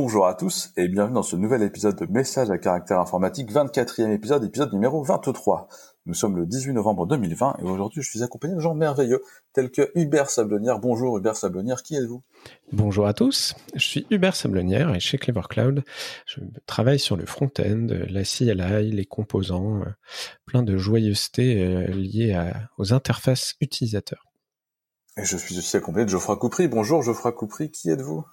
Bonjour à tous et bienvenue dans ce nouvel épisode de Message à caractère informatique, 24e épisode, épisode numéro 23. Nous sommes le 18 novembre 2020 et aujourd'hui je suis accompagné de gens merveilleux tels que Hubert Sablonnière. Bonjour Hubert Sablonnière, qui êtes-vous? Bonjour à tous, je suis Hubert Sablonnière et chez Clever Cloud, je travaille sur le front-end, la CLI, les composants, euh, plein de joyeuseté euh, liées aux interfaces utilisateurs. Et je suis aussi accompagné de Geoffroy Coupry. Bonjour Geoffroy Coupry, qui êtes-vous?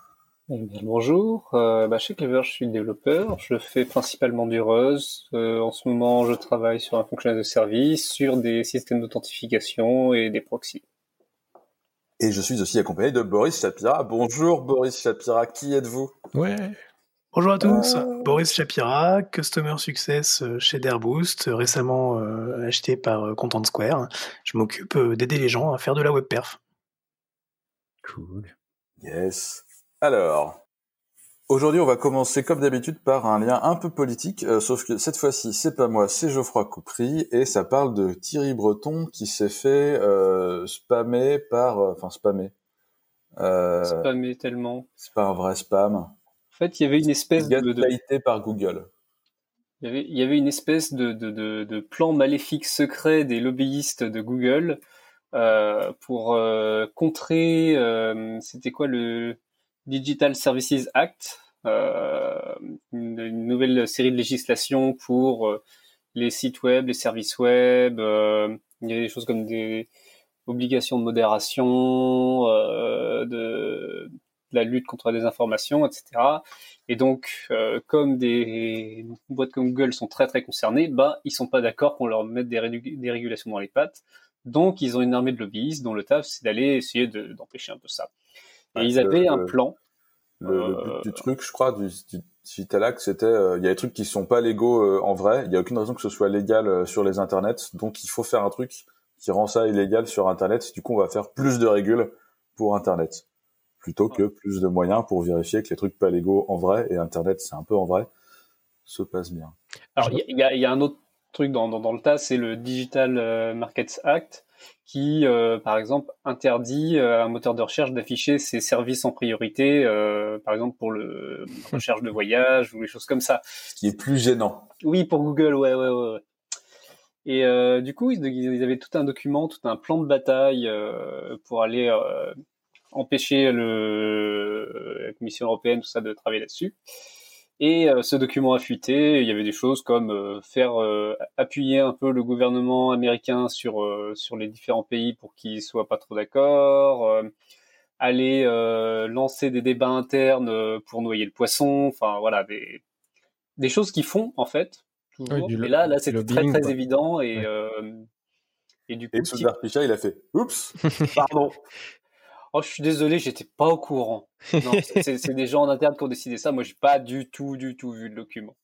Eh bonjour, euh, bah, chez Clever, je suis développeur. Je fais principalement du Rust. Euh, en ce moment, je travaille sur un fonctionnel de service, sur des systèmes d'authentification et des proxys. Et je suis aussi accompagné de Boris Chapira. Bonjour Boris Chapira, qui êtes-vous? Ouais. Bonjour à tous, ah. Boris Chapira, Customer Success euh, chez Dareboost, récemment acheté par Content Square. Je m'occupe d'aider les gens à faire de la web perf. Cool. Yes. Alors, aujourd'hui, on va commencer comme d'habitude par un lien un peu politique, euh, sauf que cette fois-ci, c'est pas moi, c'est Geoffroy Coupry, et ça parle de Thierry Breton qui s'est fait euh, spammer par, euh, enfin spammer. Euh, spammer tellement. C'est pas un vrai spam. En fait, il y avait une espèce de, de... par Google. Il y, avait, il y avait une espèce de, de, de, de plan maléfique secret des lobbyistes de Google euh, pour contrer, c'était quoi le Digital Services Act, euh, une, nouvelle série de législation pour euh, les sites web, les services web. Euh, il y a des choses comme des obligations de modération, de, la lutte contre la désinformation, etc. Et donc, comme des boîtes comme Google sont très très concernées, bah ils sont pas d'accord qu'on leur mette des, régulations dans les pattes. Donc, ils ont une armée de lobbyistes dont le taf c'est d'aller essayer d'empêcher un peu ça. Et ils avaient un plan. Le, but du euh, truc, je crois, du, du c'était, euh, il y a des trucs qui sont pas légaux euh, en vrai. Il y a aucune raison que ce soit légal sur les internets. Donc, il faut faire un truc qui rend ça illégal sur Internet. Du coup, on va faire plus de régules pour Internet plutôt que plus de moyens pour vérifier que les trucs pas légaux en vrai et Internet, c'est un peu en vrai, se passent bien. Alors, il y, y, a, un autre truc dans, dans, dans le tas, c'est le Digital Markets Act qui, euh, par exemple, interdit euh, à un moteur de recherche d'afficher ses services en priorité, euh, par exemple pour le recherche de voyage ou les choses comme ça. Ce qui est plus gênant. Oui, pour Google, ouais, ouais, ouais. Et du coup, ils, avaient tout un document, tout un plan de bataille pour aller empêcher le, la Commission européenne, tout ça, de travailler là-dessus. Et euh, ce document a fuité. Il y avait des choses comme euh, faire euh, appuyer un peu le gouvernement américain sur sur les différents pays pour qu'ils soient pas trop d'accord, aller lancer des débats internes pour noyer le poisson. Enfin voilà des des choses qui font en fait toujours. mais là là c'était très très évident et et du coup. Et il a fait oups pardon. Oh, je suis désolé, j'étais pas au courant. c'est des gens en interne qui ont décidé ça. Moi, j'ai pas du tout, du tout vu le document.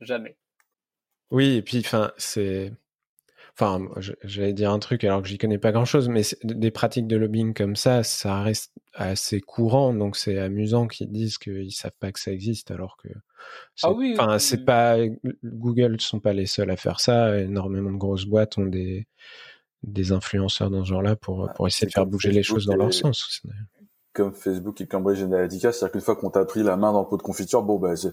Jamais. Oui, et puis, enfin, c'est. Enfin, j'allais dire un truc alors que j'y connais pas grand chose, mais des pratiques de lobbying comme ça, ça reste assez courant, donc c'est amusant qu'ils disent qu'ils savent pas que ça existe alors que. Ah oui. Enfin, c'est pas. Google ne sont pas les seuls à faire ça. Énormément de grosses boîtes ont des des influenceurs dans ce genre-là pour, pour essayer de faire bouger les choses dans leur sens. Comme Facebook et Cambridge Analytica, c'est-à-dire qu'une fois qu'on t'a pris la main dans le pot de confiture, bon, bah, c'est,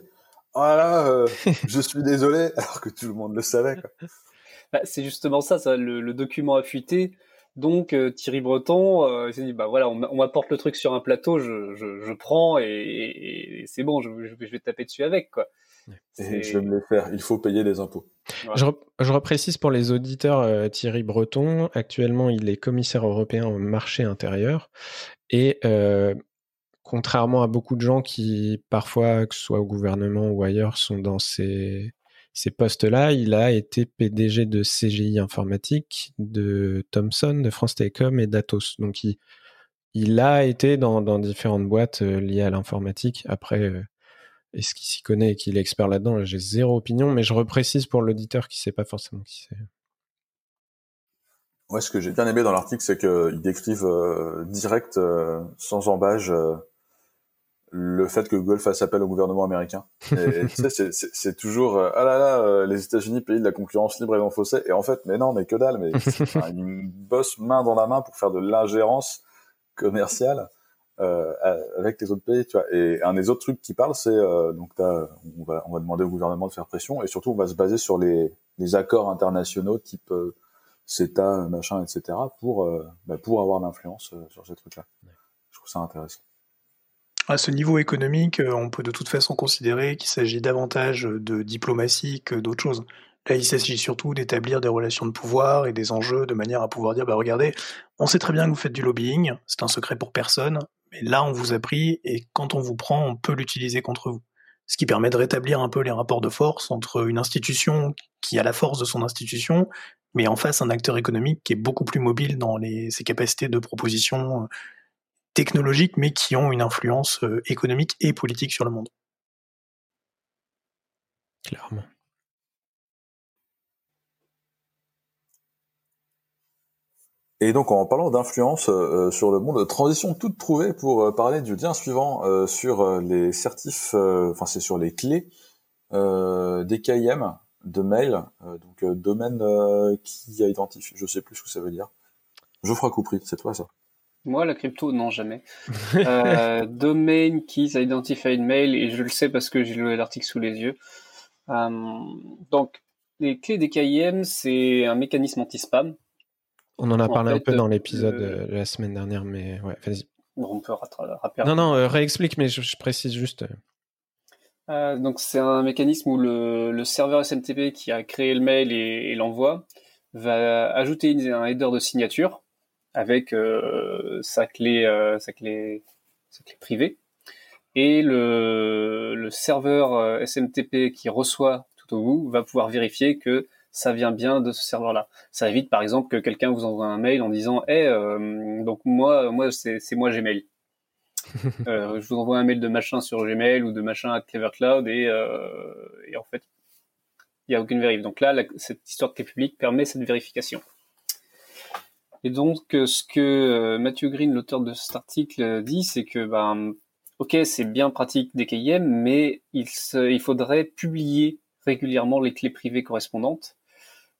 ah euh, je suis désolé, alors que tout le monde le savait, bah, c'est justement ça, ça le, document a fuité. Donc euh, Thierry Breton euh, s'est dit bah voilà on m'apporte le truc sur un plateau, je, je, je prends et, et, c'est bon, je, je, vais taper dessus avec quoi. Et je vais me les faire. Il faut payer les impôts. Je, je, reprécise pour les auditeurs euh, Thierry Breton. Actuellement, il est commissaire européen au marché intérieur. Et euh, contrairement à beaucoup de gens qui, parfois, que ce soit au gouvernement ou ailleurs, sont dans ces, ces postes-là, il a été PDG de CGI Informatique, de Thomson, de France Télécom et d'Atos. Donc, il, il a été dans, dans différentes boîtes euh, liées à l'informatique. Après, est-ce qu'il s'y connaît et qu'il est expert là-dedans J'ai zéro opinion, mais je reprécise pour l'auditeur qui ne sait pas forcément qui c'est. Ouais, ce que j'ai bien aimé dans l'article, c'est qu'ils décrivent euh, direct, euh, sans embâge, euh, le fait que Google fasse appel au gouvernement américain. Et tu sais, c'est toujours ah là là, les États-Unis pays de la concurrence libre et non faussée. Et en fait, mais non, mais que dalle, mais ils bossent main dans la main pour faire de l'ingérence commerciale euh, avec les autres pays, tu vois. Et un des autres trucs qui parle, c'est euh, donc on va on va demander au gouvernement de faire pression et surtout on va se baser sur les les accords internationaux type euh, CETA, machin, etc. pour euh, bah, pour avoir l'influence sur ces trucs-là. Je trouve ça intéressant. À ce niveau économique, on peut de toute façon considérer qu'il s'agit davantage de diplomatie que d'autre chose. Là, il s'agit surtout d'établir des relations de pouvoir et des enjeux de manière à pouvoir dire, bah regardez, on sait très bien que vous faites du lobbying, c'est un secret pour personne, mais là, on vous a pris et quand on vous prend, on peut l'utiliser contre vous. Ce qui permet de rétablir un peu les rapports de force entre une institution qui a la force de son institution, mais en face un acteur économique qui est beaucoup plus mobile dans ses capacités de proposition euh, technologiques, mais qui ont une influence euh, économique et politique sur le monde. Clairement. Et donc en parlant d'influence euh, sur le monde, transition toute trouvée pour euh, parler du lien suivant euh, sur les certifs, enfin c'est sur les clés des KIM de mail, donc domaine qui identifie, je sais plus ce que ça veut dire. Geoffroy Coupry, c'est toi ça? Moi la crypto non jamais. domain keys identified mail et je le sais parce que j'ai l'article sous les yeux. donc les clés des KIM c'est un mécanisme anti-spam on en a parlé un peu dans l'épisode de la semaine dernière, mais ouais, vas-y. on peut rappeler. Non, non, euh, réexplique, mais je, précise juste. Euh. Euh, donc c'est un mécanisme où le, serveur SMTP qui a créé le mail et, l'envoi va ajouter un header de signature avec sa clé, sa clé, sa clé privée, et le, le serveur SMTP qui reçoit tout au bout va pouvoir vérifier que ça vient bien de ce serveur-là. Ça évite par exemple que quelqu'un vous envoie un mail en disant "Eh, donc moi, moi c'est moi Gmail." euh, je vous envoie un mail de machin sur Gmail ou de machin à Clever Cloud et, euh, et en fait, il n'y a aucune vérif. Donc là, cette histoire de clé publique permet cette vérification. Et donc, euh, ce que euh, Matthew Green, l'auteur de cet article, dit, c'est que, ben, ok, c'est bien pratique des KIM, mais il, il faudrait publier régulièrement les clés privées correspondantes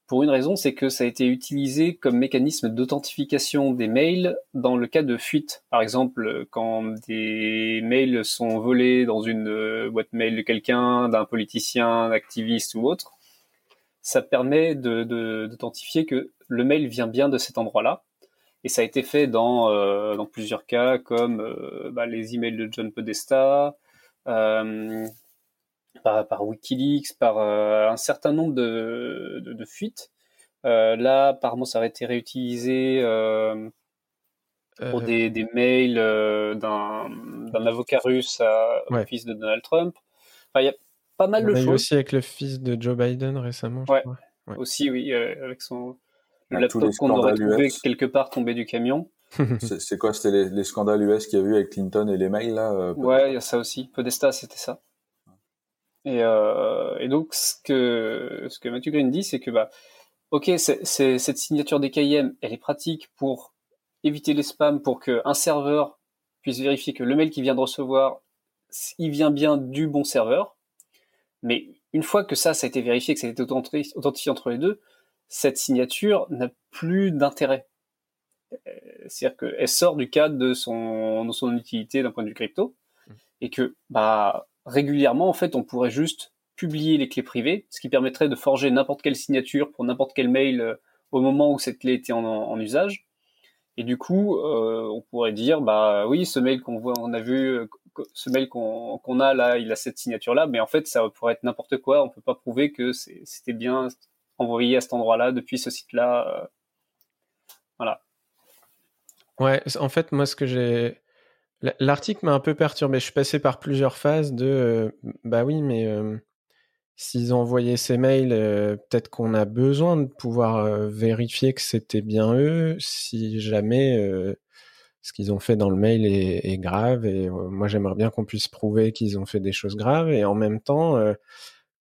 pour une raison, c'est que ça a été utilisé comme mécanisme d'authentification des mails dans le cas de fuite. Par exemple, quand des mails sont volés dans une euh, boîte mail de quelqu'un, d'un politicien, d'un activiste ou autre, ça permet d'authentifier que le mail vient bien de cet endroit-là. Et ça a été fait dans, euh, plusieurs cas, comme euh, bah, les emails de John Podesta, par, Wikileaks, par euh, un certain nombre de, de, fuites. Euh, là, apparemment, ça aurait été réutilisé euh, pour des, des, mails d'un avocat russe à, au fils de Donald Trump. il y a pas mal de choses. aussi avec le fils de Joe Biden récemment. Je crois. Aussi, oui, avec son le laptop qu'on aurait trouvé quelque part tombé du camion. c'est quoi C'était les, les, scandales US qu'il y a eu avec Clinton et les mails là Ouais, il y a ça aussi. Podesta, c'était ça. Et, euh, et, donc, ce que, ce que Matthew Green dit, c'est que, bah, ok, c'est, cette signature des KIM, elle est pratique pour éviter les spams, pour qu'un serveur puisse vérifier que le mail qu'il vient de recevoir, il vient bien du bon serveur. Mais une fois que ça, ça a été vérifié, que ça a été authentifié entre les deux, cette signature n'a plus d'intérêt. Euh, c'est-à-dire qu'elle sort du cadre de son, de son utilité d'un point de vue crypto, mmh. et que bah régulièrement, en fait, on pourrait juste publier les clés privées, ce qui permettrait de forger n'importe quelle signature pour n'importe quel mail euh, au moment où cette clé était en, usage. Et du coup, euh, on pourrait dire, bah oui, ce mail qu'on a vu, euh, ce mail qu'on a là, il a cette signature-là, mais en fait, ça pourrait être n'importe quoi. On peut pas prouver que c'était bien envoyé à cet endroit-là depuis ce site-là. voilà. Ouais, en fait, moi, ce que j'ai L'article m'a un peu perturbé. Je suis passé par plusieurs phases de euh, bah oui, mais euh, s'ils ont envoyé ces mails, euh, peut-être qu'on a besoin de pouvoir vérifier que c'était bien eux, si jamais ce qu'ils ont fait dans le mail est, grave. Et moi, j'aimerais bien qu'on puisse prouver qu'ils ont fait des choses graves. Et en même temps,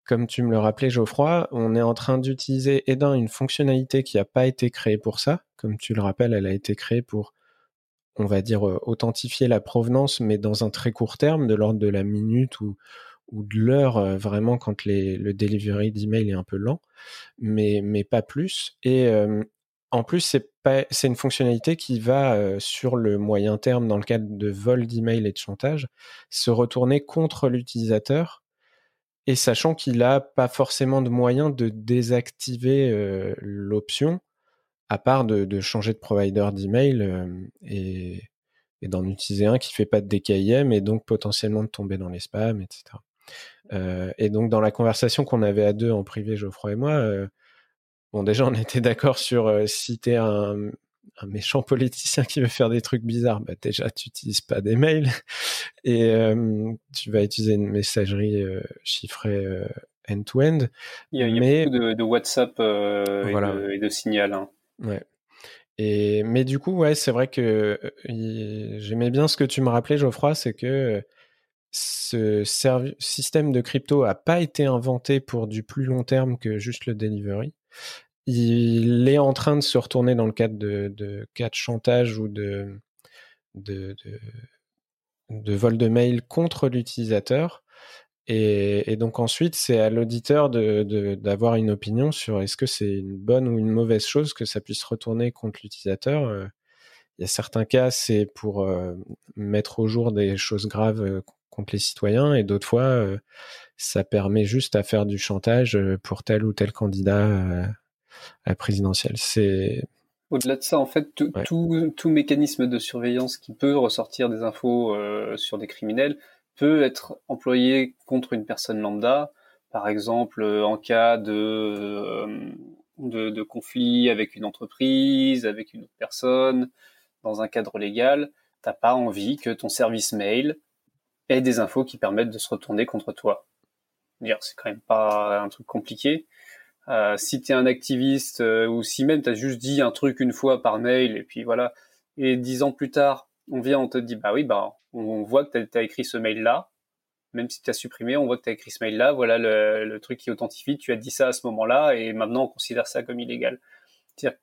comme tu me le rappelais, Geoffroy, on est en train d'utiliser, et une fonctionnalité qui n'a pas été créée pour ça. Comme tu le rappelles, elle a été créée pour on va dire, euh, authentifier la provenance, mais dans un très court terme, de l'ordre de la minute ou, de l'heure, euh, vraiment quand le delivery d'email est un peu lent, mais, pas plus. Et euh, en plus, c'est une fonctionnalité qui va sur le moyen terme, dans le cadre de vol d'email et de chantage, se retourner contre l'utilisateur. Et sachant qu'il a pas forcément de moyen de désactiver l'option, à part de, changer de provider d'email euh, et, et d'en utiliser un qui fait pas de DKIM et donc potentiellement de tomber dans les spams, etc. et donc dans la conversation qu'on avait à deux en privé, Geoffroy et moi, Bon, déjà, on était d'accord sur euh, si tu es un, méchant politicien qui veut faire des trucs bizarres, bah déjà, tu n'utilises pas des mails et euh, tu vas utiliser une messagerie euh, chiffrée end-to-end. Il y a, mais... beaucoup de, WhatsApp et, de, Signal. Hein. Ouais. Et, mais du coup, ouais, c'est vrai que j'aimais bien ce que tu me rappelais, Geoffroy, c'est que ce système de crypto a pas été inventé pour du plus long terme que juste le delivery il est en train de se retourner dans le cadre de, cas de chantage ou de, de, de, vol de mail contre l'utilisateur. Et, donc ensuite, c'est à l'auditeur d'avoir une opinion sur est-ce que c'est une bonne ou une mauvaise chose que ça puisse retourner contre l'utilisateur. Euh, il y a certains cas, c'est pour euh, mettre au jour des choses graves euh, contre les citoyens, et d'autres fois, ça permet juste à faire du chantage pour tel ou tel candidat à la présidentielle. C'est au-delà de ça, en fait, tout, mécanisme de surveillance qui peut ressortir des infos sur des criminels peut être employé contre une personne lambda. Par exemple, euh, en cas euh, de, de, conflit avec une entreprise, avec une autre personne, dans un cadre légal, t'as pas envie que ton service mail ait des infos qui permettent de se retourner contre toi. C'est quand même pas un truc compliqué. Euh, si tu es un activiste ou si même tu as juste dit un truc une fois par mail et puis voilà, et dix ans plus tard, on vient, on te dit, bah oui, bah on voit que tu as, écrit ce mail-là, même si tu as supprimé, on voit que tu as écrit ce mail-là, voilà le, truc qui authentifie, tu as dit ça à ce moment-là et maintenant on considère ça comme illégal. C'est-à-dire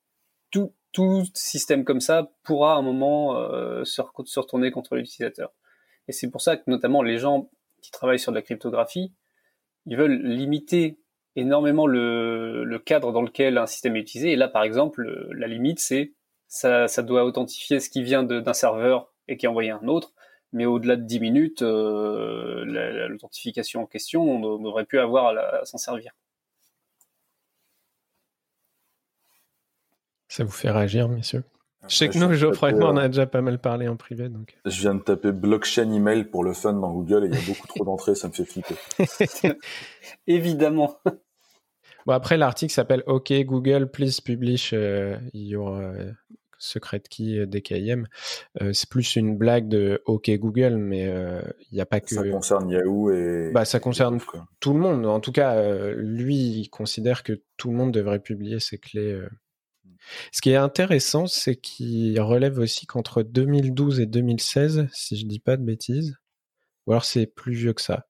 tout, système comme ça pourra à un moment euh, se, retourner contre l'utilisateur. Et c'est pour ça que notamment les gens qui travaillent sur de la cryptographie, ils veulent limiter énormément le, le, cadre dans lequel un système est utilisé. Et là, par exemple, la limite, c'est ça, ça doit authentifier ce qui vient d'un serveur et qui est envoyé à un autre. Mais au-delà de 10 minutes, euh, l'authentification en question, on aurait pu avoir à, s'en servir. Ça vous fait réagir, messieurs? Je sais que nous, Geoffroy et moi, on a déjà pas mal parlé en privé. Donc. Je viens de taper blockchain email pour le fun dans Google et il y a beaucoup trop d'entrées, ça me fait flipper. Évidemment. Bon, après, l'article s'appelle OK Google, please publish euh, your euh, secret key euh, DKIM. c'est plus une blague de OK Google, mais il n'y a pas que. Ça concerne Yahoo et. Bah, ça concerne tout le monde. En tout cas, lui, il considère que tout le monde devrait publier ses clés ce qui est intéressant, c'est qu'il relève aussi qu'entre 2012 et 2016, si je dis pas de bêtises, ou alors c'est plus vieux que ça,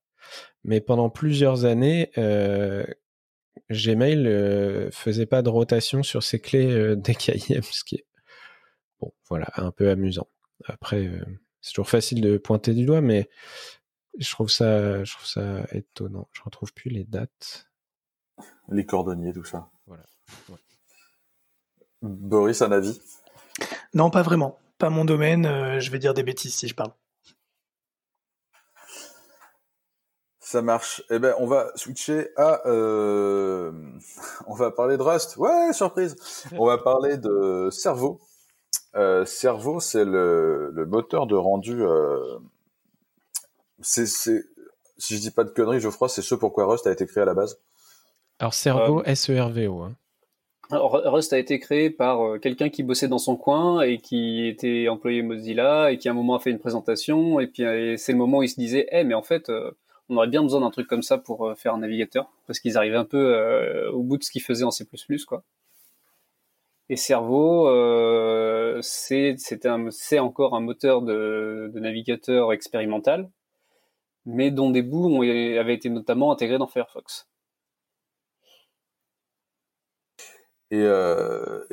mais pendant plusieurs années, euh, Gmail euh, faisait pas de rotation sur ses clés euh, DKIM, ce qui est bon, voilà, un peu amusant. Après, euh, c'est toujours facile de pointer du doigt, mais je trouve ça, je trouve ça étonnant. Je retrouve plus les dates. Les cordonniers, tout ça. Voilà. Boris, un avis? Non, pas vraiment. Pas mon domaine. Euh, je vais dire des bêtises si je parle. Ça marche. Eh ben, on va switcher à. Euh, on va parler de Rust. Ouais, surprise. On va parler de Cerveau. Euh, Cerveau, c'est le, moteur de rendu. c'est, si je dis pas de conneries, Geoffroy, c'est ce pourquoi Rust a été créé à la base. Alors Cerveau, S-E-R-V-O. Hein. Rust a été créé par euh, quelqu'un qui bossait dans son coin et qui était employé Mozilla et qui à un moment a fait une présentation et puis euh, c'est le moment où il se disait eh mais en fait euh, on aurait bien besoin d'un truc comme ça pour faire un navigateur parce qu'ils arrivaient un peu au bout de ce qu'ils faisaient en C++ quoi. Et Cerveau c'est c'est encore un moteur de, navigateur expérimental mais dont des bouts avaient été notamment intégrés dans Firefox. Et, euh,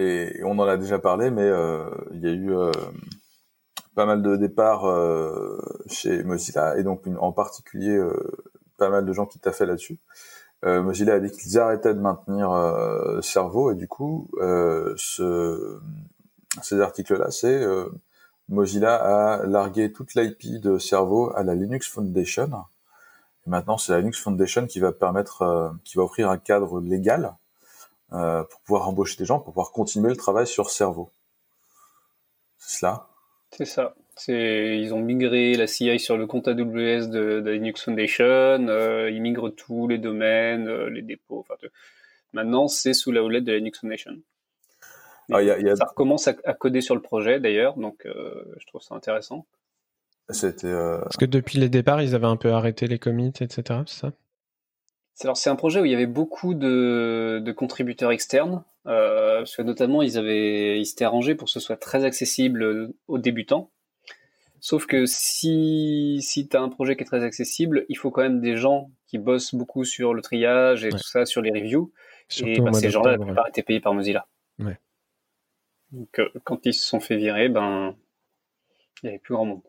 on en a déjà parlé, mais euh, il y a eu euh, pas mal de départs chez Mozilla, et donc en particulier pas mal de gens qui taffaient là-dessus. Mozilla a dit qu'ils arrêtaient de maintenir Servo et du coup, ce, ces articles-là, c'est Mozilla a largué toute l'IP de Servo à la Linux Foundation. Et maintenant, c'est la Linux Foundation qui va permettre, qui va offrir un cadre légal pour pouvoir embaucher des gens, pour pouvoir continuer le travail sur Servo. C'est cela? C'est ça. Ils ont migré la CI sur le compte AWS de, de Linux Foundation, euh, ils migrent tous les domaines, euh, les dépôts. Maintenant, c'est sous la houlette de Linux Foundation. Ah, ça recommence à, coder sur le projet d'ailleurs, donc euh, je trouve ça intéressant. C'était. Parce que depuis les départs, ils avaient un peu arrêté les commits, etc. C'est ça? Alors c'est un projet où il y avait beaucoup de, de contributeurs externes, euh, parce que notamment ils avaient, ils s'étaient arrangés pour que ce soit très accessible aux débutants. Sauf que si, si tu as un projet qui est très accessible, il faut quand même des gens qui bossent beaucoup sur le triage et tout ça, sur les reviews. et bah, ces gens-là, la plupart étaient payés par Mozilla. Ouais. Donc euh, quand ils se sont fait virer, ben il n'y avait plus grand monde.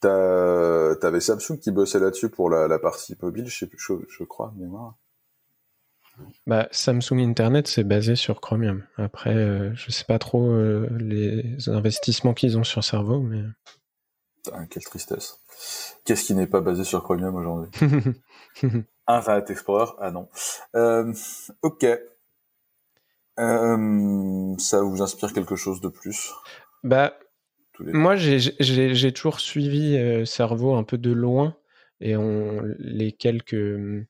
T'avais Samsung qui bossait là-dessus pour la, la, partie mobile, je, sais plus, je, crois, mémoire. Bah, Samsung Internet, c'est basé sur Chromium. Après, euh, je sais pas trop euh, les investissements qu'ils ont sur Servo, mais. quelle tristesse. Qu'est-ce qui n'est pas basé sur Chromium aujourd'hui? Internet Explorer? Ah non. Euh, ok. ça vous inspire quelque chose de plus? Bah, moi, j'ai toujours suivi Cerveau un peu de loin et on, les quelques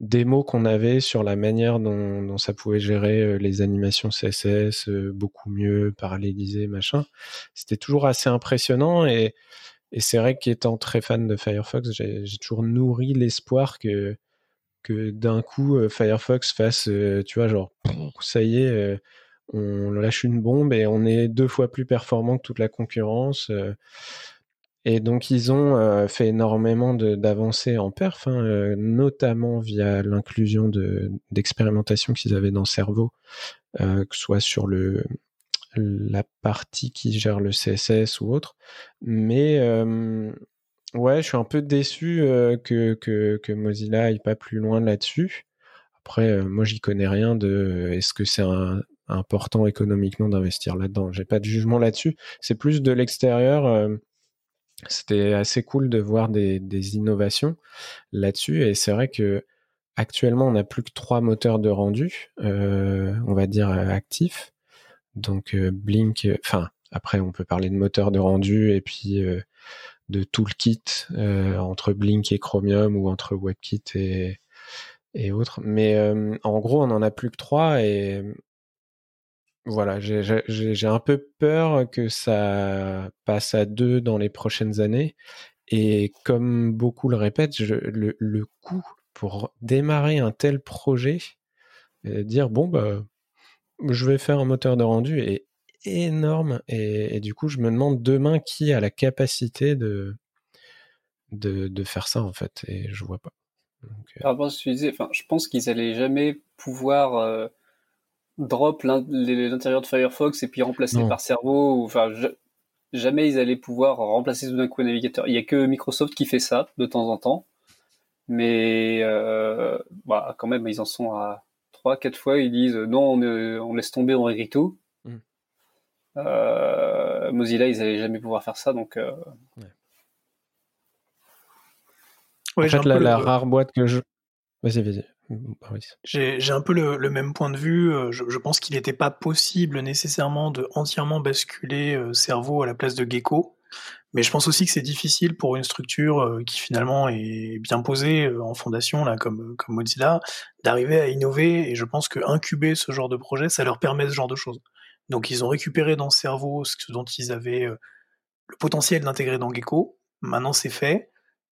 démos qu'on avait sur la manière dont, ça pouvait gérer les animations CSS beaucoup mieux, parallélisées, machin. C'était toujours assez impressionnant et, et c'est vrai qu'étant très fan de Firefox, j'ai toujours nourri l'espoir que, que d'un coup Firefox fasse, tu vois, genre, ça y est on lâche une bombe et on est deux fois plus performant que toute la concurrence. Euh. et donc ils ont euh, fait énormément d'avancées en perf, hein, euh, notamment via l'inclusion d'expérimentation qu'ils avaient dans Cerveau, que ce soit sur le la partie qui gère le CSS ou autre. Mais ouais, je suis un peu déçu que, que, que, Mozilla aille pas plus loin là-dessus. Après, moi, j'y connais rien de est-ce que c'est important économiquement d'investir là-dedans? J'ai pas de jugement là-dessus. C'est plus de l'extérieur. Euh, c'était assez cool de voir des, innovations là-dessus. Et c'est vrai que actuellement, on n'a plus que trois moteurs de rendu, euh, on va dire euh, actifs. Donc Blink, enfin après on peut parler de moteur de rendu et puis de toolkit entre Blink et Chromium ou entre WebKit et, et autres. Mais en gros, on n'en a plus que trois et voilà, j'ai un peu peur que ça passe à deux dans les prochaines années. Et comme beaucoup le répètent, le, coût pour démarrer un tel projet, dire bon bah je vais faire un moteur de rendu est énorme et, du coup je me demande demain qui a la capacité de de, faire ça en fait et je vois pas. Euh... je pense qu'ils allaient jamais pouvoir euh, drop l'intérieur de Firefox et puis remplacer par Servo. Enfin, jamais ils allaient pouvoir remplacer tout d'un coup un navigateur. Il y a que Microsoft qui fait ça de temps en temps, mais euh, bah, quand même ils en sont à trois, quatre fois. Ils disent non, on, laisse tomber, on réécrit tout. Mm. Euh, Mozilla, ils allaient jamais pouvoir faire ça, donc. Euh... Ouais. la, rare boîte que je. Vas-y, vas-y. J'ai un peu le, même point de vue. Euh, je, pense qu'il n'était pas possible nécessairement de entièrement basculer euh, Cerveau à la place de Gecko. Mais je pense aussi que c'est difficile pour une structure euh, qui finalement est bien posée en fondation, là, comme, comme Mozilla, d'arriver à innover. Et je pense que incuber ce genre de projet, ça leur permet ce genre de choses. Donc ils ont récupéré dans Cerveau ce dont ils avaient le potentiel d'intégrer dans Gecko. Maintenant c'est fait.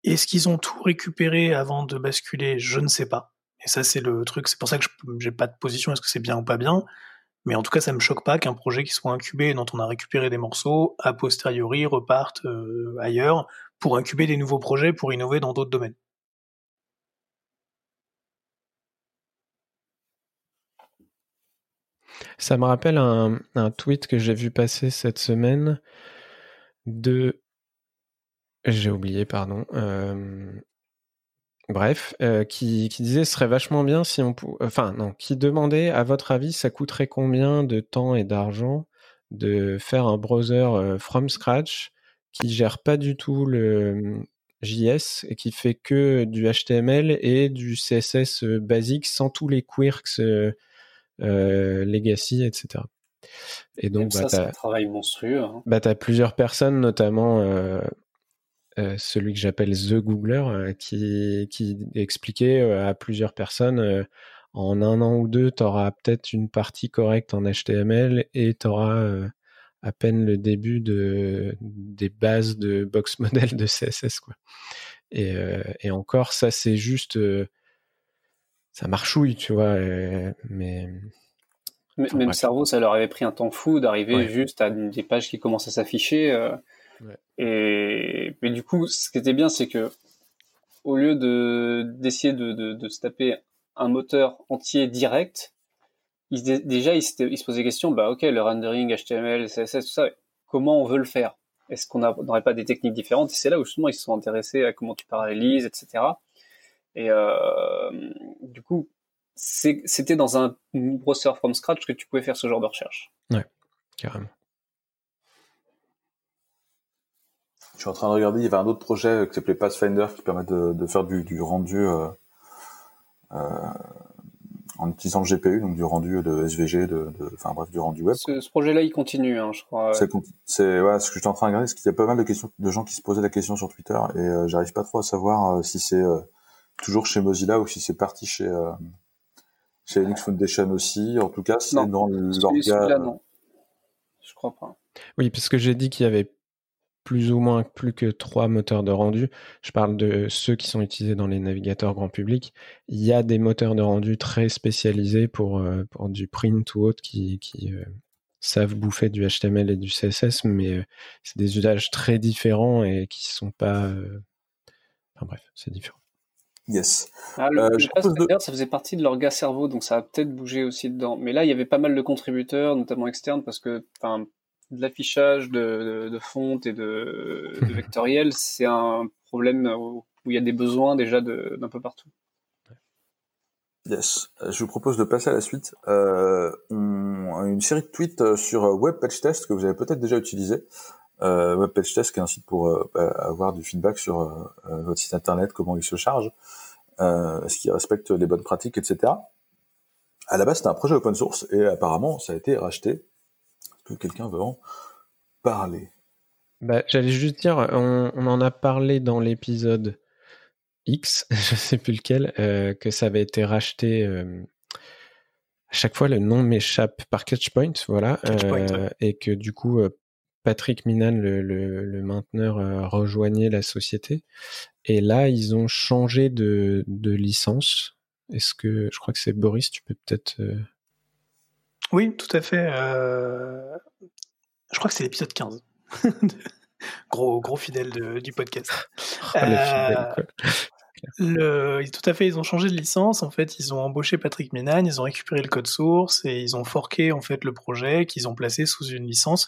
Est-ce qu'ils ont tout récupéré avant de basculer? Je ne sais pas. Et ça, c'est le truc. C'est pour ça que j'ai pas de position. Est-ce que c'est bien ou pas bien Mais en tout cas, ça me choque pas qu'un projet qui soit incubé, dont on a récupéré des morceaux, a posteriori reparte euh, ailleurs pour incuber des nouveaux projets, pour innover dans d'autres domaines. Ça me rappelle un, tweet que j'ai vu passer cette semaine de. J'ai oublié, pardon. Euh, bref, qui, qui, disait ce serait vachement bien si on enfin non, qui demandait à votre avis ça coûterait combien de temps et d'argent de faire un browser from scratch qui gère pas du tout le mmh, JS et qui fait que du HTML et du CSS basique sans tous les quirks legacy, etc. Et donc, bah, ça, c'est un travail monstrueux. Hein. Bah, tu as plusieurs personnes, notamment euh, euh, celui que j'appelle The Googler, euh, qui, qui expliquait à plusieurs personnes en un an ou deux, tu auras peut-être une partie correcte en HTML et tu auras à peine le début de, des bases de box model de CSS. Quoi. Et, et encore, ça, c'est juste. ça marchouille, tu vois. mais même le cerveau, ça leur avait pris un temps fou d'arriver juste à des pages qui commencent à s'afficher. Et mais du coup, ce qui était bien, c'est que au lieu de d'essayer de, de, de, se taper un moteur entier direct, ils, déjà ils, ils se posaient la question, bah ok, le rendering HTML, CSS, tout ça, comment on veut le faire? Est-ce qu'on n'aurait pas des techniques différentes? Et c'est là où justement ils se sont intéressés à comment tu parallélises, etc. Et euh, du coup, c'était dans un browser from scratch que tu pouvais faire ce genre de recherche. Ouais, carrément. Je suis en train de regarder, il y avait un autre projet qui s'appelait Pathfinder qui permet de, faire du, rendu euh, euh, en utilisant le GPU, donc du rendu de SVG, de, enfin bref, du rendu web. Ce, projet-là, il continue, hein, je crois. C'est ouais, ce que j'étais en train de regarder, c'est qu'il y a pas mal de questions, de gens qui se posaient la question sur Twitter et euh, j'arrive pas trop à savoir si c'est toujours chez Mozilla ou si c'est parti chez chez Linux Foundation aussi. En tout cas, c'est dans l'orga. non. Je crois pas. Oui, parce que j'ai dit qu'il y avait plus ou moins plus que trois moteurs de rendu. Je parle de ceux qui sont utilisés dans les navigateurs grand public. Il y a des moteurs de rendu très spécialisés pour, euh, pour du print ou autre qui, qui euh, savent bouffer du HTML et du CSS, mais euh, c'est des usages très différents et qui sont pas. Enfin bref, c'est différent. Yes. Ah, le, euh, ça faisait partie de l'orga cerveau, donc ça a peut-être bougé aussi dedans. Mais là, il y avait pas mal de contributeurs, notamment externes, parce que de l'affichage de, de, fonte et de, de vectoriel, c'est un problème où, il y a des besoins déjà d'un peu partout. Yes. Euh, je vous propose de passer à la suite. Euh, on, une série de tweets euh, sur Web Patch Test que vous avez peut-être déjà utilisé. Euh, Web Page Test, qui est un site pour euh, bah, avoir du feedback sur euh, votre site internet, comment il se charge, est-ce qu'il respecte les bonnes pratiques, etc. À la base, c'était un projet open source et apparemment, ça a été racheté. Que quelqu'un veut en parler bah, J'allais juste dire, on, en a parlé dans l'épisode X, je sais plus lequel, que ça avait été racheté. à chaque fois, le nom m'échappe par Catchpoint, voilà, et que du coup, Patrick Minan, le, mainteneur, euh, rejoignait la société. Et là, ils ont changé de, licence. Est-ce que je crois que c'est Boris, tu peux peut-être. Euh, oui, tout à fait. Euh, je crois que c'est l'épisode 15. gros, gros fidèle du podcast. le fidèle, tout à fait, ils ont changé de licence. En fait, ils ont embauché Patrick Minan, ils ont récupéré le code source et ils ont forqué en fait le projet qu'ils ont placé sous une licence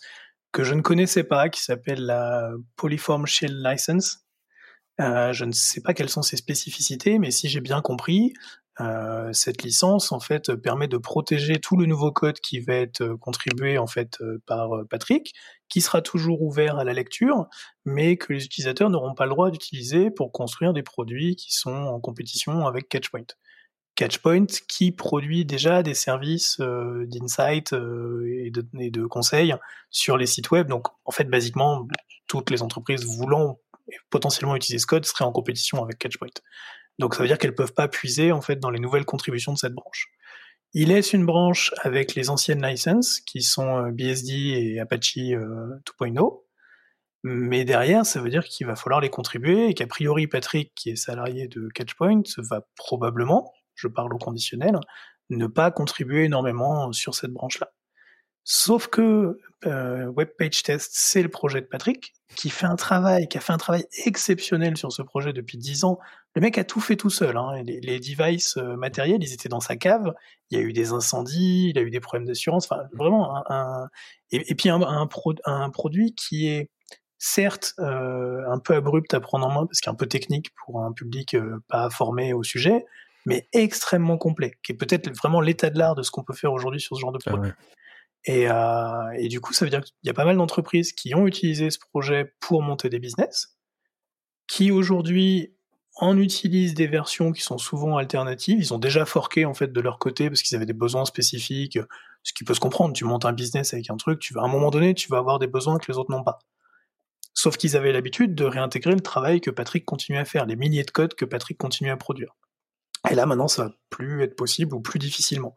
que je ne connaissais pas, qui s'appelle la Polyform Shell License. Euh, je ne sais pas quelles sont ses spécificités, mais si j'ai bien compris, euh, cette licence en fait permet de protéger tout le nouveau code qui va être contribué en fait par Patrick, qui sera toujours ouvert à la lecture, mais que les utilisateurs n'auront pas le droit d'utiliser pour construire des produits qui sont en compétition avec Catchpoint. Catchpoint qui produit déjà des services euh, d'insight euh, et, de, et de conseils sur les sites web. Donc en fait, basiquement, toutes les entreprises voulant potentiellement utiliser ce code seraient en compétition avec Catchpoint. Donc ça veut dire qu'elles peuvent pas puiser en fait dans les nouvelles contributions de cette branche. Il laisse une branche avec les anciennes licenses qui sont euh, BSD et Apache 2.0. Mais derrière, ça veut dire qu'il va falloir les contribuer et qu'a priori Patrick, qui est salarié de Catchpoint, va probablement, je parle au conditionnel, ne pas contribuer énormément sur cette branche-là. Sauf que euh, Web Page Test, c'est le projet de Patrick, qui fait un travail, qui a fait un travail exceptionnel sur ce projet depuis dix ans. Le mec a tout fait tout seul. Hein. Les, les, devices euh, matériels, ils étaient dans sa cave. Il y a eu des incendies, il a eu des problèmes d'assurance. Enfin, vraiment un, et, puis un, un, un, produit qui est certes un peu abrupte à prendre en main parce qu'il est un peu technique pour un public pas formé au sujet, mais extrêmement complet, qui est peut-être vraiment l'état de l'art de ce qu'on peut faire aujourd'hui sur ce genre de ah projet. et, et, du coup, ça veut dire qu'il y a pas mal d'entreprises qui ont utilisé ce projet pour monter des business, qui aujourd'hui en utilisent des versions qui sont souvent alternatives. Ils ont déjà forqué en fait de leur côté parce qu'ils avaient des besoins spécifiques, ce qui peut se comprendre. Tu montes un business avec un truc, tu vas à un moment donné, tu vas avoir des besoins que les autres n'ont pas. Sauf qu'ils avaient l'habitude de réintégrer le travail que Patrick continuait à faire, les milliers de codes que Patrick continuait à produire. Et là maintenant, ça va plus être possible ou plus difficilement.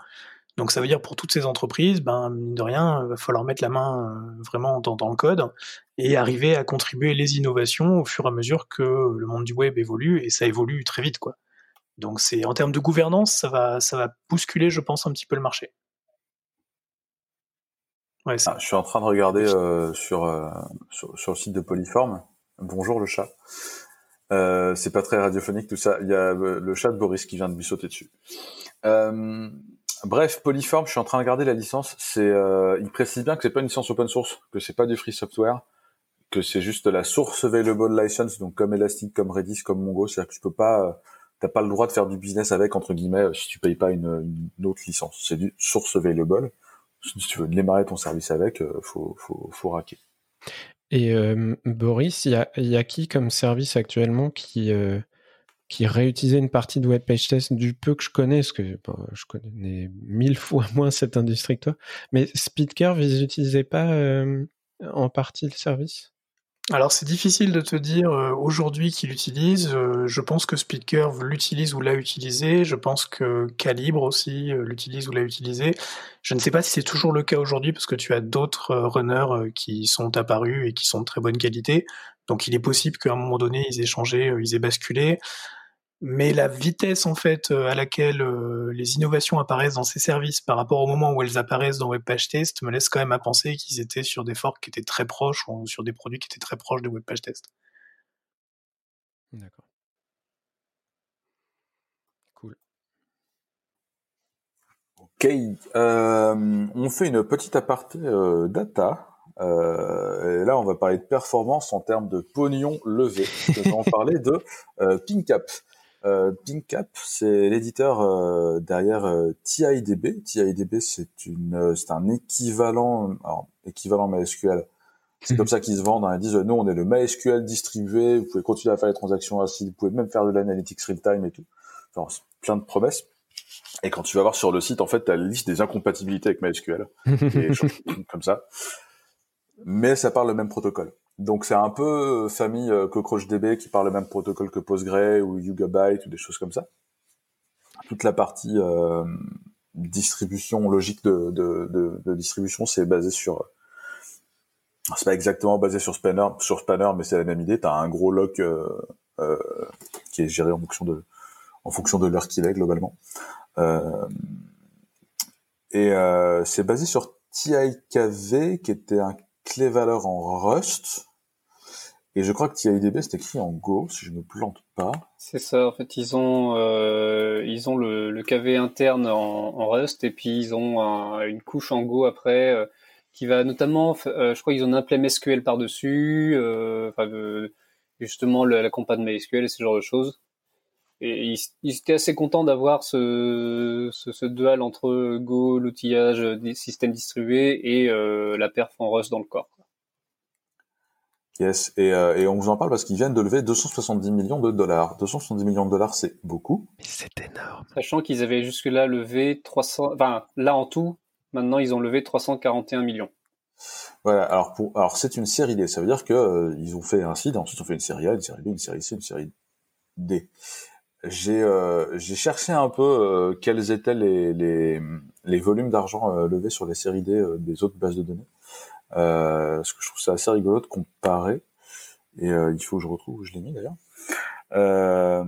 Donc ça veut dire pour toutes ces entreprises, ben mine de rien, il va falloir mettre la main euh, vraiment dans, le code et arriver à contribuer les innovations au fur et à mesure que le monde du web évolue et ça évolue très vite quoi. Donc c'est en termes de gouvernance, ça va ça va bousculer, je pense, un petit peu le marché. Ouais, ah, je suis en train de regarder euh, sur, euh, sur, sur le site de Polyform. Bonjour le chat. Euh, c'est pas très radiophonique tout ça. Il y a le chat de Boris qui vient de lui sauter dessus. Euh, Bref, Polyform, je suis en train de regarder la licence. C'est, euh, il précise bien que c'est pas une licence open source, que c'est pas du free software, que c'est juste la source available license, donc comme Elastic, comme Redis, comme Mongo. C'est-à-dire que tu peux pas, euh, t'as pas le droit de faire du business avec entre guillemets euh, si tu payes pas une, autre licence. C'est du source available. Si tu veux démarrer ton service avec, faut, faut, faut raquer. Et Boris, il y y a, qui comme service actuellement qui qui réutilisait une partie de web page test? Du peu que je connais, parce que je connais mille fois moins cette industrie que toi. Mais SpeedCurve, ils n'utilisaient pas euh, en partie le service? Alors c'est difficile de te dire euh, aujourd'hui qui l'utilise. Euh, je pense que SpeedCurve l'utilise ou l'a utilisé. Je pense que Calibre aussi l'utilise ou l'a utilisé. Je ne sais pas si c'est toujours le cas aujourd'hui parce que tu as d'autres runners qui sont apparus et qui sont de très bonne qualité. Donc il est possible qu'à un moment donné ils aient changé, ils aient basculé mais la vitesse en fait euh, à laquelle euh, les innovations apparaissent dans ces services par rapport au moment où elles apparaissent dans WebPage Test me laisse quand même à penser qu'ils étaient sur des forks qui étaient très proches ou sur des produits qui étaient très proches de WebPage Test. D'accord. Cool. Ok, euh, on fait une petite aparté data. et là, on va parler de performance en termes de pognon levé. Je vais en parler de PingCap. Euh, PingCap, c'est l'éditeur euh, derrière euh, TIDB. TIDB, c'est une, euh, c'est un équivalent, alors, équivalent MySQL. C'est comme ça qu'ils se vendent. Hein. Ils disent, nous, on est le MySQL distribué. Vous pouvez continuer à faire les transactions assis. Vous pouvez même faire de l'analytics real time et tout. Enfin, plein de promesses. Et quand tu vas voir sur le site, en fait, tu as la liste des incompatibilités avec MySQL. et comme ça. Mais ça parle le même protocole. Donc c'est un peu euh, famille euh, CockroachDB qui parle le même protocole que Postgre ou Yugabyte ou des choses comme ça. Toute la partie euh, distribution logique de, distribution, c'est basé sur c'est pas exactement basé sur Spanner, sur Spanner, mais c'est la même idée. T'as un gros lock qui est géré en fonction de en fonction de l'heure qu'il est globalement. et c'est basé sur TIKV, qui était un clé valeur en Rust, et je crois que TIDB c'est écrit en Go, si je ne me plante pas. C'est ça, en fait, ils ont, euh, ils ont le, le, KV interne en, Rust et puis ils ont une couche en Go après euh, qui va notamment, euh, je crois qu'ils ont un play MySQL par-dessus, justement la, la compa de MySQL et ce genre de choses. Et ils, étaient assez contents d'avoir ce, ce, ce, dual entre Go, l'outillage des systèmes distribués et la perf en Rust dans le corps. Yes, et, euh, et, on vous en parle parce qu'ils viennent de lever 270 millions de dollars. 270 millions de dollars, c'est beaucoup. C'est énorme. Sachant qu'ils avaient jusque-là levé 300, enfin là en tout, maintenant ils ont levé 341 millions. Voilà, alors pour, alors c'est une série D, ça veut dire que euh, ils ont fait un site, ensuite ils ont fait une série A, une série B, une série C, une série D. J'ai euh, j'ai cherché un peu euh, quels étaient les, les, les volumes d'argent levés sur les séries D des autres bases de données. Euh, parce que je trouve ça assez rigolo de comparer. Et euh, il faut que je retrouve où je l'ai mis d'ailleurs. Euh,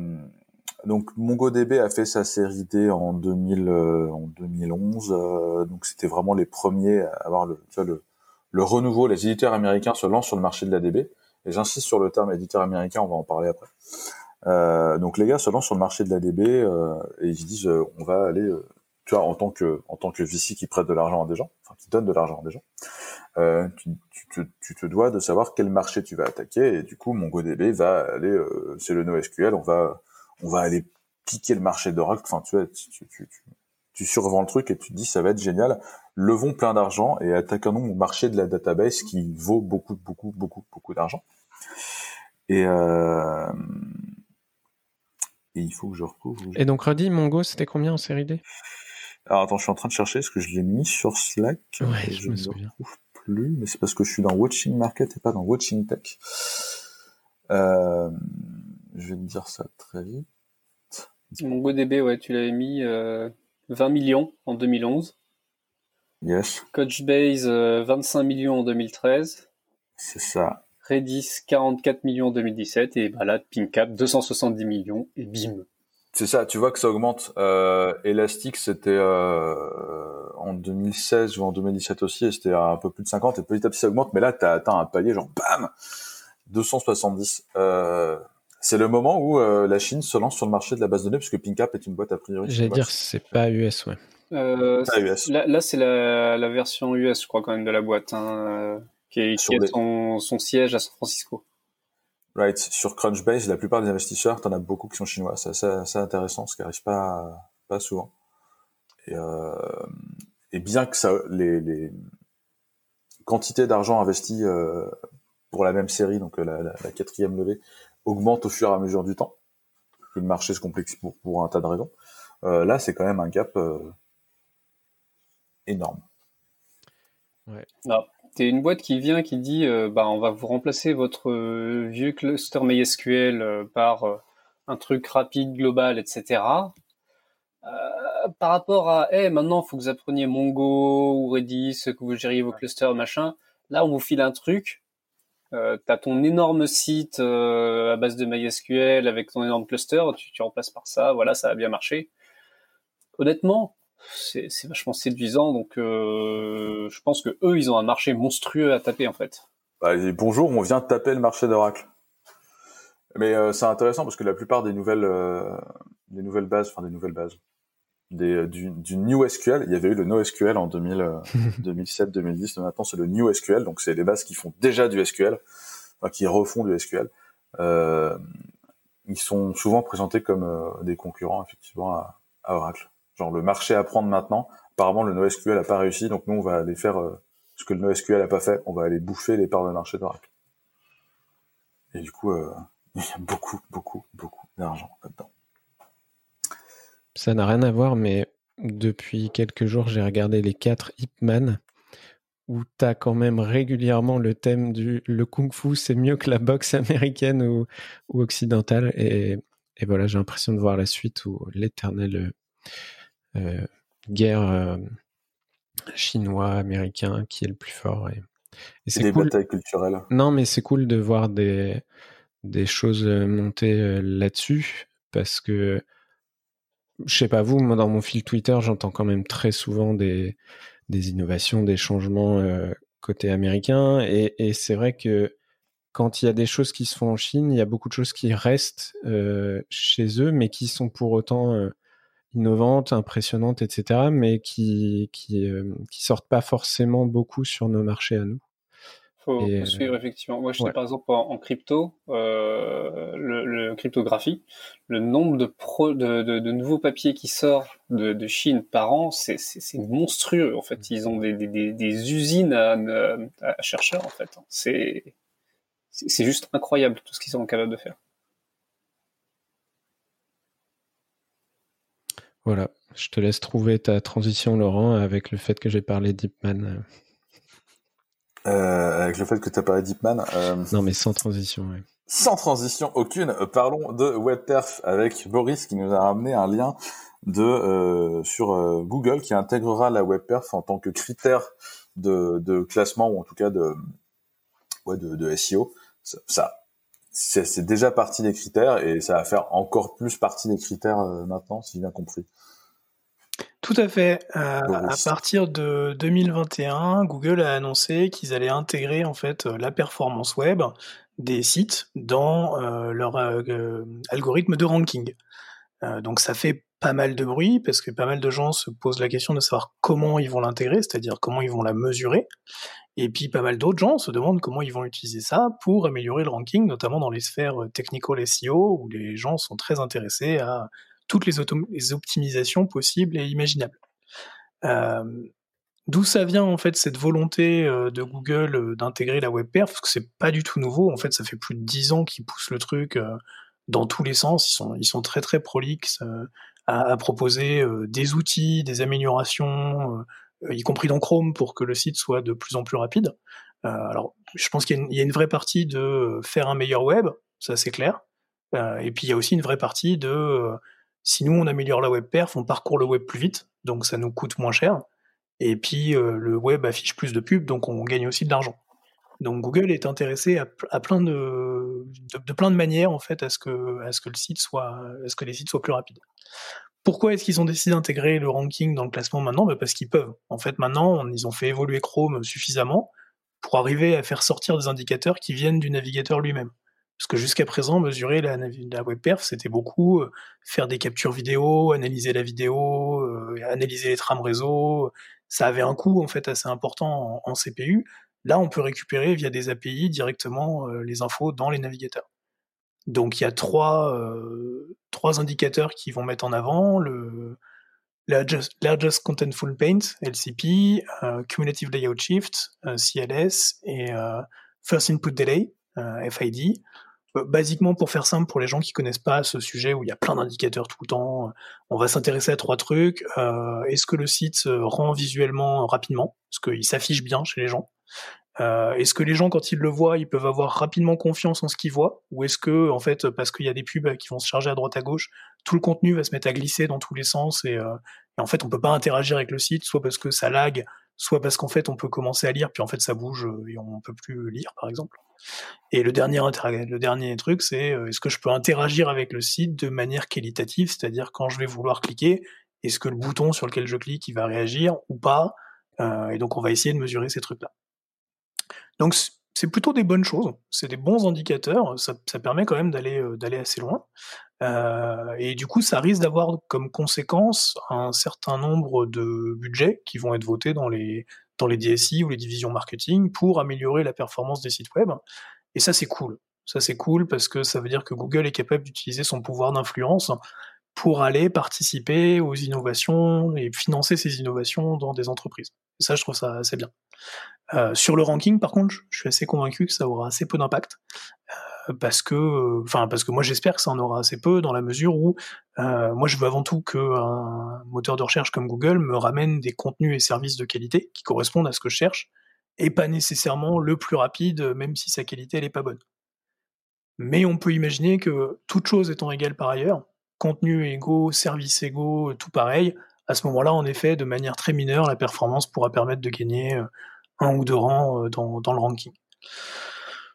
donc MongoDB a fait sa série D en 2000, en 2011. donc c'était vraiment les premiers à avoir le, tu vois, le, le renouveau. Les éditeurs américains se lancent sur le marché de la DB. Et j'insiste sur le terme éditeur américain, on va en parler après. Euh, donc les gars se lancent sur le marché de la DB euh, et ils disent on va aller, tu vois, en tant que en tant que VC qui prête de l'argent à des gens, enfin qui donne de l'argent à des gens, euh, tu, tu, te, tu, te, dois de savoir quel marché tu vas attaquer et du coup MongoDB va aller, euh, c'est le NoSQL, on va on va aller piquer le marché d'Oracle. Enfin, tu vois, tu, survends le truc et tu te dis ça va être génial. Levons plein d'argent et attaquons au marché de la database qui vaut beaucoup, beaucoup, beaucoup, beaucoup d'argent. Et, euh, et il faut que je retrouve. Et donc redis, Mongo, c'était combien en série D? Alors attends, je suis en train de chercher ce que je l'ai mis sur Slack. Ouais, je, me souviens. retrouve plus, mais c'est parce que je suis dans Watching Market et pas dans Watching Tech. Euh, je vais te dire ça très vite. MongoDB, ouais, tu l'avais mis euh, 20 millions en 2011. Yes. Couchbase, euh, 25 millions en 2013. C'est ça. Redis, 44 millions en 2017. Et bah là, PingCap, 270 millions. Et bim. C'est ça, tu vois que ça augmente. Euh, Elastic, c'était euh, en 2016 ou en 2017 aussi, et c'était un peu plus de 50, et petit à petit ça augmente, mais là, tu as atteint un palier genre BAM 270. Euh, c'est le moment où euh, la Chine se lance sur le marché de la base de données, puisque PingCap est une boîte a priori. J'allais dire, c'est pas US, ouais. Euh, Pas US. Là, là c'est la, la version US, je crois, quand même, de la boîte, hein, euh, qui, est, qui Sur a les- son, son siège à San Francisco. Right. Sur Crunchbase, la plupart des investisseurs, t'en as beaucoup qui sont chinois. C'est assez, assez intéressant, ce qui arrive pas, pas souvent. Et, euh, et bien que ça, les, les quantités d'argent investies euh, pour la même série, donc euh, la, la, la quatrième levée, augmentent au fur et à mesure du temps, que le marché se complexifie pour, pour un tas de raisons. Euh, là, c'est quand même un gap euh, énorme. T'es une boîte qui vient, qui dit, euh, bah, on va vous remplacer votre euh, vieux cluster MySQL euh, par euh, un truc rapide, global, etc. Par rapport à, eh, maintenant, il faut que vous appreniez Mongo ou Redis, que vous gériez vos clusters, machin. Là, on vous file un truc. Euh, t'as ton énorme site euh, à base de MySQL avec ton énorme cluster, tu, tu remplaces par ça, voilà, ça a bien marché. Honnêtement, c'est c'est vachement séduisant, donc euh, je pense que eux, ils ont un marché monstrueux à taper en fait. Bah, bonjour, on vient de taper le marché d'Oracle. Mais euh, c'est intéressant parce que la plupart des nouvelles, euh, des nouvelles bases, enfin des nouvelles bases, des, euh, du, du New SQL, il y avait eu le NoSQL en 2000, euh, 2007, 2010. Maintenant, c'est le New SQL, donc c'est les bases qui font déjà du SQL, enfin, qui refont du SQL. Euh, ils sont souvent présentés comme euh, des concurrents effectivement à, à Oracle. Genre le marché à prendre maintenant. Apparemment, le NoSQL a pas réussi, donc nous on va aller faire euh, ce que le NoSQL a pas fait. On va aller bouffer les parts de marché d'Oracle. Et du coup, euh, il y a beaucoup, beaucoup, beaucoup d'argent là-dedans. Ça n'a rien à voir, mais depuis quelques jours, j'ai regardé les quatre Hipman où tu as quand même régulièrement le thème du le kung-fu, c'est mieux que la boxe américaine ou, ou occidentale. Et, et voilà, j'ai l'impression de voir la suite où l'éternelle euh, guerre euh, chinois-américain qui est le plus fort. Et, et C'est des cool. batailles culturelles. Non, mais c'est cool de voir des, des choses euh, monter là-dessus parce que je sais pas vous, moi dans mon fil Twitter, j'entends quand même très souvent des, innovations, des changements euh, côté américain et, c'est vrai que quand il y a des choses qui se font en Chine, il y a beaucoup de choses qui restent euh, chez eux, mais qui sont pour autant euh, innovantes, impressionnantes, etc., mais qui qui, qui sortent pas forcément beaucoup sur nos marchés à nous. Faut, Et, faut euh, suivre effectivement. Moi, je sais ouais. par exemple en, en crypto, euh, le, le cryptographie, le nombre de, pro, de, de, de nouveaux papiers qui sortent de, de Chine par an, c'est monstrueux. En fait, ils ont des, des, des, usines à, à chercheurs. En fait, c'est c'est juste incroyable tout ce qu'ils sont capables de faire. Voilà, je te laisse trouver ta transition, Laurent, avec le fait que j'ai parlé d'Hipman. Euh, avec le fait que tu as parlé d'Hipman, euh, Non, mais sans transition, ouais. sans transition aucune, parlons de WebPerf avec Boris qui nous a ramené un lien de euh, sur euh, Google qui intégrera la WebPerf en tant que critère de, de classement ou en tout cas de ouais, de, de SEO. Ça, ça c'est c'est déjà partie des critères et ça va faire encore plus partie des critères euh, maintenant, si j'ai bien compris. Tout à fait. Euh, à partir de 2021, Google a annoncé qu'ils allaient intégrer en fait euh, la performance web des sites dans euh, leur euh, algorithme de ranking. Donc ça fait pas mal de bruit parce que pas mal de gens se posent la question de savoir comment ils vont l'intégrer, c'est-à-dire comment ils vont la mesurer. Et puis pas mal d'autres gens se demandent comment ils vont utiliser ça pour améliorer le ranking, notamment dans les sphères technical SEO, où les gens sont très intéressés à toutes les, optimisations possibles et imaginables. Euh, D'où ça vient en fait cette volonté euh, de Google euh, d'intégrer la WebPerf Parce que c'est pas du tout nouveau. En fait, ça fait plus de dix ans qu'ils poussent le truc dans tous les sens. Ils sont, très très prolixes à, proposer des outils, des améliorations, y compris dans Chrome pour que le site soit de plus en plus rapide. alors, je pense qu'il y, a une vraie partie de faire un meilleur web, ça c'est clair. et puis il y a aussi une vraie partie de si nous on améliore la WebPerf, on parcourt le web plus vite, donc ça nous coûte moins cher. Et puis euh, le web affiche plus de pubs, donc on gagne aussi de l'argent. Donc Google est intéressé à, plein de, de, plein de manières en fait à ce que à ce que le site soit à ce que les sites soient plus rapides. Pourquoi est-ce qu'ils ont décidé d'intégrer le ranking dans le classement maintenant? Bah Parce qu'ils peuvent. En fait, maintenant, ils ont fait évoluer Chrome suffisamment pour arriver à faire sortir des indicateurs qui viennent du navigateur lui-même. Parce que jusqu'à présent, mesurer la, web perf, c'était beaucoup euh, faire des captures vidéo, analyser la vidéo, euh, analyser les trames réseau. Ça avait un coût en fait assez important en, CPU. Là, on peut récupérer via des API directement euh, les infos dans les navigateurs. Donc il y a trois, trois indicateurs qui vont mettre en avant le Largest, largest Contentful Paint, LCP, Cumulative Layout Shift, CLS, et First Input Delay, FID. Euh, basiquement, pour faire simple, pour les gens qui connaissent pas ce sujet où il y a plein d'indicateurs tout le temps, on va s'intéresser à trois trucs. Euh, est-ce que le site se rend visuellement rapidement? Est-ce qu'il s'affiche bien chez les gens? Euh, Est-ce que les gens, quand ils le voient, ils peuvent avoir rapidement confiance en ce qu'ils voient? Ou est-ce que, en fait, parce qu'il y a des pubs qui vont se charger à droite à gauche, tout le contenu va se mettre à glisser dans tous les sens et, et en fait, on peut pas interagir avec le site, soit parce que ça lag, soit parce qu'en fait, on peut commencer à lire, puis en fait, ça bouge et on peut plus lire, par exemple. Et le dernier, truc, c'est euh, est-ce que je peux interagir avec le site de manière qualitative, c'est-à-dire quand je vais vouloir cliquer, est-ce que le bouton sur lequel je clique, il va réagir ou pas? Euh, Et donc on va essayer de mesurer ces trucs-là. Donc c'est plutôt des bonnes choses, c'est des bons indicateurs, ça, permet quand même euh, d'aller assez loin. Euh, et du coup, ça risque d'avoir comme conséquence un certain nombre de budgets qui vont être votés dans les dans les DSI ou les divisions marketing pour améliorer la performance des sites web. Et ça, c'est cool. Ça, c'est cool parce que ça veut dire que Google est capable d'utiliser son pouvoir d'influence pour aller participer aux innovations et financer ces innovations dans des entreprises. Ça, je trouve ça assez bien. Euh, sur le ranking, par contre, je suis assez convaincu que ça aura assez peu d'impact parce que, enfin, parce que moi j'espère que ça en aura assez peu dans la mesure où euh, moi je veux avant tout qu'un moteur de recherche comme Google me ramène des contenus et services de qualité qui correspondent à ce que je cherche et pas nécessairement le plus rapide, même si sa qualité elle pas bonne. Mais on peut imaginer que toute chose étant égale par ailleurs, contenu égaux, service égaux, tout pareil, à ce moment-là, en effet, de manière très mineure, la performance pourra permettre de gagner euh, un ou deux rangs euh, dans, dans le ranking.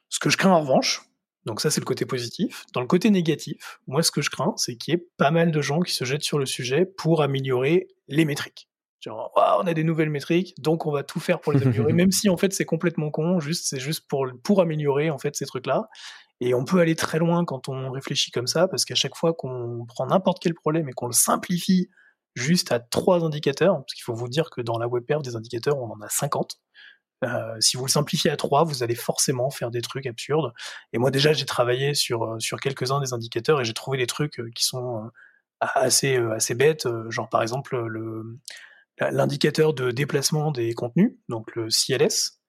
Ce que je crains en revanche, donc ça, c'est le côté positif. Dans le côté négatif, moi, ce que je crains, c'est qu'il y ait pas mal de gens qui se jettent sur le sujet pour améliorer les métriques. Genre, on a des nouvelles métriques, donc on va tout faire pour les améliorer, même si en fait c'est complètement con. Juste, c'est juste pour pour améliorer en fait ces trucs-là. Et on peut aller très loin quand on réfléchit comme ça, parce qu'à chaque fois qu'on prend n'importe quel problème et qu'on le simplifie juste à trois indicateurs, parce qu'il faut vous dire que dans la WebPerf, des indicateurs, on en a 50. Euh, si vous le simplifiez à 3, vous allez forcément faire des trucs absurdes. Et moi déjà, j'ai travaillé sur, euh, sur quelques-uns des indicateurs et j'ai trouvé des trucs euh, qui sont assez, assez bêtes, genre par exemple le, l'indicateur de déplacement des contenus, donc le CLS.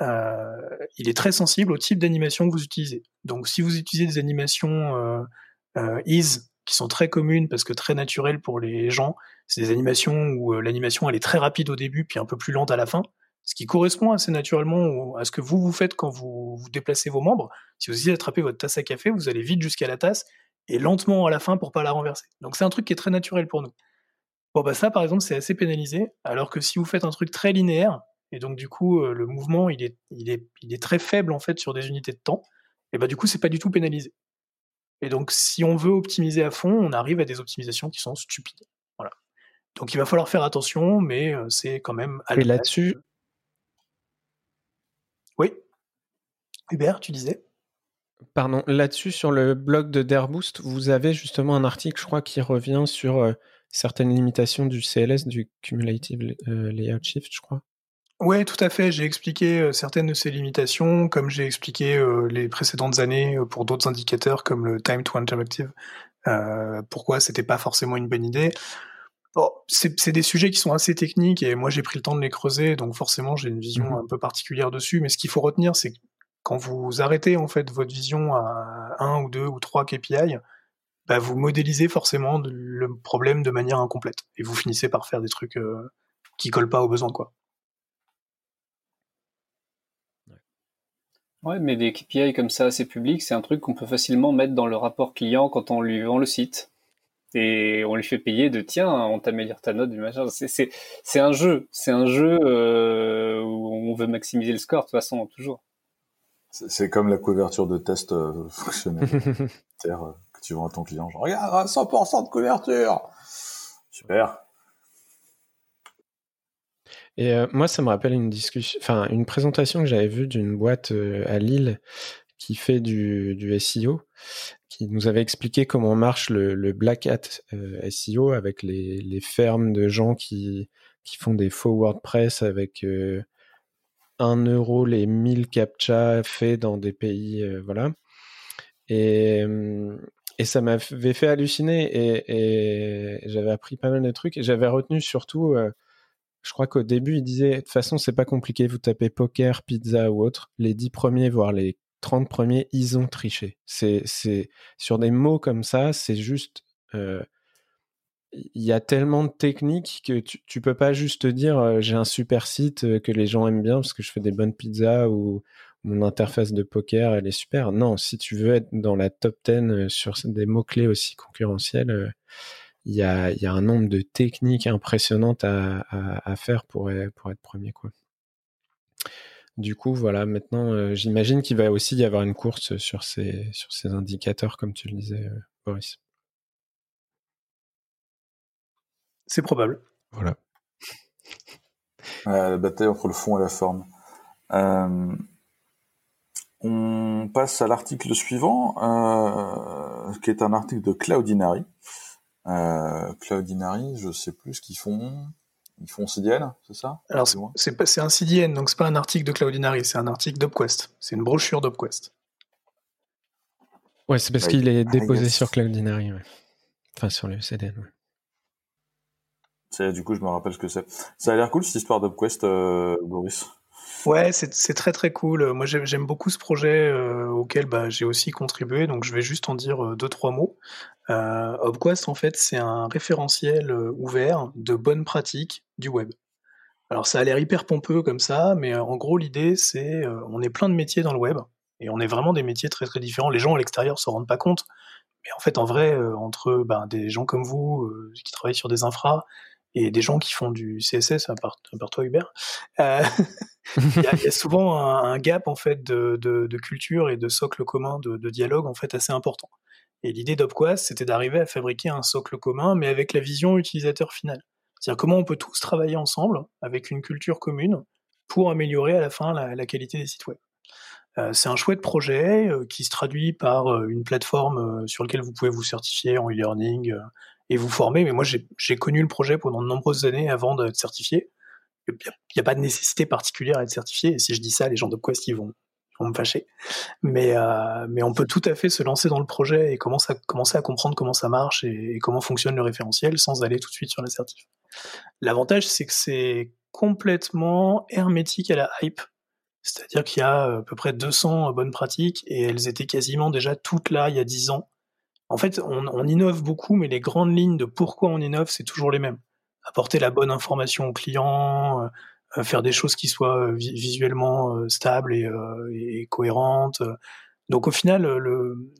il est très sensible au type d'animation que vous utilisez. Donc si vous utilisez des animations is qui sont très communes parce que très naturelles pour les gens, c'est des animations où l'animation elle est très rapide au début puis un peu plus lente à la fin ce qui correspond assez naturellement à ce que vous vous faites quand vous, vous déplacez vos membres. Si vous essayez d'attraper votre tasse à café, vous allez vite jusqu'à la tasse et lentement à la fin pour pas la renverser. Donc c'est un truc qui est très naturel pour nous. Bon bah ça par exemple c'est assez pénalisé, alors que si vous faites un truc très linéaire et donc du coup euh, le mouvement il est, il est, il est très faible en fait sur des unités de temps, et bah du coup c'est pas du tout pénalisé. Et donc si on veut optimiser à fond, on arrive à des optimisations qui sont stupides. Voilà. Donc il va falloir faire attention, mais euh, c'est quand même. Et là-dessus, oui. Hubert, tu disais? Pardon, là-dessus, sur le blog de Dareboost, vous avez justement un article, je crois, qui revient sur euh, certaines limitations du CLS, du Cumulative euh, Layout Shift, je crois. Ouais, tout à fait. J'ai expliqué certaines de ces limitations, comme j'ai expliqué les précédentes années pour d'autres indicateurs comme le time to interactive. Euh, pourquoi? C'était pas forcément une bonne idée. Bon, c'est des sujets qui sont assez techniques et moi j'ai pris le temps de les creuser, donc forcément j'ai une vision mmh un peu particulière dessus. Mais ce qu'il faut retenir, c'est que quand vous arrêtez en fait votre vision à un ou deux ou trois KPI, bah, vous modélisez forcément le problème de manière incomplète et vous finissez par faire des trucs euh, qui collent pas aux besoins quoi. Ouais, mais des KPI comme ça assez publics, c'est un truc qu'on peut facilement mettre dans le rapport client quand on lui vend le site. Et on lui fait payer de tiens, on t'améliore ta note du machin. C'est un jeu, c'est un jeu euh, où on veut maximiser le score de toute façon toujours. C'est comme la couverture de test euh, fonctionnel euh, que tu vends à ton client. Genre, regarde, 100% de couverture. Super. Et euh, moi, ça me rappelle une discussion, enfin une présentation que j'avais vue d'une boîte euh, à Lille qui fait du, du, SEO, qui nous avait expliqué comment marche le, le Black Hat euh, SEO avec les, les, fermes de gens qui, qui font des faux WordPress avec 1 euro les 1000 captcha faits dans des pays, voilà. Et, et ça m'avait fait halluciner et, j'avais appris pas mal de trucs et j'avais retenu surtout je crois qu'au début, il disait, de toute façon, c'est pas compliqué, vous tapez poker, pizza ou autre, les 10 premiers, voire les 30 premiers, ils ont triché. C'est, sur des mots comme ça, c'est juste, euh, il y a tellement de techniques que tu, tu peux pas juste te dire, euh, j'ai un super site euh, que les gens aiment bien parce que je fais des bonnes pizzas ou mon interface de poker, elle est super. Non, si tu veux être dans la top 10 sur des mots-clés aussi concurrentiels, il y a, un nombre de techniques impressionnantes à, faire pour, être premier. Du coup, voilà, maintenant, euh, j'imagine qu'il va aussi y avoir une course sur ces, indicateurs, comme tu le disais, euh, Boris. C'est probable. Voilà. la bataille entre le fond et la forme. Euh, on passe à l'article suivant, euh, qui est un article de Cloudinary. Euh, Cloudinary, je sais plus ce qu'ils font. Ils font CDN, c'est ça? Alors c'est un CDN, donc c'est pas un article de Cloudinary, c'est un article d'UpQuest. C'est une brochure d'UpQuest. Ouais, c'est parce qu'il est déposé sur Cloudinary, ouais. Enfin sur le CDN. Ouais. Du coup, je me rappelle ce que c'est. Ça a l'air cool cette histoire d'UpQuest, euh, Boris. Ouais, c'est très très cool. Moi, j'aime beaucoup ce projet euh, auquel bah, j'ai aussi contribué, donc je vais juste en dire euh, deux trois mots. Euh, en fait, c'est un référentiel ouvert de bonnes pratiques du web. Alors, ça a l'air hyper pompeux comme ça, mais en gros, l'idée, c'est on est plein de métiers dans le web et on est vraiment des métiers très très différents. Les gens à l'extérieur se rendent pas compte, mais en fait, en vrai, entre ben, des gens comme vous qui travaillent sur des infras et des gens qui font du CSS, à part, toi Hubert, euh, il, y a, souvent un, gap en fait de, de, culture et de socle commun de, dialogue en fait assez important. Et l'idée d'Opquast, c'était d'arriver à fabriquer un socle commun, mais avec la vision utilisateur finale. C'est-à-dire comment on peut tous travailler ensemble avec une culture commune pour améliorer à la fin la, qualité des sites web. Euh, c'est un chouette projet euh, qui se traduit par une plateforme sur laquelle vous pouvez vous certifier en e-learning et vous former. Mais moi, j'ai connu le projet pendant de nombreuses années avant d'être certifié. Il n'y a, pas de nécessité particulière à être certifié. Et si je dis ça, les gens de Quest, ils vont, me fâcher. Mais, euh, mais on peut tout à fait se lancer dans le projet et commencer à, commencer à comprendre comment ça marche et, comment fonctionne le référentiel sans aller tout de suite sur la certif. L'avantage, c'est que c'est complètement hermétique à la hype. C'est-à-dire qu'il y a à peu près 200 bonnes pratiques et elles étaient quasiment déjà toutes là il y a 10 ans en fait, on, innove beaucoup, mais les grandes lignes de pourquoi on innove, c'est toujours les mêmes. Apporter la bonne information au client, euh, euh, faire des choses qui soient euh, visuellement stables et, cohérentes. Donc au final,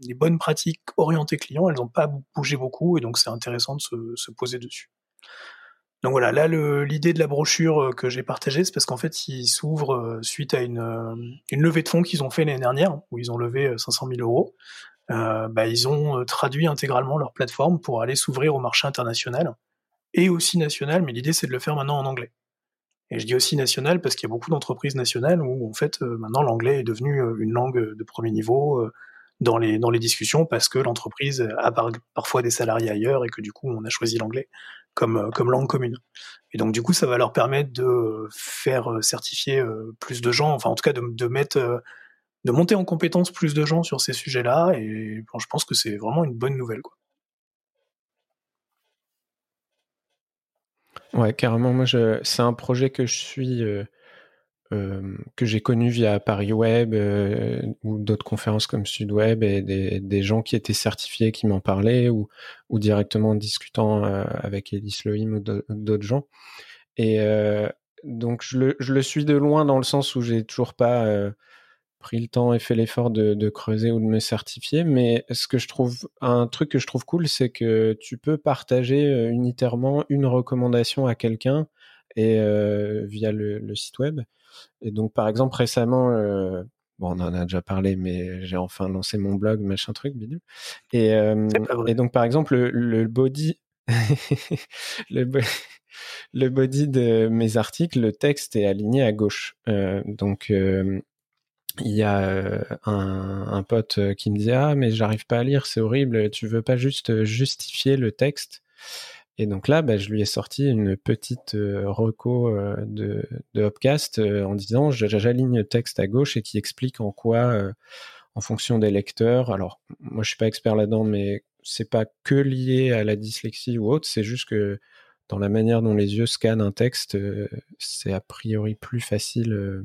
les bonnes pratiques orientées client, elles n'ont pas bougé beaucoup, et donc c'est intéressant de se, poser dessus. Donc voilà, là l'idée de la brochure que j'ai partagée, c'est parce qu'en fait, ils s'ouvrent suite à une, une levée de fonds qu'ils ont fait l'année dernière, où ils ont levé 500 000 euros. Euh, bah, ils ont euh, traduit intégralement leur plateforme pour aller s'ouvrir au marché international et aussi national, mais l'idée c'est de le faire maintenant en anglais. Et je dis aussi national parce qu'il y a beaucoup d'entreprises nationales où en fait euh, maintenant l'anglais est devenu une langue de premier niveau dans les, dans les discussions parce que l'entreprise a parfois des salariés ailleurs et que du coup on a choisi l'anglais. comme, comme langue commune. Et donc du coup, ça va leur permettre de faire certifier plus de gens, enfin en tout cas de, de mettre, de monter en compétence plus de gens sur ces sujets-là. Et bon, je pense que c'est vraiment une bonne nouvelle. Quoi. Ouais, carrément. Moi, c'est un projet que je suis euh, que j'ai connu via Paris Web euh, ou d'autres conférences comme SudWeb et des, des, gens qui étaient certifiés qui m'en parlaient ou, ou directement en discutant euh, avec Elise Lohim ou d'autres gens. Et donc je le, je le, suis de loin dans le sens où j'ai toujours pas pris le temps et fait l'effort de, de, creuser ou de me certifier. Mais ce que je trouve, un truc que je trouve cool, c'est que tu peux partager unitairement une recommandation à quelqu'un et via le, le, site web. Et donc, par exemple, récemment, euh, bon, on en a déjà parlé, mais j'ai enfin lancé mon blog, machin truc, bidule. Et, euh, et donc, par exemple, le, body, le, le, body de mes articles, le texte est aligné à gauche. Euh, donc, il y a un, un, pote qui me dit ah mais j'arrive pas à lire c'est horrible tu veux pas juste justifier le texte? Et donc là, bah, je lui ai sorti une petite euh, reco euh, de, Hopcast euh, en disant j'aligne le texte à gauche et qui explique en quoi, en fonction des lecteurs. Alors, moi, je suis pas expert là-dedans, mais c'est pas que lié à la dyslexie ou autre. C'est juste que dans la manière dont les yeux scannent un texte, c'est a priori plus facile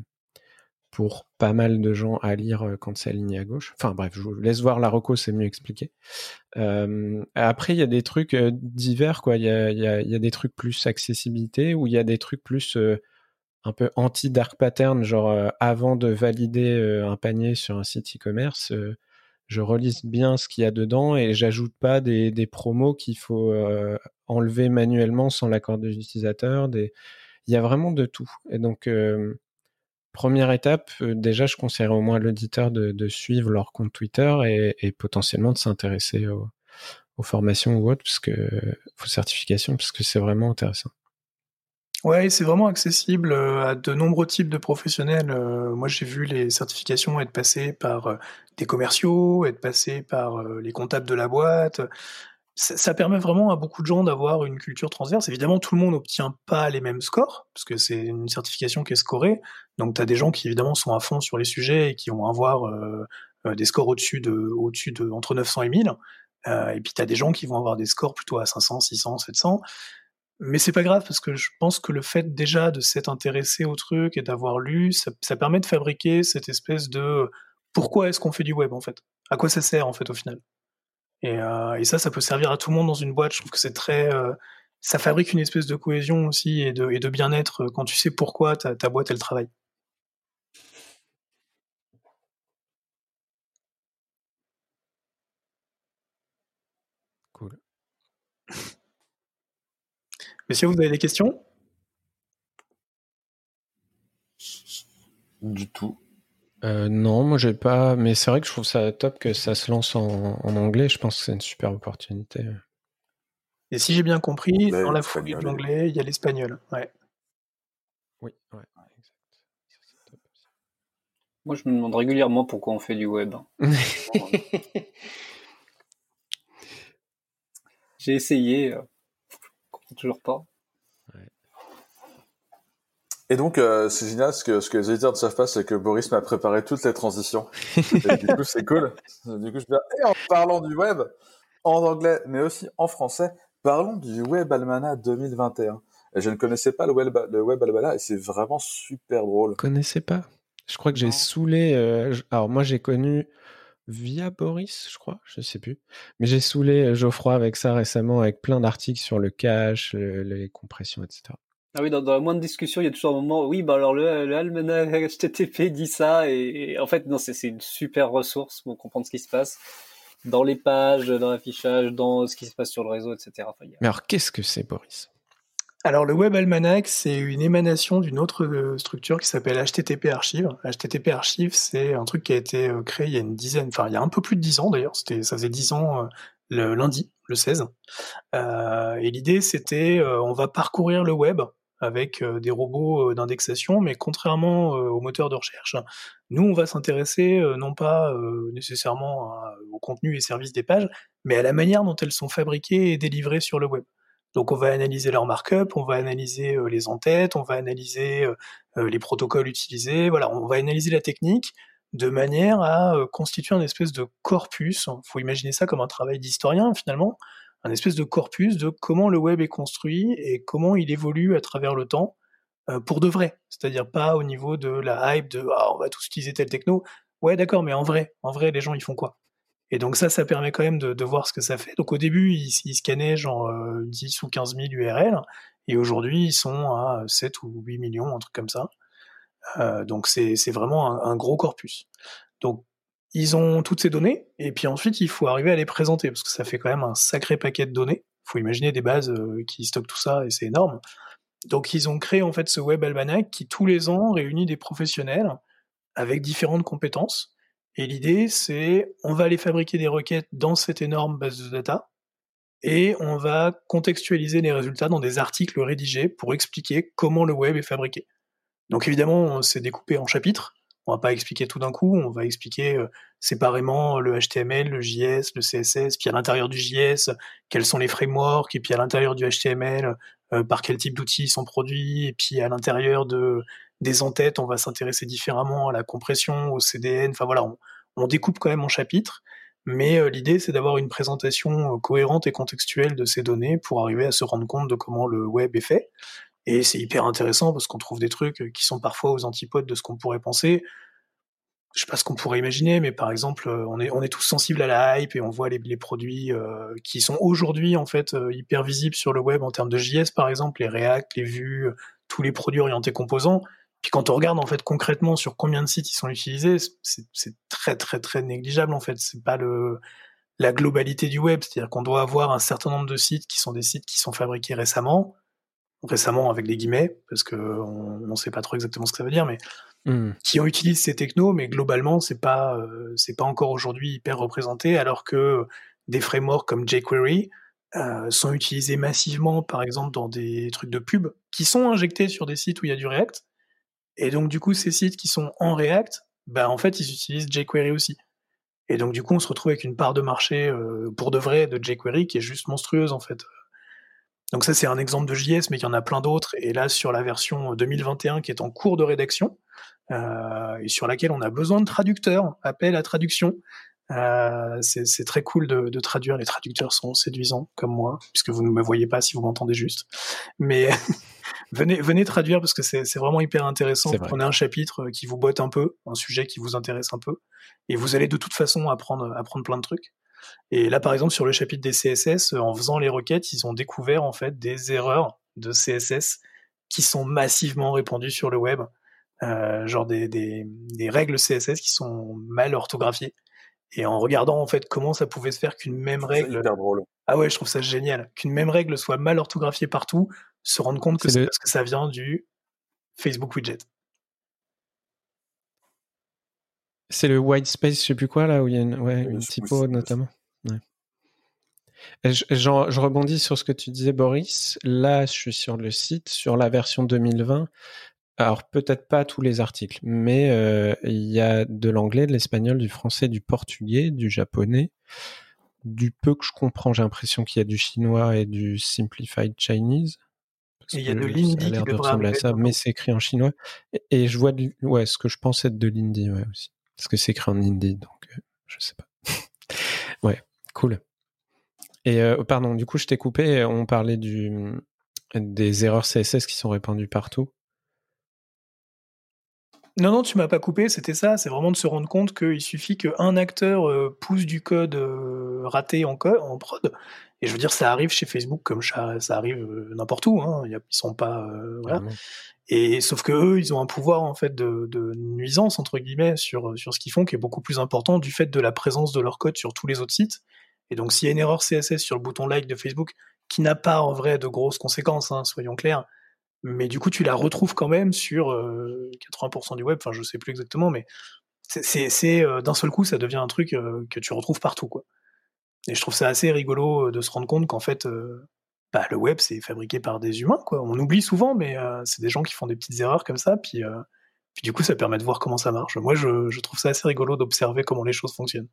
pour pas mal de gens à lire euh, quand c'est aligné à gauche. Enfin bref, je vous laisse voir la reco, c'est mieux expliqué. Euh, après, il y a des trucs euh, divers, quoi. Il y a, y, a, des trucs plus accessibilité ou il y a des trucs plus un peu anti-dark pattern, genre avant de valider un panier sur un site e-commerce, je relise bien ce qu'il y a dedans et j'ajoute pas des, des promos qu'il faut enlever manuellement sans l'accord de l'utilisateur. Des... Il y a vraiment de tout. Et donc première étape, euh, déjà, je conseillerais au moins à l'auditeur de, suivre leur compte Twitter et, potentiellement de s'intéresser aux, formations ou autres, parce que, aux certifications, parce que c'est vraiment intéressant. Ouais, c'est vraiment accessible euh, à de nombreux types de professionnels. Euh, moi, j'ai vu les certifications être passées par des commerciaux, être passées par les comptables de la boîte ça, permet vraiment à beaucoup de gens d'avoir une culture transverse. Évidemment, tout le monde n'obtient pas les mêmes scores, parce que c'est une certification qui est scorée. Donc, tu as des gens qui, évidemment, sont à fond sur les sujets et qui vont avoir euh, euh, des scores au-dessus de, au-dessus de, entre 900 et 1000. Euh, et puis, tu as des gens qui vont avoir des scores plutôt à 500, 600, 700. Mais c'est pas grave, parce que je pense que le fait déjà de s'être intéressé au truc et d'avoir lu, ça, ça permet de fabriquer cette espèce de pourquoi est-ce qu'on fait du web, en fait? À quoi ça sert, en fait, au final? Et, euh, et, ça, ça peut servir à tout le monde dans une boîte. Je trouve que c'est très, euh, ça fabrique une espèce de cohésion aussi et de, et de bien-être quand tu sais pourquoi ta, ta boîte elle travaille. Cool. Messieurs, vous avez des questions? Du tout. Euh, non, moi j'ai pas, mais c'est vrai que je trouve ça top que ça se lance en, anglais. Je pense que c'est une super opportunité. Et si j'ai bien compris, dans la foulée de l'anglais, il y a l'espagnol. Ouais. Oui, ouais, Moi, je me demande régulièrement pourquoi on fait du web. j'ai essayé, euh, toujours pas. Et donc, euh, c'est génial, ce que, ce que les éditeurs ne savent pas, c'est que Boris m'a préparé toutes les transitions. Et du coup, c'est cool. Du coup, je viens, et en parlant du web, en anglais, mais aussi en français, parlons du Web Almanac 2021. Et je ne connaissais pas le Web, le web Almanac et c'est vraiment super drôle. Je connaissais pas. Je crois que j'ai saoulé. Euh, alors, moi, j'ai connu via Boris, je crois, je sais plus. Mais j'ai saoulé Geoffroy avec ça récemment, avec plein d'articles sur le cache, les compressions, etc. Ah oui, dans, dans la moindre discussion, il y a toujours un moment, oui, bah alors le, le almanach HTTP dit ça, et, en fait, non, c'est une super ressource pour comprendre ce qui se passe dans les pages, dans l'affichage, dans ce qui se passe sur le réseau, etc. Mais alors, qu'est-ce que c'est, Boris? Alors le Web Almanac, c'est une émanation d'une autre euh, structure qui s'appelle HTTP Archive. HTTP Archive, c'est un truc qui a été euh, créé il y a une dizaine, enfin il y a un peu plus de dix ans d'ailleurs, c'était ça faisait dix ans euh, le lundi, le 16. Euh, et l'idée c'était, on va parcourir le web avec euh, des robots euh, d'indexation, mais contrairement euh, aux moteurs de recherche, nous, on va s'intéresser non pas nécessairement au contenu et services des pages, mais à la manière dont elles sont fabriquées et délivrées sur le web. Donc on va analyser leur markup, on va analyser les entêtes, on va analyser les protocoles utilisés, voilà, on va analyser la technique de manière à constituer un espèce de corpus. Il faut imaginer ça comme un travail d'historien finalement, un espèce de corpus de comment le web est construit et comment il évolue à travers le temps pour de vrai. C'est-à-dire pas au niveau de la hype de ah, on va tous utiliser tel techno. Ouais, d'accord, mais en vrai, en vrai, les gens ils font quoi? Et donc ça, ça permet quand même de, voir ce que ça fait. Donc au début, ils, scannaient genre 10 euh, ou 15 000 URL, et aujourd'hui, ils sont à 7 ou 8 millions, un truc comme ça. Euh, donc c'est vraiment un, gros corpus. Donc ils ont toutes ces données, et puis ensuite, il faut arriver à les présenter, parce que ça fait quand même un sacré paquet de données. Il faut imaginer des bases euh, qui stockent tout ça, et c'est énorme. Donc ils ont créé en fait ce Web Almanac qui tous les ans réunit des professionnels avec différentes compétences et l'idée, c'est on va aller fabriquer des requêtes dans cette énorme base de data et on va contextualiser les résultats dans des articles rédigés pour expliquer comment le web est fabriqué. Donc évidemment, c'est découpé en chapitres. On va pas expliquer tout d'un coup, on va expliquer euh, séparément le HTML, le JS, le CSS, puis à l'intérieur du JS, quels sont les frameworks, et puis à l'intérieur du HTML, euh, par quel type d'outils ils sont produits, et puis à l'intérieur de, des entêtes, on va s'intéresser différemment à la compression, au CDN, enfin voilà, on, découpe quand même en chapitres, mais euh, l'idée c'est d'avoir une présentation cohérente et contextuelle de ces données pour arriver à se rendre compte de comment le web est fait. Et c'est hyper intéressant parce qu'on trouve des trucs qui sont parfois aux antipodes de ce qu'on pourrait penser. Je sais pas ce qu'on pourrait imaginer, mais par exemple, euh, on est, on est tous sensibles à la hype et on voit les, les produits qui sont aujourd'hui en fait hyper visibles sur le web en termes de JS par exemple, les React, les vues, tous les produits orientés composants. Puis quand on regarde en fait concrètement sur combien de sites ils sont utilisés, c'est très très très négligeable en fait. C'est pas le la globalité du web, c'est-à-dire qu'on doit avoir un certain nombre de sites qui sont des sites qui sont fabriqués récemment, récemment avec des guillemets parce que on, ne sait pas trop exactement ce que ça veut dire, mais mmh. qui ont utilisé ces technos, mais globalement c'est pas euh, c'est pas encore aujourd'hui hyper représenté, alors que des frameworks comme jQuery euh, sont utilisés massivement, par exemple dans des trucs de pub, qui sont injectés sur des sites où il y a du React, et donc, du coup, ces sites qui sont en React, bah, en fait, ils utilisent jQuery aussi. Et donc, du coup, on se retrouve avec une part de marché euh, pour de vrai de jQuery qui est juste monstrueuse, en fait. Donc, ça, c'est un exemple de JS, mais il y en a plein d'autres. Et là, sur la version 2021 qui est en cours de rédaction, euh, et sur laquelle on a besoin de traducteurs, appel à traduction. Euh, c'est très cool de, de, traduire. Les traducteurs sont séduisants, comme moi, puisque vous ne me voyez pas si vous m'entendez juste. Mais venez, venez traduire parce que c'est vraiment hyper intéressant. Vous prenez un chapitre qui vous botte un peu, un sujet qui vous intéresse un peu, et vous allez de toute façon apprendre, apprendre plein de trucs. Et là, par exemple, sur le chapitre des CSS, en faisant les requêtes, ils ont découvert en fait des erreurs de CSS qui sont massivement répandues sur le web, euh, genre des, des, des, règles CSS qui sont mal orthographiées. Et en regardant en fait comment ça pouvait se faire qu'une même règle. drôle. Ah ouais, je trouve ça génial. Qu'une même règle soit mal orthographiée partout, se rendre compte que c'est parce que ça vient du Facebook Widget. C'est le white space, je sais plus quoi, là, où il y a une, ouais, une typo notamment. Je, je, rebondis sur ce que tu disais, Boris. Là, je suis sur le site, sur la version 2020. Alors, peut-être pas tous les articles, mais euh, il y a de l'anglais, de l'espagnol, du français, du portugais, du japonais. Du peu que je comprends, j'ai l'impression qu'il y a du chinois et du simplified Chinese il y a de l'indie qui devrait à ça, mais c'est écrit en chinois. Et, je vois ouais, ce que je pensais être de l'indie ouais, aussi. Parce que c'est écrit en indie, donc euh, je sais pas. ouais, cool. Et euh, pardon, du coup, je t'ai coupé. On parlait du, des erreurs CSS qui sont répandues partout. Non, non, tu m'as pas coupé, c'était ça. C'est vraiment de se rendre compte qu'il suffit qu'un acteur euh, pousse du code raté en, en prod et je veux dire, ça arrive chez Facebook comme ça, ça arrive euh, n'importe où. Hein. Ils sont pas euh, voilà. Et sauf que eux, ils ont un pouvoir en fait de, de nuisance entre guillemets sur sur ce qu'ils font qui est beaucoup plus important du fait de la présence de leur code sur tous les autres sites. Et donc, s'il y a une erreur CSS sur le bouton like de Facebook, qui n'a pas en vrai de grosses conséquences, hein, soyons clairs, mais du coup, tu la retrouves quand même sur 80% euh, du web. Enfin, je sais plus exactement, mais c'est d'un seul coup, ça devient un truc que tu retrouves partout, quoi. Et je trouve ça assez rigolo de se rendre compte qu'en fait, euh, bah, le web, c'est fabriqué par des humains. Quoi. On oublie souvent, mais euh, c'est des gens qui font des petites erreurs comme ça, puis, puis du coup, ça permet de voir comment ça marche. Moi, je, je trouve ça assez rigolo d'observer comment les choses fonctionnent.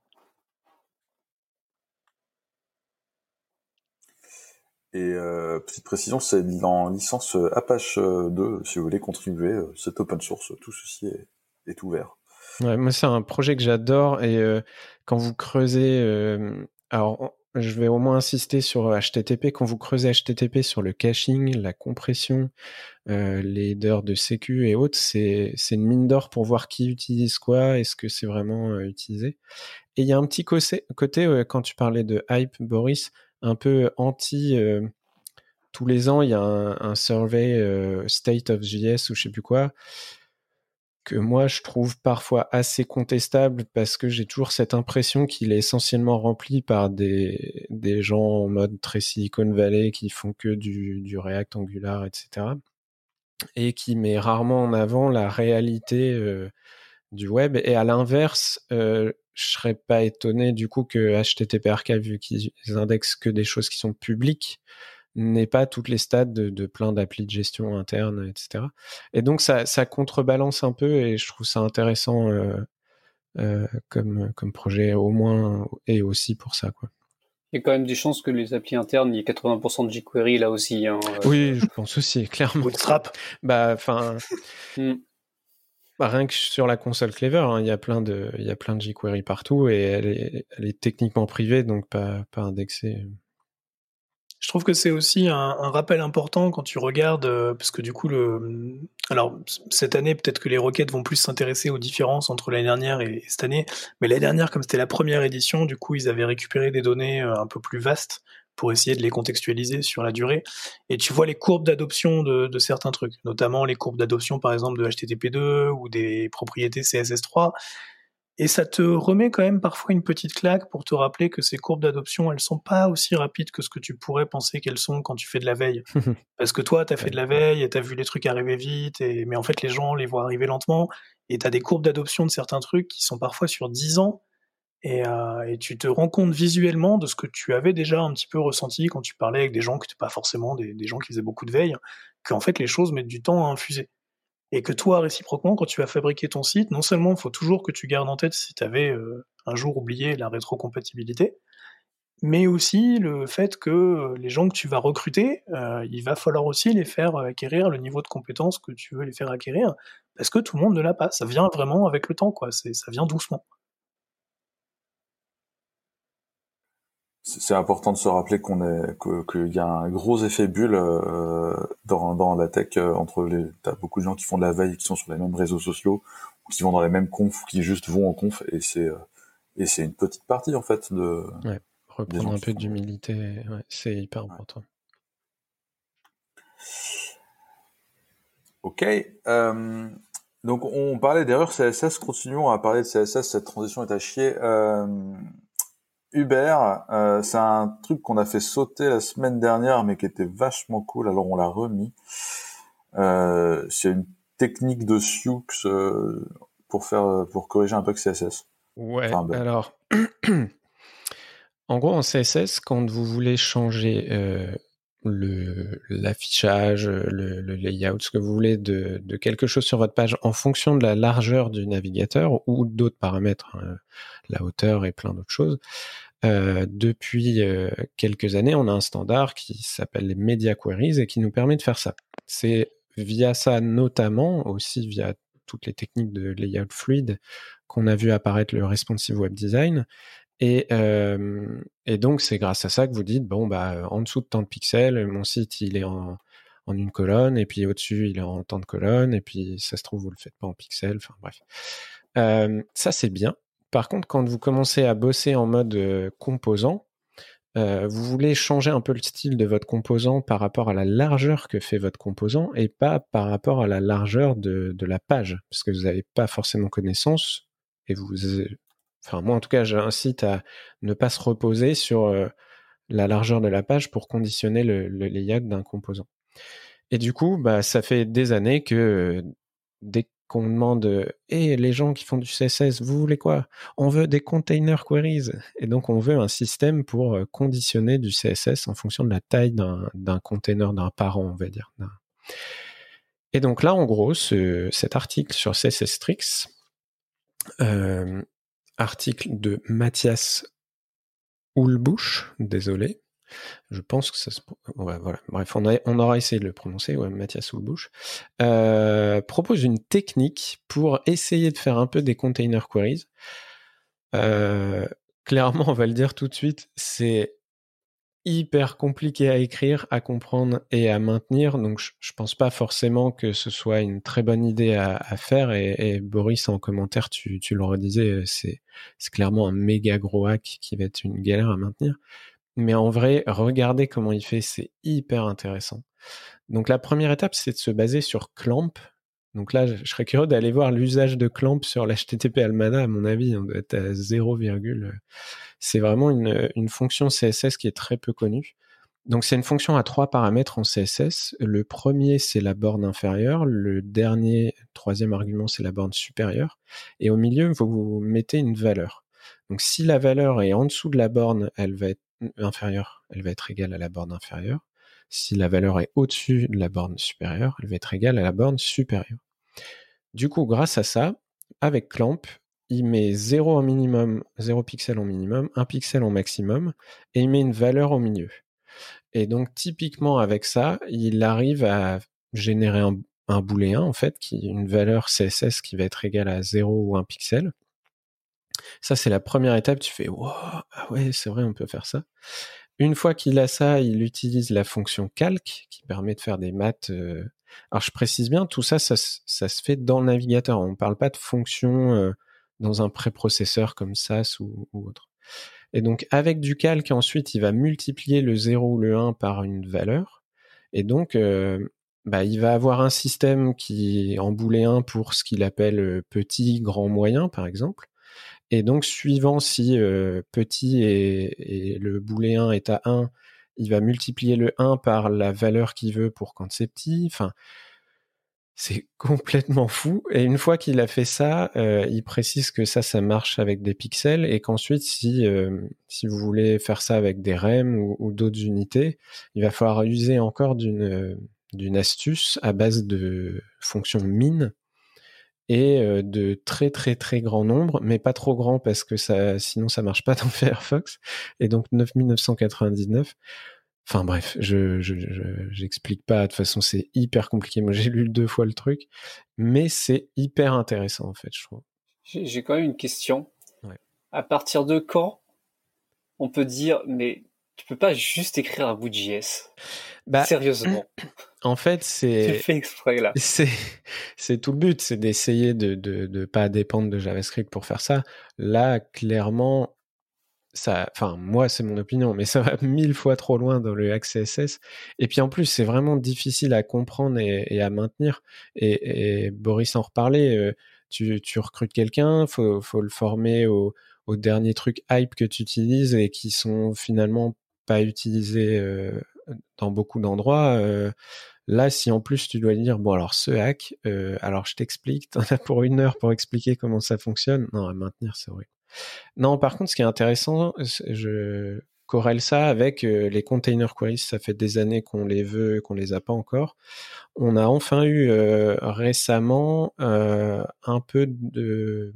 Et euh, petite précision, c'est en licence Apache 2, si vous voulez contribuer, c'est open source, tout ceci est, est ouvert. Ouais, moi, c'est un projet que j'adore et quand vous creusez, alors je vais au moins insister sur HTTP. Quand vous creusez HTTP sur le caching, la compression, les headers de sécu et autres, c'est une mine d'or pour voir qui utilise quoi, est-ce que c'est vraiment utilisé. Et il y a un petit côté, quand tu parlais de hype, Boris, un peu anti. tous les ans, il y a un, survey State of JS ou je sais plus quoi que moi je trouve parfois assez contestable parce que j'ai toujours cette impression qu'il est essentiellement rempli par des, gens en mode très Silicon Valley qui font que du, du React Angular, etc. Et qui met rarement en avant la réalité euh, du web. Et à l'inverse, euh, je serais pas étonné du coup que HTTP vu qu'ils indexent que des choses qui sont publiques, n'est pas toutes les stades de, plein d'applis de gestion interne, etc. Et donc ça, contrebalance un peu et je trouve ça intéressant euh, euh, comme, comme projet au moins et aussi pour ça. Quoi. Il y a quand même des chances que les applis internes, il y ait 80% de jQuery là aussi. Hein, euh. Oui, je pense aussi, clairement. Bootstrap. Bah, enfin. Hmm. Bah, rien que sur la console Clever, hein, il y a plein de, il y a plein de jQuery partout et elle est, elle est techniquement privée, donc pas, pas indexée. Je trouve que c'est aussi un, rappel important quand tu regardes, euh, parce que du coup, le, alors cette année, peut-être que les requêtes vont plus s'intéresser aux différences entre l'année dernière et, cette année, mais l'année dernière, comme c'était la première édition, du coup, ils avaient récupéré des données euh, un peu plus vastes pour essayer de les contextualiser sur la durée. Et tu vois les courbes d'adoption de, de, certains trucs, notamment les courbes d'adoption, par exemple, de HTTP2 ou des propriétés CSS3. Et ça te remet quand même parfois une petite claque pour te rappeler que ces courbes d'adoption, elles sont pas aussi rapides que ce que tu pourrais penser qu'elles sont quand tu fais de la veille. Parce que toi, tu as fait de la veille et tu as vu les trucs arriver vite, et... mais en fait, les gens les voient arriver lentement, et tu as des courbes d'adoption de certains trucs qui sont parfois sur 10 ans, et, euh, et, tu te rends compte visuellement de ce que tu avais déjà un petit peu ressenti quand tu parlais avec des gens qui n'étaient pas forcément des, des gens qui faisaient beaucoup de veille, qu'en fait, les choses mettent du temps à infuser et que toi, réciproquement, quand tu vas fabriquer ton site, non seulement il faut toujours que tu gardes en tête si tu avais euh, un jour oublié la rétrocompatibilité, mais aussi le fait que euh, les gens que tu vas recruter, euh, il va falloir aussi les faire acquérir le niveau de compétence que tu veux les faire acquérir, parce que tout le monde ne l'a pas. Ça vient vraiment avec le temps, quoi. ça vient doucement. C'est important de se rappeler qu'on est qu'il y a un gros effet bulle euh, dans, dans la tech euh, entre les t'as beaucoup de gens qui font de la veille qui sont sur les mêmes réseaux sociaux ou qui vont dans les mêmes confs ou qui juste vont en conf et c'est euh, et c'est une petite partie en fait de ouais, reprendre un peu d'humilité ouais, c'est hyper important. Ok euh, donc on parlait d'erreurs CSS continuons à parler de CSS cette transition est à chier Uber, euh, c'est un truc qu'on a fait sauter la semaine dernière, mais qui était vachement cool. Alors on l'a remis. Euh, c'est une technique de Sioux euh, pour faire pour corriger un bug CSS. Ouais. alors, en gros, en CSS, quand vous voulez changer le l'affichage, le, layout, ce que vous voulez de, de, quelque chose sur votre page en fonction de la largeur du navigateur ou d'autres paramètres, hein, la hauteur et plein d'autres choses, euh, depuis euh, quelques années, on a un standard qui s'appelle les Media Queries et qui nous permet de faire ça. C'est via ça notamment, aussi via toutes les techniques de layout fluide, qu'on a vu apparaître le responsive web design. Et, euh, donc, c'est grâce à ça que vous dites, bon, bah, en dessous de tant de pixels, mon site, il est en, une colonne, et puis au-dessus, il est en tant de colonnes, et puis ça se trouve, vous le faites pas en pixels, enfin bref. Ça, c'est bien. Par contre, quand vous commencez à bosser en mode euh, composant, euh, vous voulez changer un peu le style de votre composant par rapport à la largeur que fait votre composant et pas par rapport à la largeur de, la page, parce que vous n'avez pas forcément connaissance et vous, enfin moi en tout cas, j'incite à ne pas se reposer sur euh, la largeur de la page pour conditionner le, layout d'un composant. Et du coup, bah, ça fait des années que dès qu'on demande et eh, les gens qui font du CSS, vous voulez quoi? On veut des container queries. Et donc, on veut un système pour euh, conditionner du CSS en fonction de la taille d'un container, d'un parent, on va dire. Et donc là, en gros, cet article sur CSS Tricks, euh, article de Mathias Houlbouche, désolé, Je pense que ça se. Ouais, voilà. Bref, on, a, on aura essayé de le prononcer, ouais, Mathias Soulbouche. Euh, propose une technique pour essayer de faire un peu des container queries. Euh, clairement, on va le dire tout de suite, c'est hyper compliqué à écrire, à comprendre et à maintenir. Donc, je, je, pense pas forcément que ce soit une très bonne idée à, faire. Et, Boris, en commentaire, tu, tu le redisais, c'est clairement un méga gros hack qui va être une galère à maintenir. Mais en vrai, regardez comment il fait, c'est hyper intéressant. Donc, la première étape, c'est de se baser sur Clamp. Donc là, je serais curieux d'aller voir l'usage de Clamp sur l'HTTP Almana. À mon avis, on doit être à 0, c'est vraiment une, une, fonction CSS qui est très peu connue. Donc c'est une fonction à trois paramètres en CSS. Le premier, c'est la borne inférieure. Le dernier, troisième argument, c'est la borne supérieure. Et au milieu, vous, vous mettez une valeur. Donc si la valeur est en dessous de la borne, elle va être inférieure, elle va être égale à la borne inférieure. Si la valeur est au-dessus de la borne supérieure, elle va être égale à la borne supérieure. Du coup, grâce à ça, avec Clamp, il met 0 en minimum, 0 pixel en minimum, 1 pixel en maximum, et il met une valeur au milieu. Et donc, typiquement, avec ça, il arrive à générer un, booléen, en fait, qui une valeur CSS qui va être égale à 0 ou 1 pixel. Ça, c'est la première étape. Tu fais, ah ouais, c'est vrai, on peut faire ça. Une fois qu'il a ça, il utilise la fonction calc qui permet de faire des maths. Euh... Alors, je précise bien, tout ça, ça, se fait dans le navigateur. On ne parle pas de fonction euh, dans un préprocesseur comme SAS ou, autre. Et donc, avec du calc, ensuite, il va multiplier le 0 ou le 1 par une valeur. Et donc, euh, bah, il va avoir un système qui en booléen pour ce qu'il appelle petit, grand, moyen, par exemple. Et donc, suivant si petit et, le booléen est à 1, il va multiplier le 1 par la valeur qu'il veut pour quand c'est petit. Enfin, c'est complètement fou. Et une fois qu'il a fait ça, il précise que ça, ça marche avec des pixels et qu'ensuite, si, si vous voulez faire ça avec des REM ou, d'autres unités, il va falloir user encore d'une d'une astuce à base de fonctions min et euh, de très très très grand nombre, mais pas trop grand parce que ça, sinon ça marche pas dans Firefox. Et donc 9999. Enfin bref, je j'explique je, pas. De toute façon, c'est hyper compliqué. Moi, j'ai lu deux fois le truc, mais c'est hyper intéressant en fait, je trouve. J'ai quand même une question. Ouais. À partir de quand on peut dire, mais tu peux pas juste écrire un bout de JS bah, Sérieusement. En fait, c'est. Tu fais exprès là. C'est, tout le but, c'est d'essayer de, de, de pas dépendre de JavaScript pour faire ça. Là, clairement, ça, enfin, moi, c'est mon opinion, mais ça va mille fois trop loin dans le CSS. Et puis en plus, c'est vraiment difficile à comprendre et, et à maintenir. Et, et, Boris en reparlait. Euh, tu, tu recrutes quelqu'un, faut, faut le former au, au dernier truc hype que tu utilises et qui sont finalement pas utilisés euh, dans beaucoup d'endroits. Là, si en plus tu dois dire bon alors ce hack, alors je t'explique, t'en as pour une heure pour expliquer comment ça fonctionne. Non, à maintenir, c'est vrai. Non, par contre, ce qui est intéressant, je corrèle ça avec les container queries. Ça fait des années qu'on les veut, qu'on les a pas encore. On a enfin eu récemment un peu de,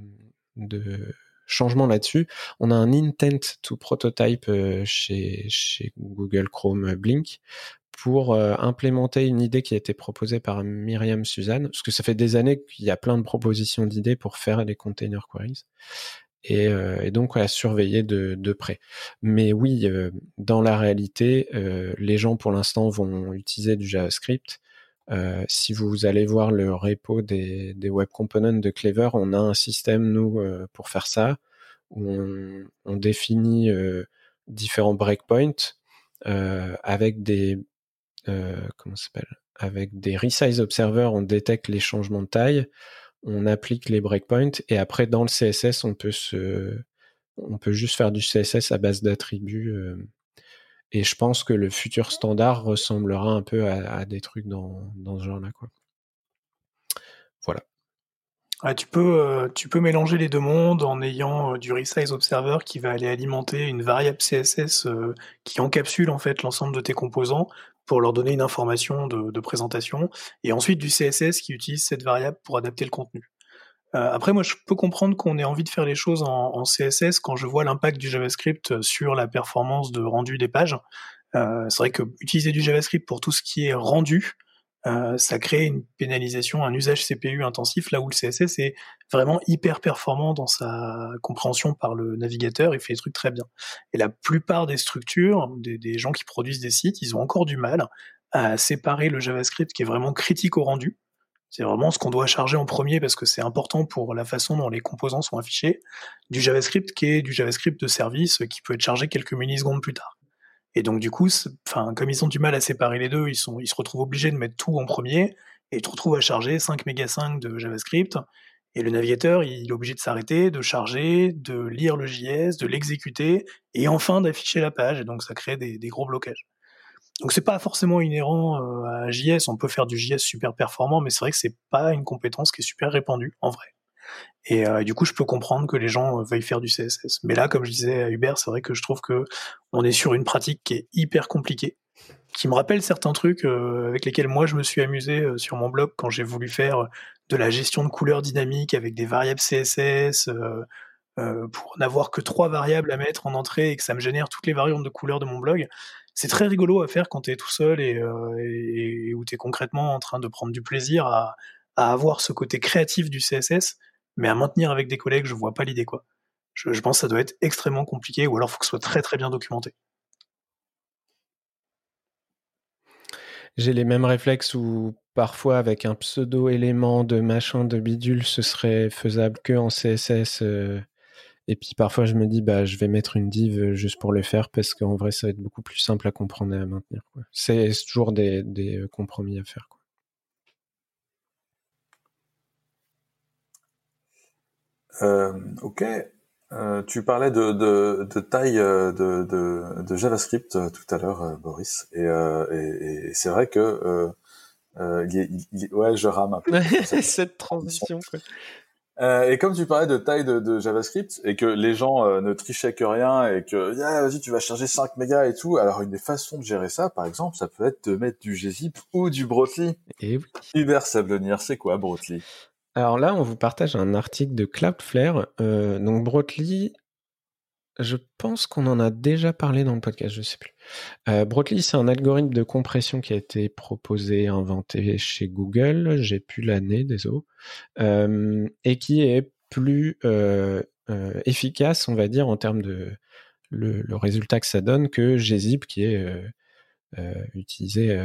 de changement là-dessus. On a un intent to prototype chez, chez Google Chrome Blink pour euh, implémenter une idée qui a été proposée par Myriam Suzanne, parce que ça fait des années qu'il y a plein de propositions d'idées pour faire des container queries. Et, euh, donc à surveiller de, près. Mais oui, euh, dans la réalité, euh, les gens pour l'instant vont utiliser du JavaScript. Euh, si vous allez voir le repo des, des, web components de Clever, on a un système nous pour faire ça où on, on définit différents breakpoints avec des euh, comment s'appelle Avec des resize observers, on détecte les changements de taille, on applique les breakpoints et après dans le CSS, on peut se, on peut juste faire du CSS à base d'attributs. Et je pense que le futur standard ressemblera un peu à, des trucs dans, dans ce genre-là. Voilà. Ah, tu, peux, euh, tu peux mélanger les deux mondes en ayant euh, du resize observer qui va aller alimenter une variable CSS euh, qui encapsule en fait l'ensemble de tes composants pour leur donner une information de, présentation, et ensuite du CSS qui utilise cette variable pour adapter le contenu. Euh, après, moi, je peux comprendre qu'on ait envie de faire les choses en, CSS quand je vois l'impact du JavaScript sur la performance de rendu des pages. c'est vrai que utiliser du JavaScript pour tout ce qui est rendu, euh, ça crée une pénalisation, un usage CPU intensif, là où le CSS est vraiment hyper performant dans sa compréhension par le navigateur, il fait des trucs très bien. Et la plupart des structures, des, gens qui produisent des sites, ils ont encore du mal à séparer le JavaScript qui est vraiment critique au rendu. C'est vraiment ce qu'on doit charger en premier parce que c'est important pour la façon dont les composants sont affichés, du JavaScript qui est du JavaScript de service qui peut être chargé quelques millisecondes plus tard. Et donc du coup, comme ils ont du mal à séparer les deux, ils, ils se retrouvent obligés de mettre tout en premier et tu te retrouves à charger 5 mégas 5 de JavaScript. Et le navigateur, il est obligé de s'arrêter, de charger, de lire le JS, de l'exécuter et enfin d'afficher la page. Et donc ça crée des, gros blocages. Donc c'est pas forcément inhérent euh, à JS. On peut faire du JS super performant, mais c'est vrai que c'est pas une compétence qui est super répandue en vrai. Et euh, du coup, je peux comprendre que les gens euh, veuillent faire du CSS. Mais là, comme je disais à Hubert, c'est vrai que je trouve que on est sur une pratique qui est hyper compliquée, qui me rappelle certains trucs avec lesquels moi je me suis amusé sur mon blog quand j'ai voulu faire de la gestion de couleurs dynamiques avec des variables CSS. pour n'avoir que trois variables à mettre en entrée et que ça me génère toutes les variantes de couleurs de mon blog, c'est très rigolo à faire quand tu es tout seul et, et, où tu es concrètement en train de prendre du plaisir à, avoir ce côté créatif du CSS mais à maintenir avec des collègues, je vois pas l'idée quoi. Je, pense que ça doit être extrêmement compliqué, ou alors il faut que ce soit très très bien documenté. J'ai les mêmes réflexes où parfois avec un pseudo-élément de machin de bidule, ce serait faisable que en CSS. Euh, et puis parfois je me dis bah je vais mettre une div euh, juste pour le faire parce qu'en vrai ça va être beaucoup plus simple à comprendre et à maintenir. C'est toujours des, des, euh, compromis à faire. Quoi. Euh, ok. Euh, tu parlais de, de, de taille de, de, de, JavaScript tout à l'heure, Boris, et, et, et c'est vrai que ouais, je rame un peu cette transition. Quoi. Euh, et comme tu parlais de taille de, de JavaScript et que les gens ne trichaient que rien et que yeah, vas-y tu vas charger 5 mégas et tout, alors une des façons de gérer ça, par exemple, ça peut être de mettre du gzip ou du Brotli. Et oui. Hubert Sablonnière, c'est quoi Brotli? Alors là, on vous partage un article de Cloudflare. Euh, donc Brotli, je pense qu'on en a déjà parlé dans le podcast, je sais plus. Euh, Brotli, c'est un algorithme de compression qui a été proposé, inventé chez Google. J'ai plus l'année, désolé. Euh, et qui est plus euh, efficace, on va dire, en termes de le, le, résultat que ça donne que gzip, qui est utilisé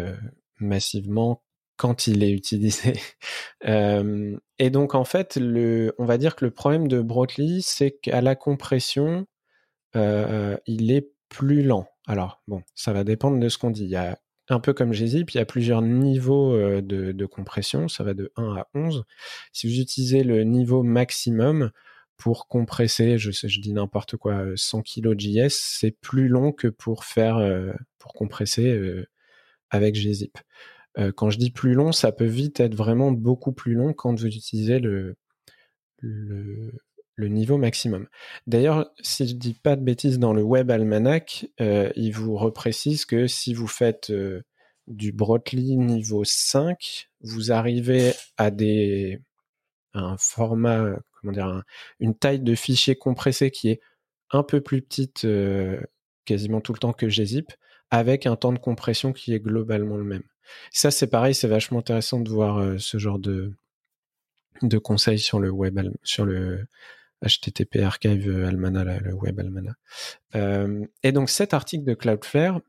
massivement quand il est utilisé. euh, et donc en fait, le, on va dire que le problème de Brotli, c'est qu'à la compression, euh, il est plus lent. Alors bon, ça va dépendre de ce qu'on dit. Il y a un peu comme gzip, il y a plusieurs niveaux euh, de, compression, ça va de 1 à 11. Si vous utilisez le niveau maximum pour compresser, je, sais, je dis n'importe quoi, 100 kg JS, c'est plus long que pour faire, euh, pour compresser euh, avec gzip. Quand je dis plus long, ça peut vite être vraiment beaucoup plus long quand vous utilisez le, le niveau maximum. D'ailleurs, si je dis pas de bêtises dans le Web Almanac, euh, il vous reprécise que si vous faites euh, du Brotli niveau 5, vous arrivez à des un format, comment dire, une taille de fichier compressé qui est un peu plus petite quasiment tout le temps que gzip, avec un temps de compression qui est globalement le même. Ça, c'est pareil, c'est vachement intéressant de voir euh, ce genre de, de conseils sur le web, sur le HTTP Archive euh, Almana, le web Almana. Euh, et donc, cet article de Cloudflare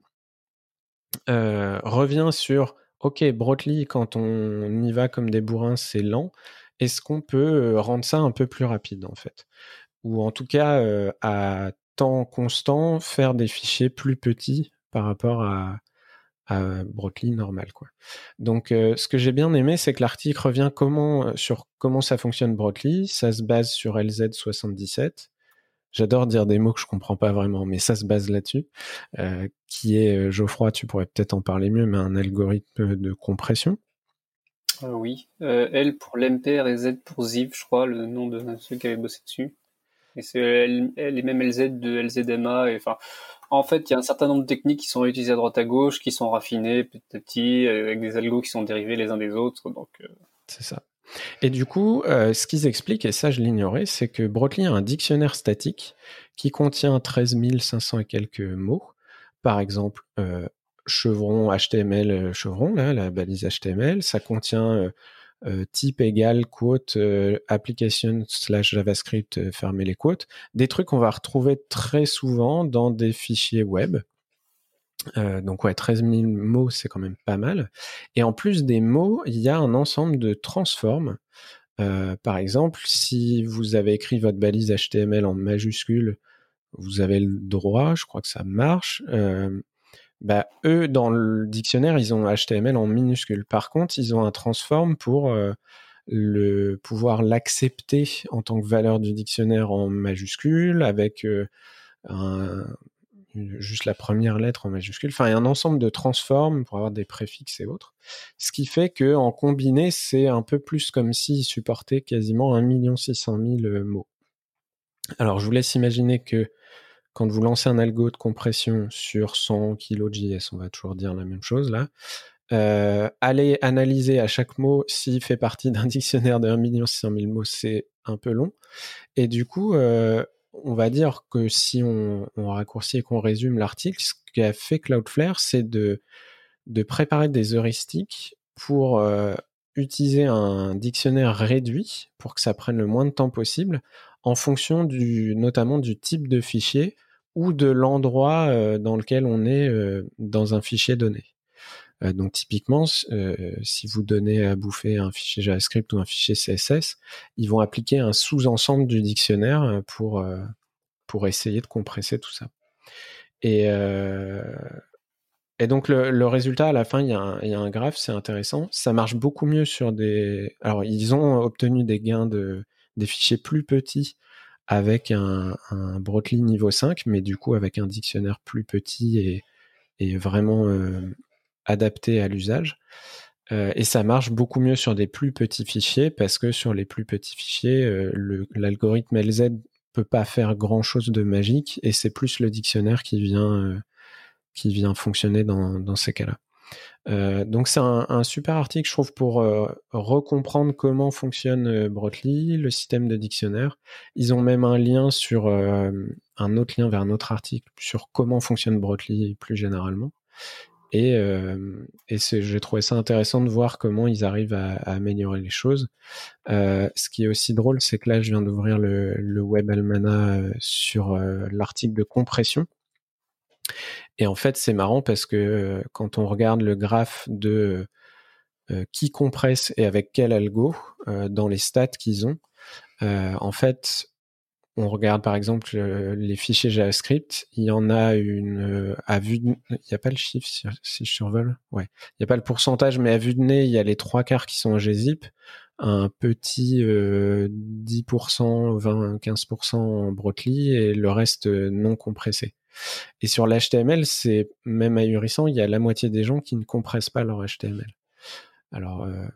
revient sur OK, Brotli, quand on y va comme des bourrins, c'est lent. Est-ce qu'on peut rendre ça un peu plus rapide, en fait? Ou en tout cas, à temps constant, faire des fichiers plus petits par rapport à, à normal quoi. Donc euh, ce que j'ai bien aimé c'est que l'article revient comment euh, sur comment ça fonctionne Brotli, ça se base sur LZ77. J'adore dire des mots que je comprends pas vraiment, mais ça se base là-dessus. Euh, qui est Geoffroy, tu pourrais peut-être en parler mieux, mais un algorithme de compression. oui, L pour l'MPR et Z pour ZIV, je crois, le nom de ceux qui avaient bossé dessus. Et c'est les mêmes LZ de LZMA. Et, enfin, en fait, il y a un certain nombre de techniques qui sont utilisées à droite à gauche, qui sont raffinées petit à petit, avec des algos qui sont dérivés les uns des autres. Euh. c'est ça. Et du coup, euh, ce qu'ils expliquent, et ça je l'ignorais, c'est que Brotli a un dictionnaire statique qui contient 13 500 et quelques mots. par exemple chevron HTML chevron, là, la balise HTML. Ça contient type égal quote application slash JavaScript fermer les quotes. Des trucs qu'on va retrouver très souvent dans des fichiers web. donc ouais, 13 000 mots, c'est quand même pas mal. Et en plus des mots, il y a un ensemble de transformes. par exemple, si vous avez écrit votre balise HTML en majuscule, vous avez le droit, je crois que ça marche. Bah, eux, dans le dictionnaire, ils ont HTML en minuscule. Par contre, ils ont un transform pour le pouvoir l'accepter en tant que valeur du dictionnaire en majuscule, avec un, juste la première lettre en majuscule. Enfin, il y a un ensemble de transformes pour avoir des préfixes et autres. Ce qui fait que en combiné, c'est un peu plus comme s'ils supportaient quasiment 1 600 000 mots. Alors, je vous laisse imaginer que quand vous lancez un algo de compression sur 100 kg JS, on va toujours dire la même chose là, euh, allez analyser à chaque mot s'il fait partie d'un dictionnaire de 1 600 000 mots, c'est un peu long. Et du coup, euh, on va dire que si on, raccourcit et qu'on résume l'article, ce qu'a fait Cloudflare, c'est de, préparer des heuristiques pour euh, utiliser un dictionnaire réduit pour que ça prenne le moins de temps possible en fonction du, notamment du type de fichier ou de l'endroit euh, dans lequel on est euh, dans un fichier donné. Euh, donc typiquement, si vous donnez à bouffer un fichier JavaScript ou un fichier CSS, ils vont appliquer un sous-ensemble du dictionnaire pour, essayer de compresser tout ça. Et, donc le, résultat à la fin, il y, a un, il y a un graphe, c'est intéressant. Ça marche beaucoup mieux sur des. Alors ils ont obtenu des gains de des fichiers plus petits avec un, Brotli niveau 5, mais du coup avec un dictionnaire plus petit et, vraiment euh, adapté à l'usage. Euh, et ça marche beaucoup mieux sur des plus petits fichiers parce que sur les plus petits fichiers, euh, l'algorithme LZ peut pas faire grand chose de magique et c'est plus le dictionnaire qui vient, fonctionner dans ces cas-là. Euh, donc c'est un, super article, je trouve, pour euh, recomprendre comment fonctionne euh, le système de dictionnaire. Ils ont même un lien sur un autre lien vers un autre article sur comment fonctionne Brotli plus généralement. Et, j'ai trouvé ça intéressant de voir comment ils arrivent à, améliorer les choses. ce qui est aussi drôle, c'est que là, je viens d'ouvrir le, le Web Almana sur l'article de compression. Et en fait, c'est marrant parce que euh, quand on regarde le graphe de euh, qui compresse et avec quel algo euh, dans les stats qu'ils ont, en fait, on regarde par exemple les fichiers JavaScript, il y en a une à vue de... il n'y a pas le chiffre si, je survole, ouais, il n'y a pas le pourcentage, mais à vue de nez, il y a les trois quarts qui sont en gzip, un petit 10%, 20, 15% en Brotli et le reste non compressé. Et sur l'HTML, c'est même ahurissant, il y a la moitié des gens qui ne compressent pas leur HTML. Alors, euh,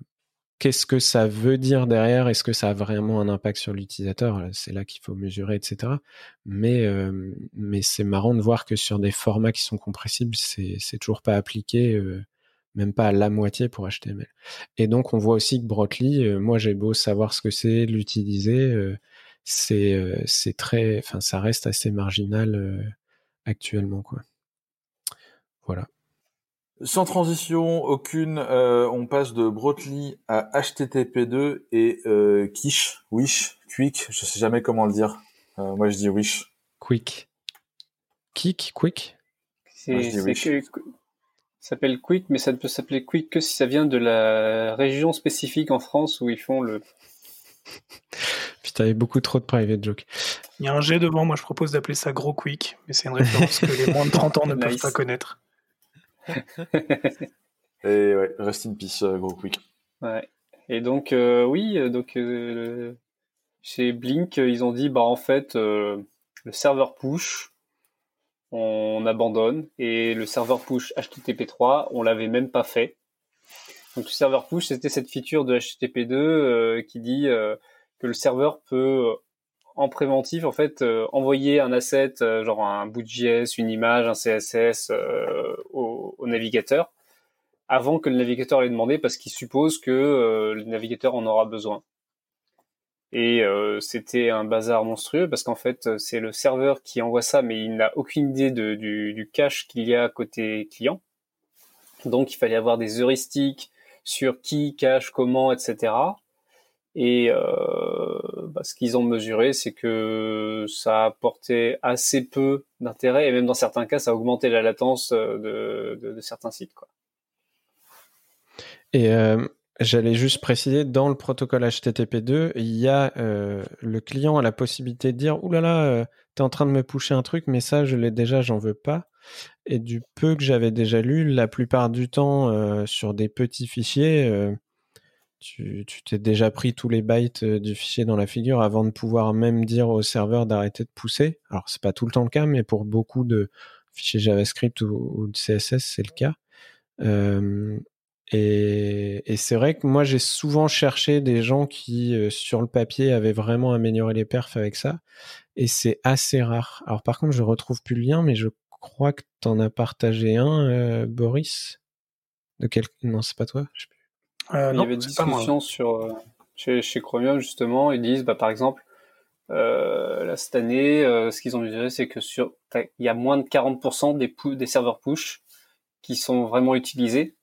qu'est-ce que ça veut dire derrière? Est-ce que ça a vraiment un impact sur l'utilisateur? C'est là qu'il faut mesurer, etc. Mais, euh, mais c'est marrant de voir que sur des formats qui sont compressibles, c'est toujours pas appliqué, euh, même pas à la moitié pour HTML. Et donc, on voit aussi que Brotli, moi j'ai beau savoir ce que c'est, l'utiliser, c'est très, enfin, ça reste assez marginal actuellement. Quoi. Voilà. Sans transition aucune, euh, on passe de Brotli à HTTP2 et euh, Quiche, Wish, Quick, je sais jamais comment le dire. Euh, moi je dis Wish. Quick. Kick, Quick? C'est s'appelle Quick, mais ça ne peut s'appeler Quick que si ça vient de la région spécifique en France où ils font le. Putain, il y beaucoup trop de private jokes. Il y a un G devant, moi je propose d'appeler ça Gros Quick, mais c'est une référence que les moins de 30 ans ne peuvent pas connaître. Et ouais, rest in peace, euh, Gros Quick. Ouais. Et donc, euh, oui, euh, donc chez Blink, ils ont dit, bah en fait, le serveur push, on abandonne, et le serveur push HTTP3, on l'avait même pas fait. Donc serveur push, c'était cette feature de HTTP2 qui dit que le serveur peut en préventif, en fait, euh, envoyer un asset, euh, genre un bout de JS, une image, un CSS euh, au, navigateur, avant que le navigateur l'ait demandé, parce qu'il suppose que le navigateur en aura besoin. Et euh, c'était un bazar monstrueux parce qu'en fait, c'est le serveur qui envoie ça, mais il n'a aucune idée du, du cache qu'il y a côté client. Donc, il fallait avoir des heuristiques sur qui cache, comment, etc. Et euh, bah, ce qu'ils ont mesuré, c'est que ça apportait assez peu d'intérêt, et même dans certains cas, ça a augmenté la latence de, de, certains sites. Euh, j'allais juste préciser, dans le protocole HTTP2, il y a euh, le client a la possibilité de dire, oulala, là là, t'es en train de me pusher un truc, mais ça, je l'ai déjà, j'en veux pas. Et du peu que j'avais déjà lu, la plupart du temps, euh, sur des petits fichiers, euh, tu t'es déjà pris tous les bytes du fichier dans la figure avant de pouvoir même dire au serveur d'arrêter de pousser. Alors, c'est pas tout le temps le cas, mais pour beaucoup de fichiers JavaScript ou, de CSS, c'est le cas. Et, et c'est vrai que moi, j'ai souvent cherché des gens qui, euh, sur le papier, avaient vraiment amélioré les perfs avec ça. Et c'est assez rare. Alors, par contre, je retrouve plus le lien, mais je crois que tu en as partagé un, euh, Boris? De quel... Non, c'est pas toi je sais plus. Euh, Il y avait une discussion sur, euh, chez, chez, Chromium, justement. Ils disent, bah, par exemple, euh, là, cette année, euh, ce qu'ils ont mesuré, c'est que sur, il y a moins de 40% des, des serveurs push qui sont vraiment utilisés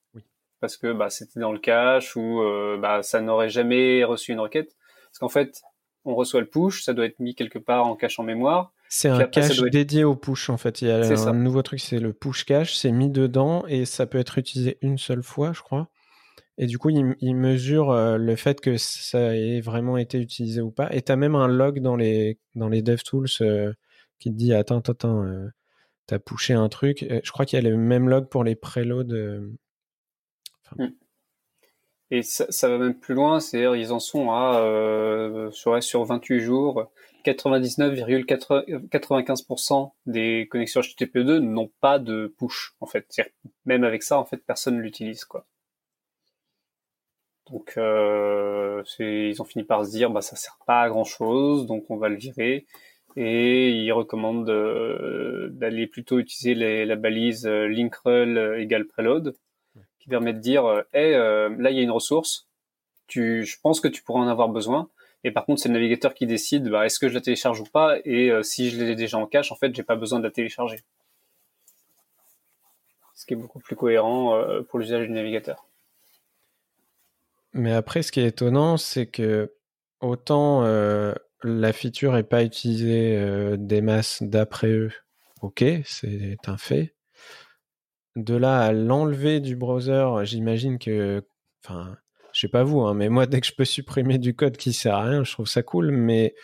parce que bah, c'était dans le cache ou euh, bah, ça n'aurait jamais reçu une requête. Parce qu'en fait, on reçoit le push, ça doit être mis quelque part en cache en mémoire. C'est un après, cache être... dédié au push en fait. Il y a un ça. nouveau truc, c'est le push cache, c'est mis dedans et ça peut être utilisé une seule fois, je crois. Et du coup, il, il mesure euh, le fait que ça ait vraiment été utilisé ou pas. Et tu as même un log dans les, dans les DevTools euh, qui te dit Attends, attends, attends, euh, t'as pushé un truc. Je crois qu'il y a le même log pour les preloads. Euh. Et ça, va même plus loin, c'est-à-dire ils en sont à euh, sur, sur 28 jours, 99,95% des connexions HTTP2 n'ont pas de push en fait. Même avec ça, en fait, personne ne l'utilise quoi. Donc euh, ils ont fini par se dire bah ça sert pas à grand chose, donc on va le virer. Et ils recommandent euh, d'aller plutôt utiliser la balise euh, linkrel égale preload permet de dire euh, euh, là il y a une ressource, tu, je pense que tu pourras en avoir besoin. Et par contre, c'est le navigateur qui décide bah, est-ce que je la télécharge ou pas? Et euh, si je l'ai déjà en cache, en fait, j'ai pas besoin de la télécharger. Ce qui est beaucoup plus cohérent pour l'usage du navigateur. Mais après, ce qui est étonnant, c'est que autant la feature n'est pas utilisée des masses d'après eux, ok, c'est un fait de là à l'enlever du browser, j'imagine que, enfin, je sais pas vous, hein, mais moi, dès que je peux supprimer du code qui sert à rien, je trouve ça cool, mais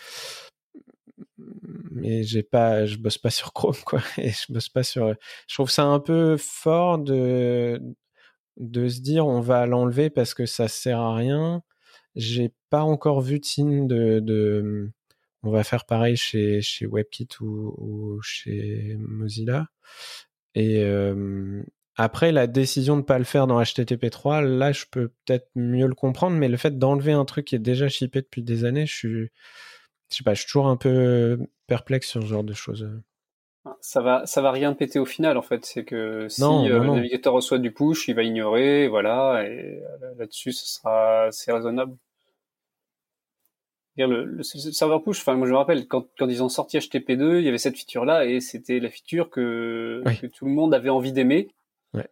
mais j'ai pas, je bosse pas sur Chrome, quoi, je trouve ça un peu fort de se dire on va l'enlever parce que ça sert à rien. J'ai pas encore vu de de, on va faire pareil chez, WebKit ou chez Mozilla. Et euh, après, la décision de ne pas le faire dans HTTP3, là, je peux peut-être mieux le comprendre, mais le fait d'enlever un truc qui est déjà shippé depuis des années, je suis, je sais pas, je suis toujours un peu perplexe sur ce genre de choses. Ça va, ça va rien péter au final, en fait. C'est que si non, euh, non, le navigateur reçoit du push, il va ignorer, voilà, et là-dessus, ce sera, c'est raisonnable. Le, le, serveur push, enfin moi je me rappelle quand, quand ils ont sorti HTTP2, il y avait cette feature là et c'était la feature que, oui. que, tout le monde avait envie d'aimer. Ouais.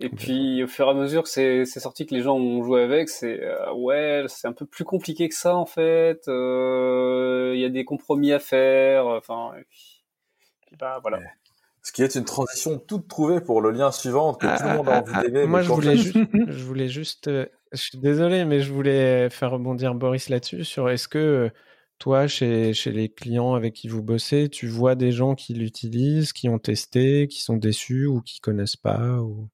Et puis au fur et à mesure que c'est sorti que les gens ont joué avec, c'est euh, ouais c'est un peu plus compliqué que ça en fait. Il euh, y a des compromis à faire. Enfin et puis, puis bah voilà. Ouais. Ce qui est une transition toute trouvée pour le lien suivant que ah, tout le monde a envie ah, d'aimer. Moi, je voulais, juste, je voulais juste, euh, je suis désolé, mais je voulais faire rebondir Boris là-dessus sur est-ce que toi, chez, chez les clients avec qui vous bossez, tu vois des gens qui l'utilisent, qui ont testé, qui sont déçus ou qui connaissent pas ou...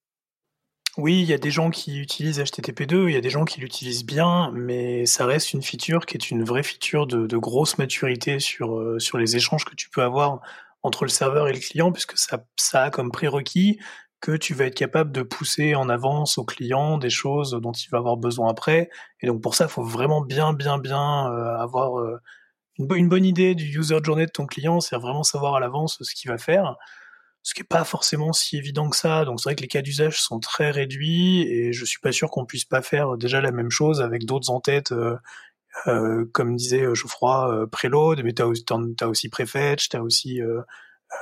Oui, il y a des gens qui utilisent HTTP2, il y a des gens qui l'utilisent bien, mais ça reste une feature qui est une vraie feature de, de grosse maturité sur, euh, sur les échanges que tu peux avoir entre le serveur et le client, puisque ça, ça a comme prérequis que tu vas être capable de pousser en avance au client des choses dont il va avoir besoin après. Et donc pour ça, il faut vraiment bien, bien, bien euh, avoir euh, une, bo une, bonne idée du user journey de ton client, c'est vraiment savoir à l'avance ce qu'il va faire, ce qui n'est pas forcément si évident que ça. Donc c'est vrai que les cas d'usage sont très réduits et je suis pas sûr qu'on puisse pas faire déjà la même chose avec d'autres en tête. Euh, comme disait Geoffroy, Preload, mais tu as, aussi Prefetch, tu as aussi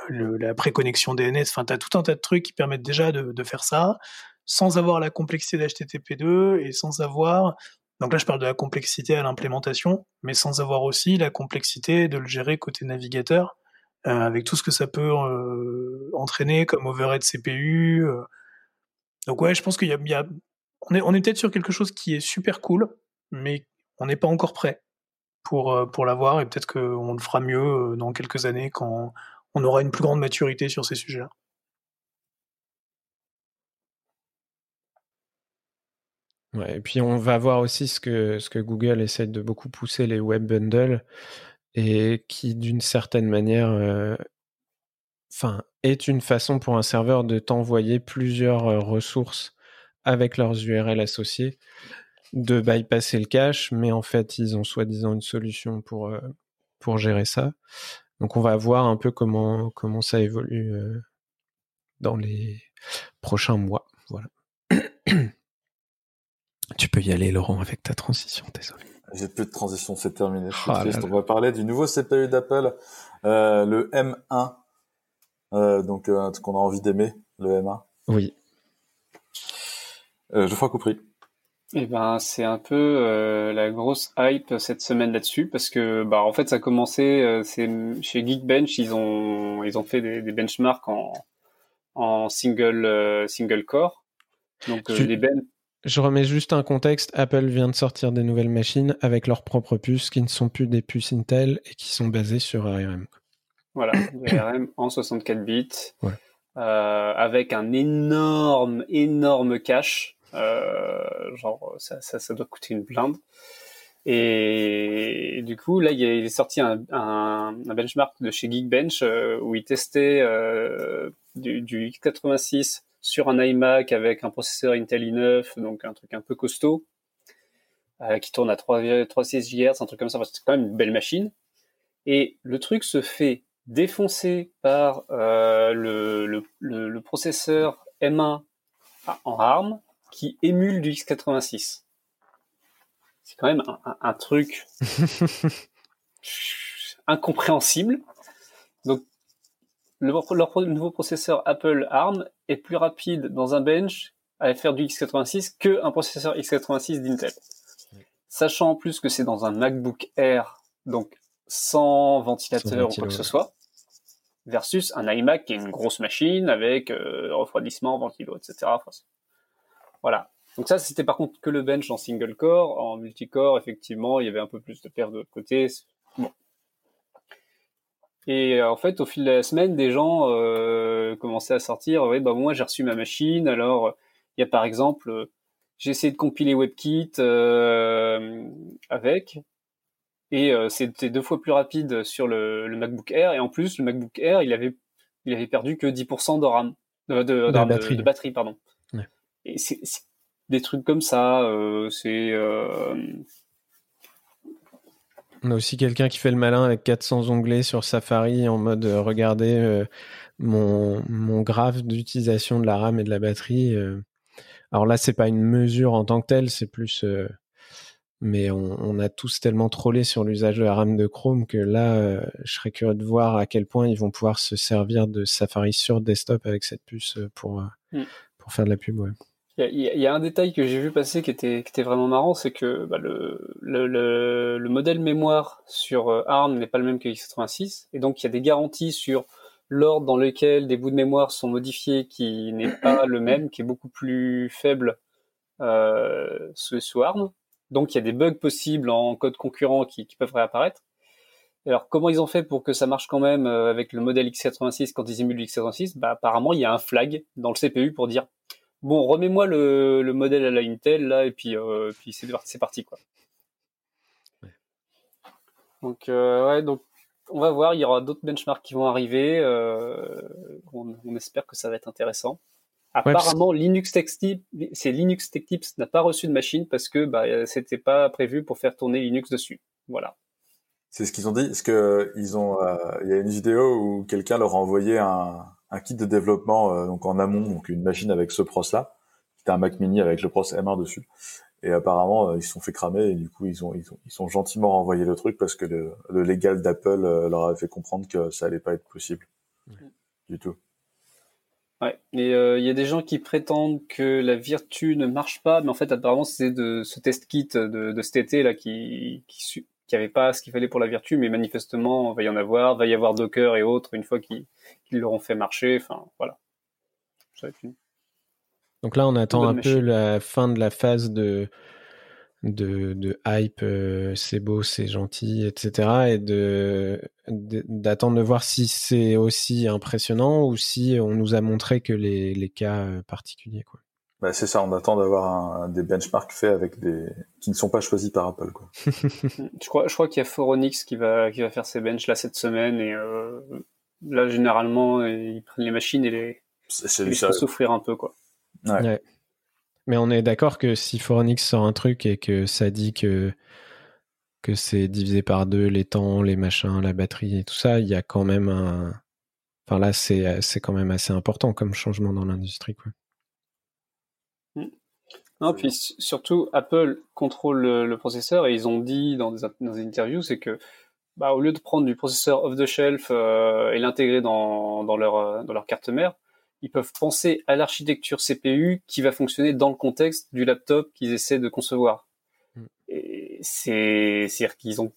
la préconnexion DNS, enfin tu as tout un tas de trucs qui permettent déjà de, faire ça sans avoir la complexité d'HTTP2 et sans avoir donc là, je parle de la complexité à l'implémentation, mais sans avoir aussi la complexité de le gérer côté navigateur, euh, avec tout ce que ça peut euh, entraîner comme overhead CPU. Euh. Donc ouais, je pense qu'il y a, on est, on est peut-être sur quelque chose qui est super cool, mais on n'est pas encore prêt pour pour l'avoir, et peut-être qu'on le fera mieux dans quelques années quand on aura une plus grande maturité sur ces sujets-là. et puis on va voir aussi ce que, Google essaie de beaucoup pousser, les web bundles, et qui d'une certaine manière euh, est une façon pour un serveur de t'envoyer plusieurs euh, ressources avec leurs URL associées, de bypasser le cache, mais en fait ils ont soi-disant une solution pour, euh, pour gérer ça. Donc on va voir un peu comment, comment ça évolue dans les prochains mois. Voilà. Tu peux y aller, Laurent, avec ta transition, désolé. J'ai plus de transition, c'est terminé. Oh On va parler du nouveau CPU d'Apple, euh, le M1. Euh, donc, euh, ce qu'on a envie d'aimer, le M1. Oui. Euh, je crois compris. Eh ben, c'est un peu euh, la grosse hype cette semaine là-dessus parce que, bah, en fait, ça a commencé. Euh, c'est chez Geekbench, ils ont ils ont fait des, des benchmarks en en single single core. Donc les ben je remets juste un contexte. Apple vient de sortir des nouvelles machines avec leurs propres puces qui ne sont plus des puces Intel et qui sont basées sur ARM. Voilà, ARM en 64 bits, euh, avec un énorme, énorme cache. Euh, genre, ça, ça, doit coûter une blinde. Et, du coup, là, il, est sorti un, benchmark de chez Geekbench euh, où il testait du, du x86 sur un iMac avec un processeur Intel i9, donc un truc un peu costaud, euh, qui tourne à 3,6 GHz, un truc comme ça, c'est quand même une belle machine. Et le truc se fait défoncer par euh, le, processeur M1 en ARM qui émule du x86. C'est quand même un truc incompréhensible. Donc leur, nouveau processeur Apple ARM est plus rapide dans un bench à faire du x86 qu'un processeur x86 d'Intel. Sachant en plus que c'est dans un MacBook Air, donc sans ventilateur ou quoi que ce soit, versus un iMac qui est une grosse machine avec euh, refroidissement, ventilo, etc. voilà. Donc ça, c'était par contre que le bench en single core. En multicore, effectivement, il y avait un peu plus de paires de côté. Bon, et euh, en fait, au fil de la semaine, des gens euh, commençaient à sortir. Oui, bah moi j'ai reçu ma machine. Alors, il y a par exemple, j'ai essayé de compiler WebKit euh, avec, et euh, c'était deux fois plus rapide sur le, le, MacBook Air. Et en plus, le MacBook Air, il avait, il avait perdu que 10% de RAM, de, de, batterie. de, batterie, pardon. Ouais. Et c'est des trucs comme ça. c'est on a aussi quelqu'un qui fait le malin avec 400 onglets sur Safari en mode euh, regardez euh, mon, mon graphe d'utilisation de la RAM et de la batterie. Euh. Alors là, c'est pas une mesure en tant que telle, c'est plus. mais on, a tous tellement trollé sur l'usage de la RAM de Chrome que là, je serais curieux de voir à quel point ils vont pouvoir se servir de Safari sur desktop avec cette puce pour, mm. pour faire de la pub. Ouais. Il y, a un détail que j'ai vu passer qui était, qui était vraiment marrant, c'est que bah, le, le, le, modèle mémoire sur euh, ARM n'est pas le même que x86, et donc il y a des garanties sur l'ordre dans lequel des bouts de mémoire sont modifiés qui n'est pas le même, qui est beaucoup plus faible euh, sous, ARM. Donc il y a des bugs possibles en code concurrent qui, qui peuvent réapparaître. Alors comment ils ont fait pour que ça marche quand même euh, avec le modèle x86 quand ils émulent x86? Bah apparemment il y a un flag dans le CPU pour dire bon, remets-moi le, le, modèle à la Intel là, et puis, euh, puis c'est, c'est parti quoi. Donc euh, ouais, donc on va voir, il y aura d'autres benchmarks qui vont arriver. Euh, on, on, espère que ça va être intéressant. Apparemment, Linux Tech Tips, c'est Linux Tech Tips n'a pas reçu de machine parce que bah, c'était pas prévu pour faire tourner Linux dessus. Voilà. C'est ce qu'ils ont dit. Est-ce que ils ont, euh, il y a une vidéo où quelqu'un leur a envoyé un, un kit de développement euh, donc en amont, donc une machine avec ce pros là, c'était un Mac Mini avec le pros M1 dessus. Et Et apparemment, ils se sont fait cramer et du coup, ils ont, ils ont, ils sont gentiment renvoyé le truc parce que le, le légal d'Apple leur avait fait comprendre que ça allait pas être possible du tout. Ouais, mais il y a des gens qui prétendent que la Virtu ne marche pas, mais en fait, apparemment, c'est de ce test kit de, de cet été là qui, qui, qui avait pas ce qu'il fallait pour la vertu, mais manifestement, il va y en avoir, va y avoir Docker et autres une fois qu'ils l'auront fait marcher. Enfin, voilà. Donc là, on attend un peu la fin de la phase de, de, de hype, euh, c'est beau, c'est gentil, etc. Et de d'attendre de, voir si c'est aussi impressionnant ou si on nous a montré que les, les cas euh, particuliers. Quoi. Bah, c'est ça, on attend d'avoir des benchmarks faits avec des qui ne sont pas choisis par Apple. Quoi. je crois, je crois qu'il y a Foronix qui va qui va faire ses benches là cette semaine et euh, là généralement ils prennent les machines et les ils font souffrir un peu quoi. Ouais. Mais on est d'accord que si Foronix sort un truc et que ça dit que que c'est divisé par deux les temps, les machins, la batterie et tout ça, il y a quand même un. Enfin là, c'est c'est quand même assez important comme changement dans l'industrie quoi. Non, puis surtout, Apple contrôle le, processeur et ils ont dit dans des, interviews, c'est que bah, au lieu de prendre du processeur off-the-shelf euh, et l'intégrer dans, dans, leur, euh, dans leur carte mère, ils peuvent penser à l'architecture CPU qui va fonctionner dans le contexte du laptop qu'ils essaient de concevoir. Mm. C'est-à-dire qu'ils ont,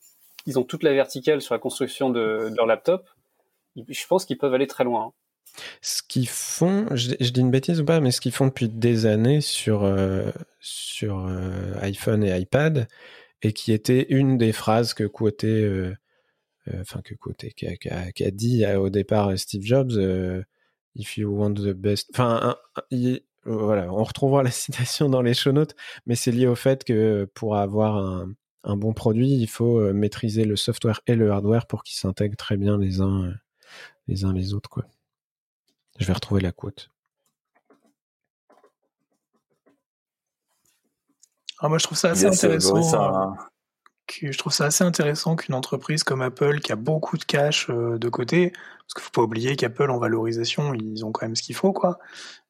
ils ont toute la verticale sur la construction de, de leur laptop. Je pense qu'ils peuvent aller très loin. Hein. Ce qu'ils font, je, dis une bêtise ou pas, mais ce qu'ils font depuis des années sur, euh, sur euh, iPhone et iPad, et qui était une des phrases que euh, enfin que quotait, qu'a dit au départ Steve Jobs, If you want the best. Enfin, voilà, on retrouvera la citation dans les show notes, mais c'est lié au fait que pour avoir un, un bon produit, il faut maîtriser le software et le hardware pour qu'ils s'intègrent très bien les uns les uns les autres, quoi. Je vais retrouver la quote. Ah, moi, je trouve ça assez intéressant. Je trouve ça assez intéressant qu'une entreprise comme Apple, qui a beaucoup de cash euh, de côté, parce qu'il faut pas oublier qu'Apple en valorisation, ils ont quand même ce qu'il faut, quoi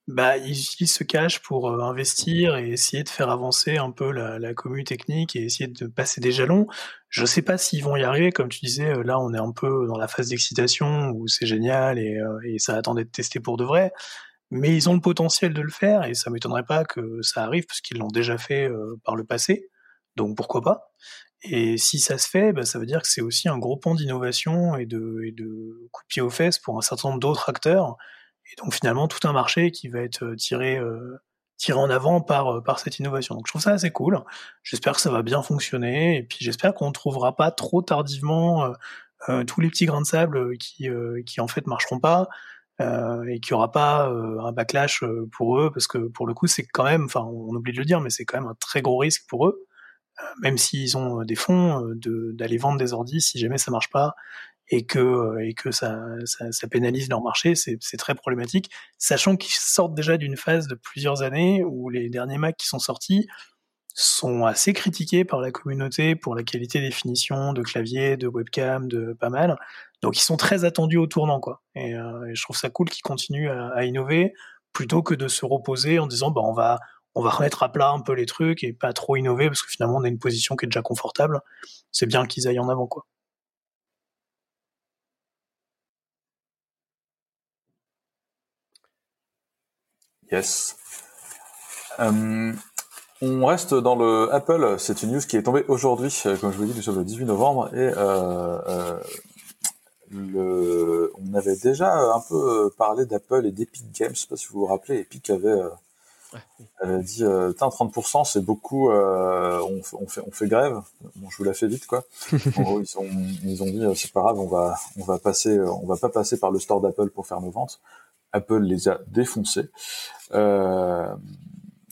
bah, ils utilisent ce cash pour euh, investir et essayer de faire avancer un peu la, la commune technique et essayer de passer des jalons. Je sais pas s'ils vont y arriver, comme tu disais, euh, là on est un peu dans la phase d'excitation où c'est génial et, et ça attend d'être testé pour de vrai. Mais ils ont le potentiel de le faire et ça m'étonnerait pas que ça arrive parce qu'ils l'ont déjà fait par le passé. Donc pourquoi pas Et si ça se fait, bah, ça veut dire que c'est aussi un gros point d'innovation et de, et de coup de pied aux fesses pour un certain nombre d'autres acteurs et donc finalement tout un marché qui va être euh, tiré euh, tiré en avant par euh, par cette innovation. Donc je trouve ça assez cool. J'espère que ça va bien fonctionner et puis j'espère qu'on ne trouvera pas trop tardivement tous les petits grains de sable qui qui en fait marcheront pas. Euh, et qu'il n'y aura pas un backlash pour eux, parce que pour le coup, c'est quand même, enfin, on oublie de le dire, mais c'est quand même un très gros risque pour eux, même s'ils ont des fonds, d'aller vendre des ordis si jamais ça marche pas, et que, euh, et que ça, ça, pénalise leur marché, c'est très problématique, sachant qu'ils sortent déjà d'une phase de plusieurs années où les derniers Mac qui sont sortis sont assez critiqués par la communauté pour la qualité des finitions de clavier, de webcam, de pas mal. Donc ils sont très attendus au tournant, quoi. Et, euh, je trouve ça cool qu'ils continuent à, à, innover plutôt que de se reposer en disant bah on va on va remettre à plat un peu les trucs et pas trop innover parce que finalement on a une position qui est déjà confortable. C'est bien qu'ils aillent en avant, quoi. Yes. Euh, on reste dans le Apple. C'est une news qui est tombée aujourd'hui, euh, comme je vous dit, nous sommes le 18 novembre, et euh, on avait déjà un peu parlé d'Apple et d'Epic Games. Je sais pas si vous vous rappelez, Epic avait, euh, avait dit, euh, 30% c'est beaucoup, on, on, fait, on fait grève. Bon, je vous la fais vite, quoi. en gros, ils ont, ils ont dit, c'est pas grave, on va, on va passer, on va pas passer par le store d'Apple pour faire nos ventes. Apple les a défoncés. Euh,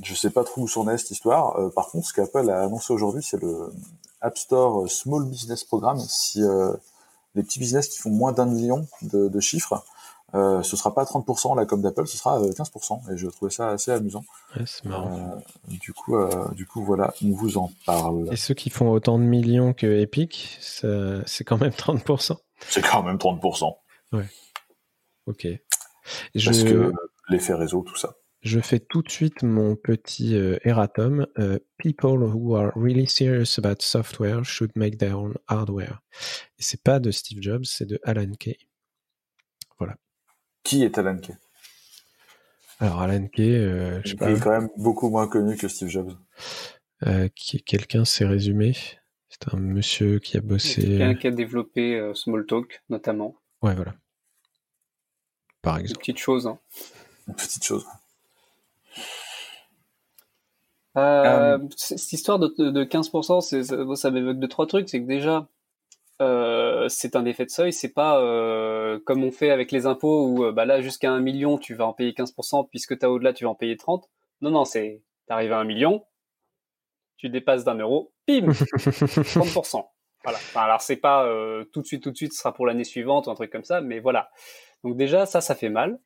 je sais pas trop où s'en est cette histoire. Euh, par contre, ce qu'Apple a annoncé aujourd'hui, c'est le App Store Small Business Programme. Si euh, les petits business qui font moins d'un million de, de chiffres, euh, ce sera pas 30% là comme d'Apple, ce sera 15%. Et je trouvais ça assez amusant. Ouais, c'est marrant. Euh, du coup, du coup, voilà, on vous en parle. Et ceux qui font autant de millions que Epic, c'est quand même 30%. C'est quand même 30%. Ouais. Ok. Parce que l'effet réseau, tout ça. Je fais tout de suite mon petit euh, erratum. Euh, people who are really serious about software should make their own hardware. Et c'est pas de Steve Jobs, c'est de Alan Kay. Qui est Alan Kay? Alors Alan Kay, euh, je sais pas. Il est quand même beaucoup moins connu que Steve Jobs. qui quelqu'un s'est résumé? C'est un monsieur qui a bossé. Quelqu'un qui a développé Smalltalk notamment. Ouais, voilà. Par exemple. Une petite chose. Hein. Une petite chose. Euh, euh, cette histoire de, 15%, ça, ça m'évoque deux trois trucs. C'est que déjà, euh, c'est un effet de seuil. C'est pas comme on fait avec les impôts où bah là jusqu'à un million tu vas en payer 15%, puisque tu as au-delà tu vas en payer 30. Non non, c'est t'arrives à un million, tu dépasses d'un euro, pim, 30%. Voilà. alors c'est pas tout de suite tout de suite, ce sera pour l'année suivante ou un truc comme ça, mais voilà. Donc déjà ça ça fait mal.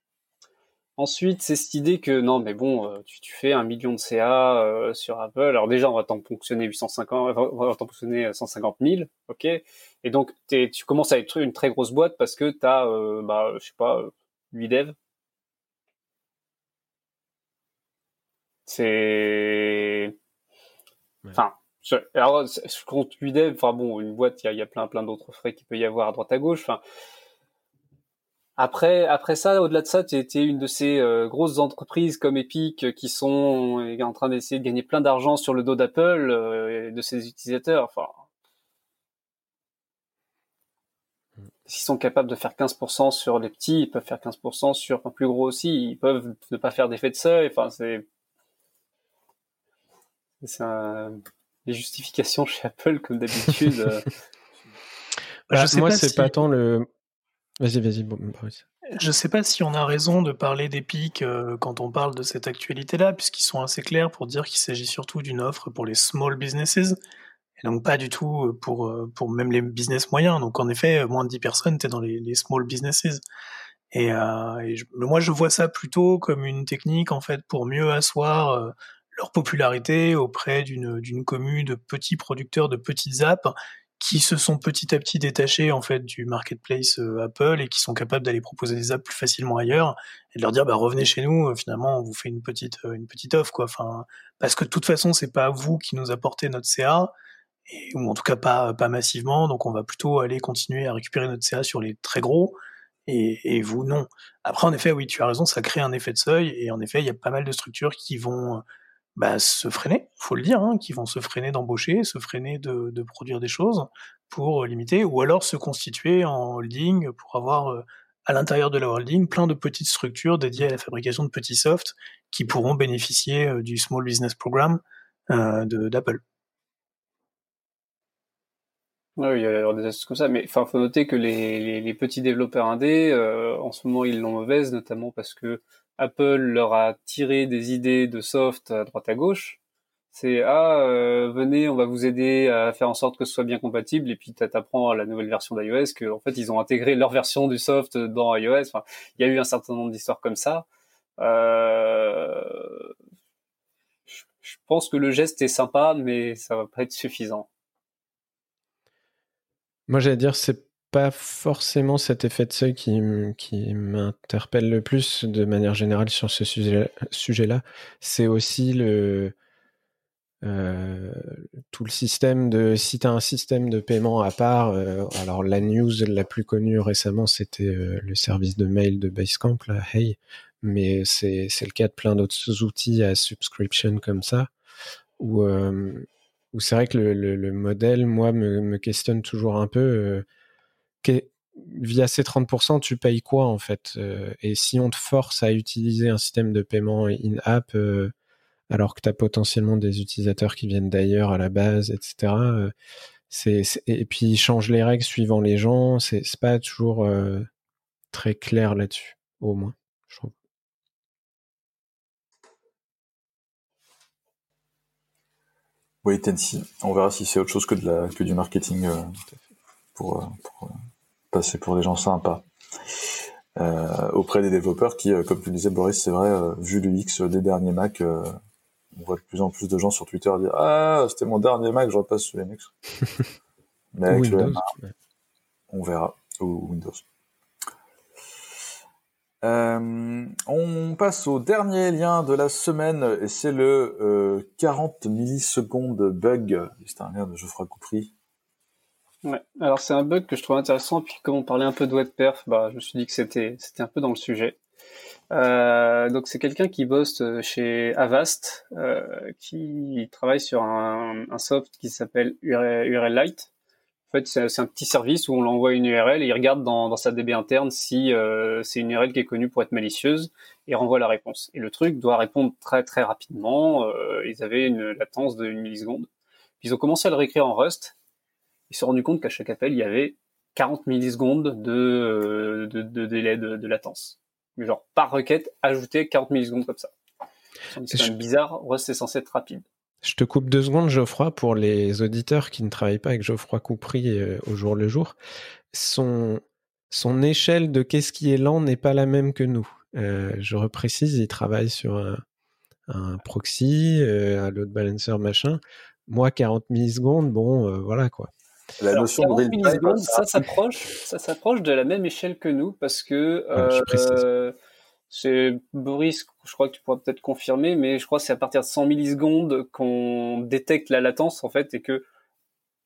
Ensuite, c'est cette idée que non, mais bon, euh, tu, fais un million de CA euh, sur Apple. Alors déjà, on va t'en fonctionner 850, on va t'en fonctionner 150 000, ok? Et donc, tu commences à être une très grosse boîte parce que tu as, euh, bah, je sais pas, 8 devs. C'est, enfin, je, alors je compte 8 devs. Enfin bon, une boîte, il y a, y a, plein, plein d'autres frais qu'il peut y avoir à droite à gauche. Enfin après, après ça, au-delà de ça, tu étais une de ces euh, grosses entreprises comme Epic euh, qui sont euh, en train d'essayer de gagner plein d'argent sur le dos d'Apple et de ses utilisateurs. Enfin, s'ils sont capables de faire 15% sur les petits, ils peuvent faire 15% sur un plus gros aussi. Ils peuvent ne pas faire d'effet de seuil. Enfin, c'est c'est les justifications chez Apple comme d'habitude. Bah, moi, c'est pas tant le Vas-y, vas-y, Je ne sais pas si on a raison de parler d'Epic euh, quand on parle de cette actualité-là, puisqu'ils sont assez clairs pour dire qu'il s'agit surtout d'une offre pour les small businesses, et donc pas du tout euh, pour, euh, pour même les business moyens. Donc en effet, moins de 10 personnes, tu es dans les, small businesses. Et, moi, je vois ça plutôt comme une technique en fait pour mieux asseoir leur popularité auprès d'une commune de petits producteurs de petites apps qui se sont petit à petit détachés en fait du marketplace euh, Apple et qui sont capables d'aller proposer des apps plus facilement ailleurs et de leur dire bah revenez chez nous euh, finalement on vous fait une petite euh, une petite offre quoi. Enfin parce que de toute façon c'est pas vous qui nous apportez notre CA ou en tout cas pas pas massivement donc on va plutôt aller continuer à récupérer notre CA sur les très gros et, et vous non. Après en effet oui tu as raison ça crée un effet de seuil et en effet il y a pas mal de structures qui vont bah, se freiner, faut le dire, hein, qui vont se freiner d'embaucher, se freiner de, produire des choses pour limiter, ou alors se constituer en holding pour avoir euh, à l'intérieur de la holding plein de petites structures dédiées à la fabrication de petits softs qui pourront bénéficier euh, du Small Business Program euh, d'Apple. Oui, il y a des astuces comme ça, mais enfin, faut noter que les, petits développeurs indés, euh, en ce moment, ils l'ont mauvaise, notamment parce que Apple leur a tiré des idées de soft à droite à gauche. C'est ah euh, venez, on va vous aider à faire en sorte que ce soit bien compatible et puis t'apprends à la nouvelle version d'iOS que en fait ils ont intégré leur version du soft dans iOS. Il y a eu un certain nombre d'histoires comme ça. Euh... Je pense que le geste est sympa, mais ça va pas être suffisant. Moi, j'allais dire, c'est pas forcément cet effet de seuil qui, qui m'interpelle le plus de manière générale sur ce sujet-là. c'est aussi le, euh, tout le système de si tu as un système de paiement à part euh, alors la news la plus connue récemment c'était euh, le service de mail de Basecamp là Hey mais c'est le cas de plein d'autres outils à subscription comme ça où, où c'est vrai que le, le, modèle moi me, me, questionne toujours un peu via ces 30%, tu payes quoi en fait euh, Et si on te force à utiliser un système de paiement in-app, euh, alors que tu as potentiellement des utilisateurs qui viennent d'ailleurs à la base, etc. Euh, et puis ils changent les règles suivant les gens, c'est, pas toujours très clair là-dessus, au moins, je trouve. Oui, Tensi. On verra si c'est autre chose que, du marketing pour passer pour des gens sympas. Euh, auprès des développeurs qui, euh, comme tu disais Boris, c'est vrai, euh, vu l'UX des derniers Mac, on voit de plus en plus de gens sur Twitter dire ah c'était mon dernier Mac, je repasse sous Linux. Mais avec Windows, le on verra ou Windows. Euh, on passe au dernier lien de la semaine et c'est le euh, 40 millisecondes bug. C'est un lien de Geoffroy Coupry. Ouais. Alors c'est un bug que je trouve intéressant. Puis comme on parlait un peu de web perf, bah je me suis dit que c'était c'était un peu dans le sujet. Euh, donc c'est quelqu'un qui bosse chez Avast, euh, qui travaille sur un, un soft qui s'appelle URL Lite. En fait, c'est un petit service où on l'envoie une URL et il regarde dans, dans sa DB interne si euh, c'est une URL qui est connue pour être malicieuse et renvoie la réponse. Et le truc doit répondre très très rapidement. Euh, ils avaient une latence de une milliseconde. Puis ils ont commencé à le réécrire en Rust. Ils se sont rendus compte qu'à chaque appel, il y avait 40 millisecondes de, de, de délai de, de latence genre par requête, ajouter 40 millisecondes comme ça. C'est je... bizarre, Rust est censé être rapide. Je te coupe deux secondes, Geoffroy, pour les auditeurs qui ne travaillent pas avec Geoffroy Coupry euh, au jour le jour. Son, son échelle de qu'est-ce qui est lent n'est pas la même que nous. Euh, je reprécise, il travaille sur un, un proxy, euh, un load balancer, machin. Moi, 40 millisecondes, bon, euh, voilà quoi. La Alors, notion de real ça s'approche, ça s'approche de la même échelle que nous parce que euh, c'est Boris, je crois que tu pourras peut-être confirmer, mais je crois que c'est à partir de 100 millisecondes qu'on détecte la latence en fait et que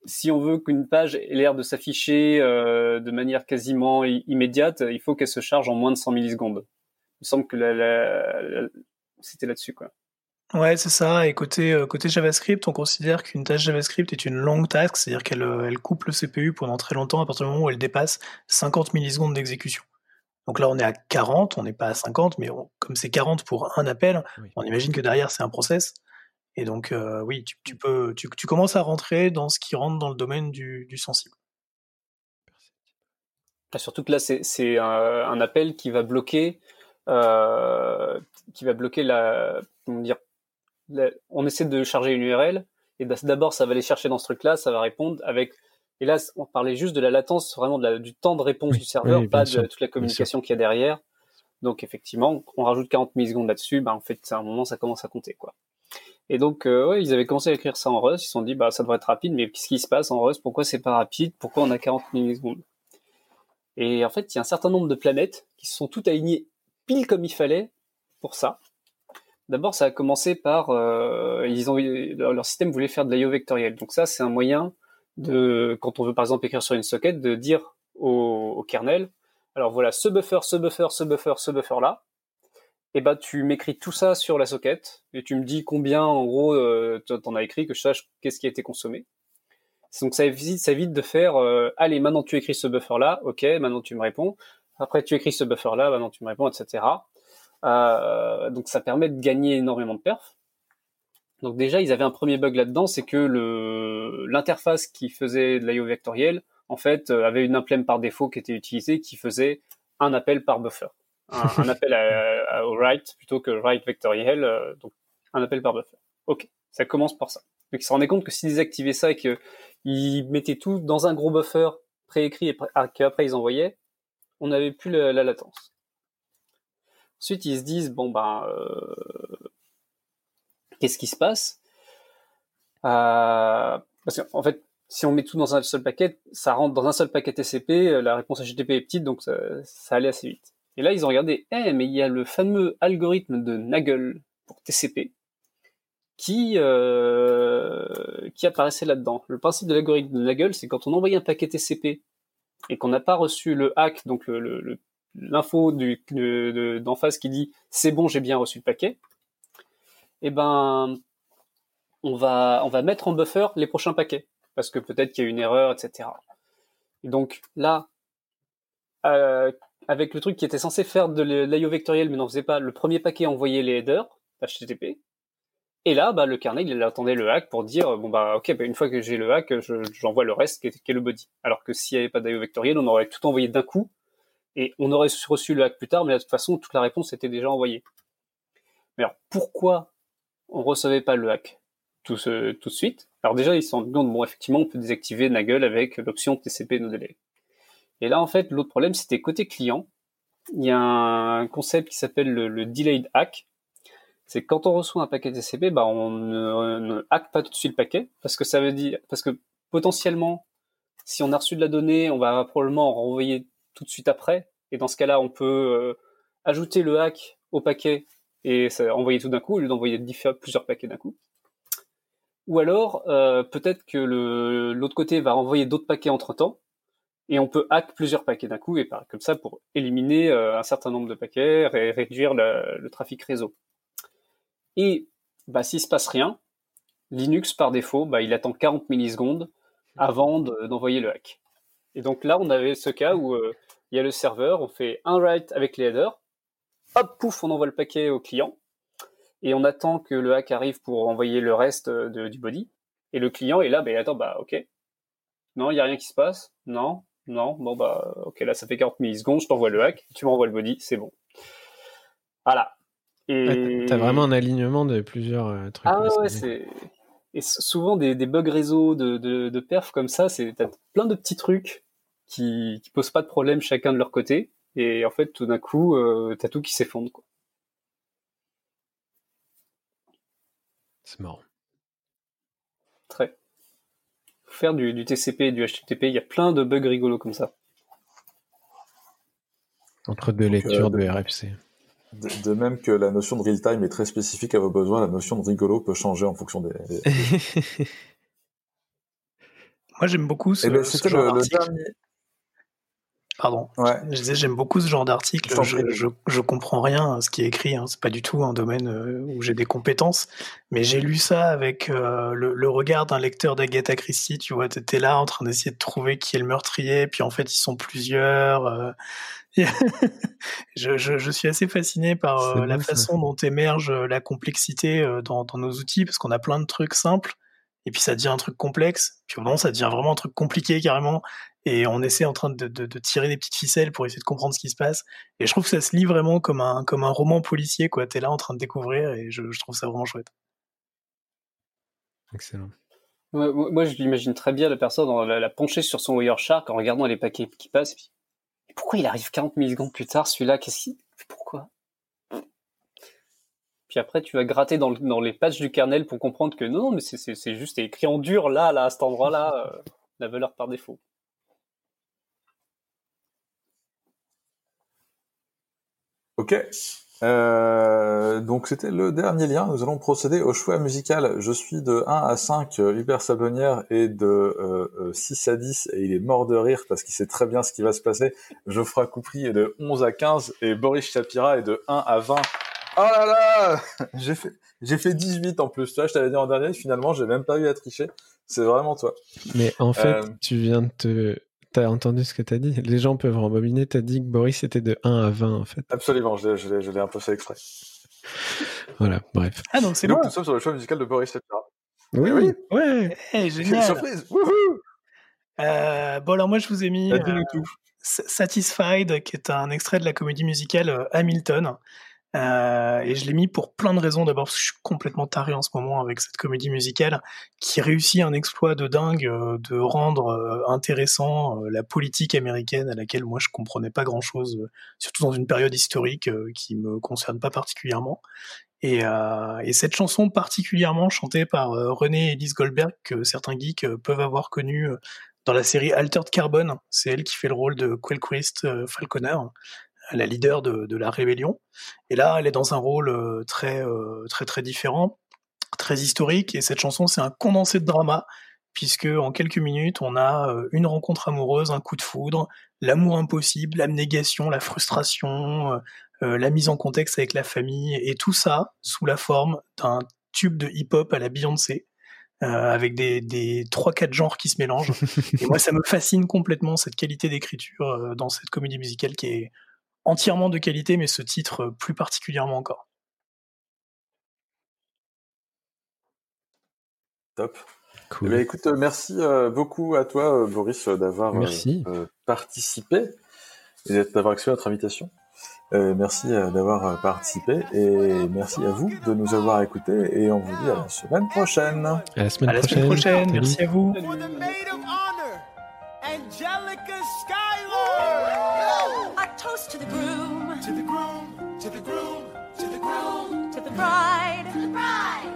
si on veut qu'une page ait l'air de s'afficher euh, de manière quasiment immédiate, il faut qu'elle se charge en moins de 100 millisecondes. Il me semble que la, la, la... c'était là-dessus quoi. Ouais, c'est ça. Et côté, euh, côté JavaScript, on considère qu'une tâche JavaScript est une longue task, c'est-à-dire qu'elle euh, elle coupe le CPU pendant très longtemps à partir du moment où elle dépasse 50 millisecondes d'exécution. Donc là, on est à 40, on n'est pas à 50, mais on, comme c'est 40 pour un appel, oui. on imagine que derrière, c'est un process. Et donc, euh, oui, tu, tu peux, tu, tu, commences à rentrer dans ce qui rentre dans le domaine du, du sensible. Surtout que là, c'est un, un, appel qui va bloquer, qui va bloquer la, comment dire, on essaie de charger une URL, et d'abord ça va aller chercher dans ce truc-là, ça va répondre avec. Et là, on parlait juste de la latence, vraiment de la, du temps de réponse oui, du serveur, oui, pas de toute la communication qu'il y a derrière. Donc effectivement, on rajoute 40 millisecondes là-dessus, bah en fait, à un moment, ça commence à compter, quoi. Et donc, euh, ouais, ils avaient commencé à écrire ça en Rust, ils se sont dit, bah ça devrait être rapide, mais qu'est-ce qui se passe en Rust? Pourquoi c'est pas rapide? Pourquoi on a 40 millisecondes? Et en fait, il y a un certain nombre de planètes qui se sont toutes alignées pile comme il fallait pour ça. D'abord, ça a commencé par euh, ils ont leur, système voulait faire de l'IO vectoriel. Donc ça, c'est un moyen de quand on veut par exemple écrire sur une socket de dire au, kernel alors voilà ce buffer, ce buffer, ce buffer, ce buffer là. Et bah tu m'écris tout ça sur la socket et tu me dis combien en gros euh, t'en as écrit que je sache qu'est-ce qui a été consommé. Donc ça évite, ça de faire euh, allez maintenant tu écris ce buffer là, ok maintenant tu me réponds. Après tu écris ce buffer là, maintenant tu me réponds, etc. Euh, donc ça permet de gagner énormément de perf. Donc déjà, ils avaient un premier bug là-dedans, c'est que le l'interface qui faisait de l'IO vectoriel, en fait, euh, avait une implème par défaut qui était utilisée, qui faisait un appel par buffer, un, un appel à, à, au write plutôt que write vectoriel, euh, donc un appel par buffer. Ok, ça commence par ça. Donc ils se rendaient compte que s'ils désactivaient ça et qu'ils mettaient tout dans un gros buffer préécrit et qu'après ils envoyaient, on n'avait plus la, la latence. Ensuite, ils se disent bon ben, euh, qu'est-ce qui se passe? Euh, Parce qu'en fait, si on met tout dans un seul paquet, ça rentre dans un seul paquet TCP. La réponse HTTP est petite, donc ça, allait assez vite. Et là, ils ont regardé, eh, mais il y a le fameux algorithme de Nagel pour TCP qui euh, qui apparaissait là-dedans. Le principe de l'algorithme de Nagel, c'est quand on envoie un paquet TCP et qu'on n'a pas reçu le hack, donc le, le, le l'info d'en face qui dit c'est bon, j'ai bien reçu le paquet, eh ben, on va, on va mettre en buffer les prochains paquets parce que peut-être qu'il y a une erreur, etc. Et donc là, euh, avec le truc qui était censé faire de l'IO vectoriel mais n'en faisait pas, le premier paquet envoyait les headers HTTP. Et là, bah, le kernel, il attendait le hack pour dire, bon, bah, ok, bah, une fois que j'ai le hack, j'envoie le reste qui est, est, le body. Alors que s'il n'y avait pas d'IO vectoriel, on aurait tout envoyé d'un coup et on aurait reçu le hack plus tard, mais de toute façon, toute la réponse était déjà envoyée. Mais alors, pourquoi on recevait pas le hack tout, de suite? Alors déjà, ils se sont rendus bon, effectivement, on peut désactiver Nagel avec l'option TCP no delay. Et là, en fait, l'autre problème, c'était côté client. Il y a un concept qui s'appelle le, delayed hack. C'est quand on reçoit un paquet TCP, bah, on ne, hack pas tout de suite le paquet, parce que ça veut dire, parce que potentiellement, si on a reçu de la donnée, on va probablement en renvoyer tout de suite après. Et dans ce cas-là, on peut euh, ajouter le hack au paquet et ça envoyer tout d'un coup au lieu d'envoyer plusieurs paquets d'un coup. Ou alors, euh, peut-être que l'autre côté va envoyer d'autres paquets entre temps, et on peut hack plusieurs paquets d'un coup, et comme ça pour éliminer euh, un certain nombre de paquets et réduire le trafic réseau. Et bah, s'il se passe rien, Linux par défaut, bah, il attend 40 millisecondes avant d'envoyer le hack. Et donc là, on avait ce cas où il y a le serveur, on fait un write avec les headers, hop, pouf, on envoie le paquet au client, et on attend que le hack arrive pour envoyer le reste euh, du body. Et le client est là, bah, il attend, bah ok. Non, il n'y a rien qui se passe. Non, non, bon bah ok, là ça fait 40 millisecondes, je t'envoie le hack, tu m'envoies le body, c'est bon. Voilà. Et... T'as vraiment un alignement de plusieurs euh, trucs. Ah ouais, c'est et souvent des, bugs réseau de, de, perf comme ça, c'est t'as plein de petits trucs qui, qui posent pas de problème chacun de leur côté, et en fait tout d'un coup euh, t'as tout qui s'effondre quoi. C'est marrant. Très. faire du, du, TCP et du HTTP, il y a plein de bugs rigolos comme ça. Entre deux lectures de RFC. De, même que la notion de real time est très spécifique à vos besoins, la notion de rigolo peut changer en fonction des. Moi, j'aime beaucoup ce, eh ben, genre Pardon. Ouais. Je disais, j'aime beaucoup ce genre d'article. Je, je, je, comprends rien à ce qui est écrit. Hein. C'est pas du tout un domaine euh, où j'ai des compétences. Mais j'ai lu ça avec euh, le, le, regard d'un lecteur d'Agatha Christie. Tu vois, t'étais là en train d'essayer de trouver qui est le meurtrier. Puis en fait, ils sont plusieurs. Euh, je, je, je, suis assez fasciné par euh, la façon dont émerge la complexité euh, dans, dans, nos outils, parce qu'on a plein de trucs simples, et puis ça devient un truc complexe, puis au moment ça devient vraiment un truc compliqué carrément, et on essaie en train de, de, de, tirer des petites ficelles pour essayer de comprendre ce qui se passe. Et je trouve que ça se lit vraiment comme un, comme un roman policier, quoi. T'es là en train de découvrir, et je, je trouve ça vraiment chouette. Excellent. moi, je l'imagine très bien la personne la, la pencher sur son Wireshark en regardant les paquets qui passent, puis pourquoi il arrive 40 millisecondes plus tard celui-là? Qu'est-ce qui... Pourquoi? Puis après, tu vas gratter dans, les patchs du kernel pour comprendre que non, mais c'est juste écrit en dur là, là, à cet endroit-là, euh, la valeur par défaut. Ok. Euh, donc c'était le dernier lien. Nous allons procéder au choix musical. Je suis de 1 à 5 euh, Hubert Sabonnière et de euh, 6 à 10 et il est mort de rire parce qu'il sait très bien ce qui va se passer. Geoffroy Coupry est de 11 à 15 et Boris Chapira est de 1 à 20. Oh là là J'ai fait j'ai fait 18 en plus. Tu vois, je t'avais dit en dernier, finalement, j'ai même pas eu à tricher. C'est vraiment toi. Mais en fait, euh, tu viens de te T'as entendu ce que t'as dit Les gens peuvent rembobiner. T'as dit que Boris était de 1 à 20 en fait. Absolument, je, l'ai un peu fait exprès. Voilà, bref. Ah donc c'est bon. Nous sommes sur le choix musical de Boris Chapira. Oui, oui. Ouais. Hey, génial. surprise. Euh, bon alors moi je vous ai mis euh, Satisfied, qui est un extrait de la comédie musicale euh, Hamilton. Euh, et je l'ai mis pour plein de raisons. D'abord je suis complètement taré en ce moment avec cette comédie musicale qui réussit un exploit de dingue euh, de rendre euh, intéressant la politique américaine à laquelle moi je comprenais pas grand chose, surtout dans une période historique qui me concerne pas particulièrement. Et, et, cette chanson particulièrement chantée par René Elise Goldberg que certains geeks peuvent avoir connue dans la série Altered Carbon, c'est elle qui fait le rôle de Quellcrist Falconer la leader de, la rébellion. Et là, elle est dans un rôle euh, très euh, très très différent, très historique. Et cette chanson, c'est un condensé de drama, puisque en quelques minutes, on a euh, une rencontre amoureuse, un coup de foudre, l'amour impossible, l'abnégation, la frustration, la mise en contexte avec la famille, et tout ça sous la forme d'un tube de hip-hop à la Beyoncé. avec des, des 3-4 genres qui se mélangent. Et moi, ça me fascine complètement cette qualité d'écriture dans cette comédie musicale qui est entièrement de qualité, mais ce titre euh, plus particulièrement encore. Top. Cool. Eh écoute, euh, merci euh, beaucoup à toi, Boris, d'avoir participé et d'avoir accepté notre invitation. merci d'avoir participé et merci à vous de nous avoir écoutés et on vous dit à la semaine prochaine. À la semaine, à prochaine. La semaine prochaine. Merci à vous. Toast to the groom. To the groom. To the groom. To the groom. To the bride. To the bride. To the bride.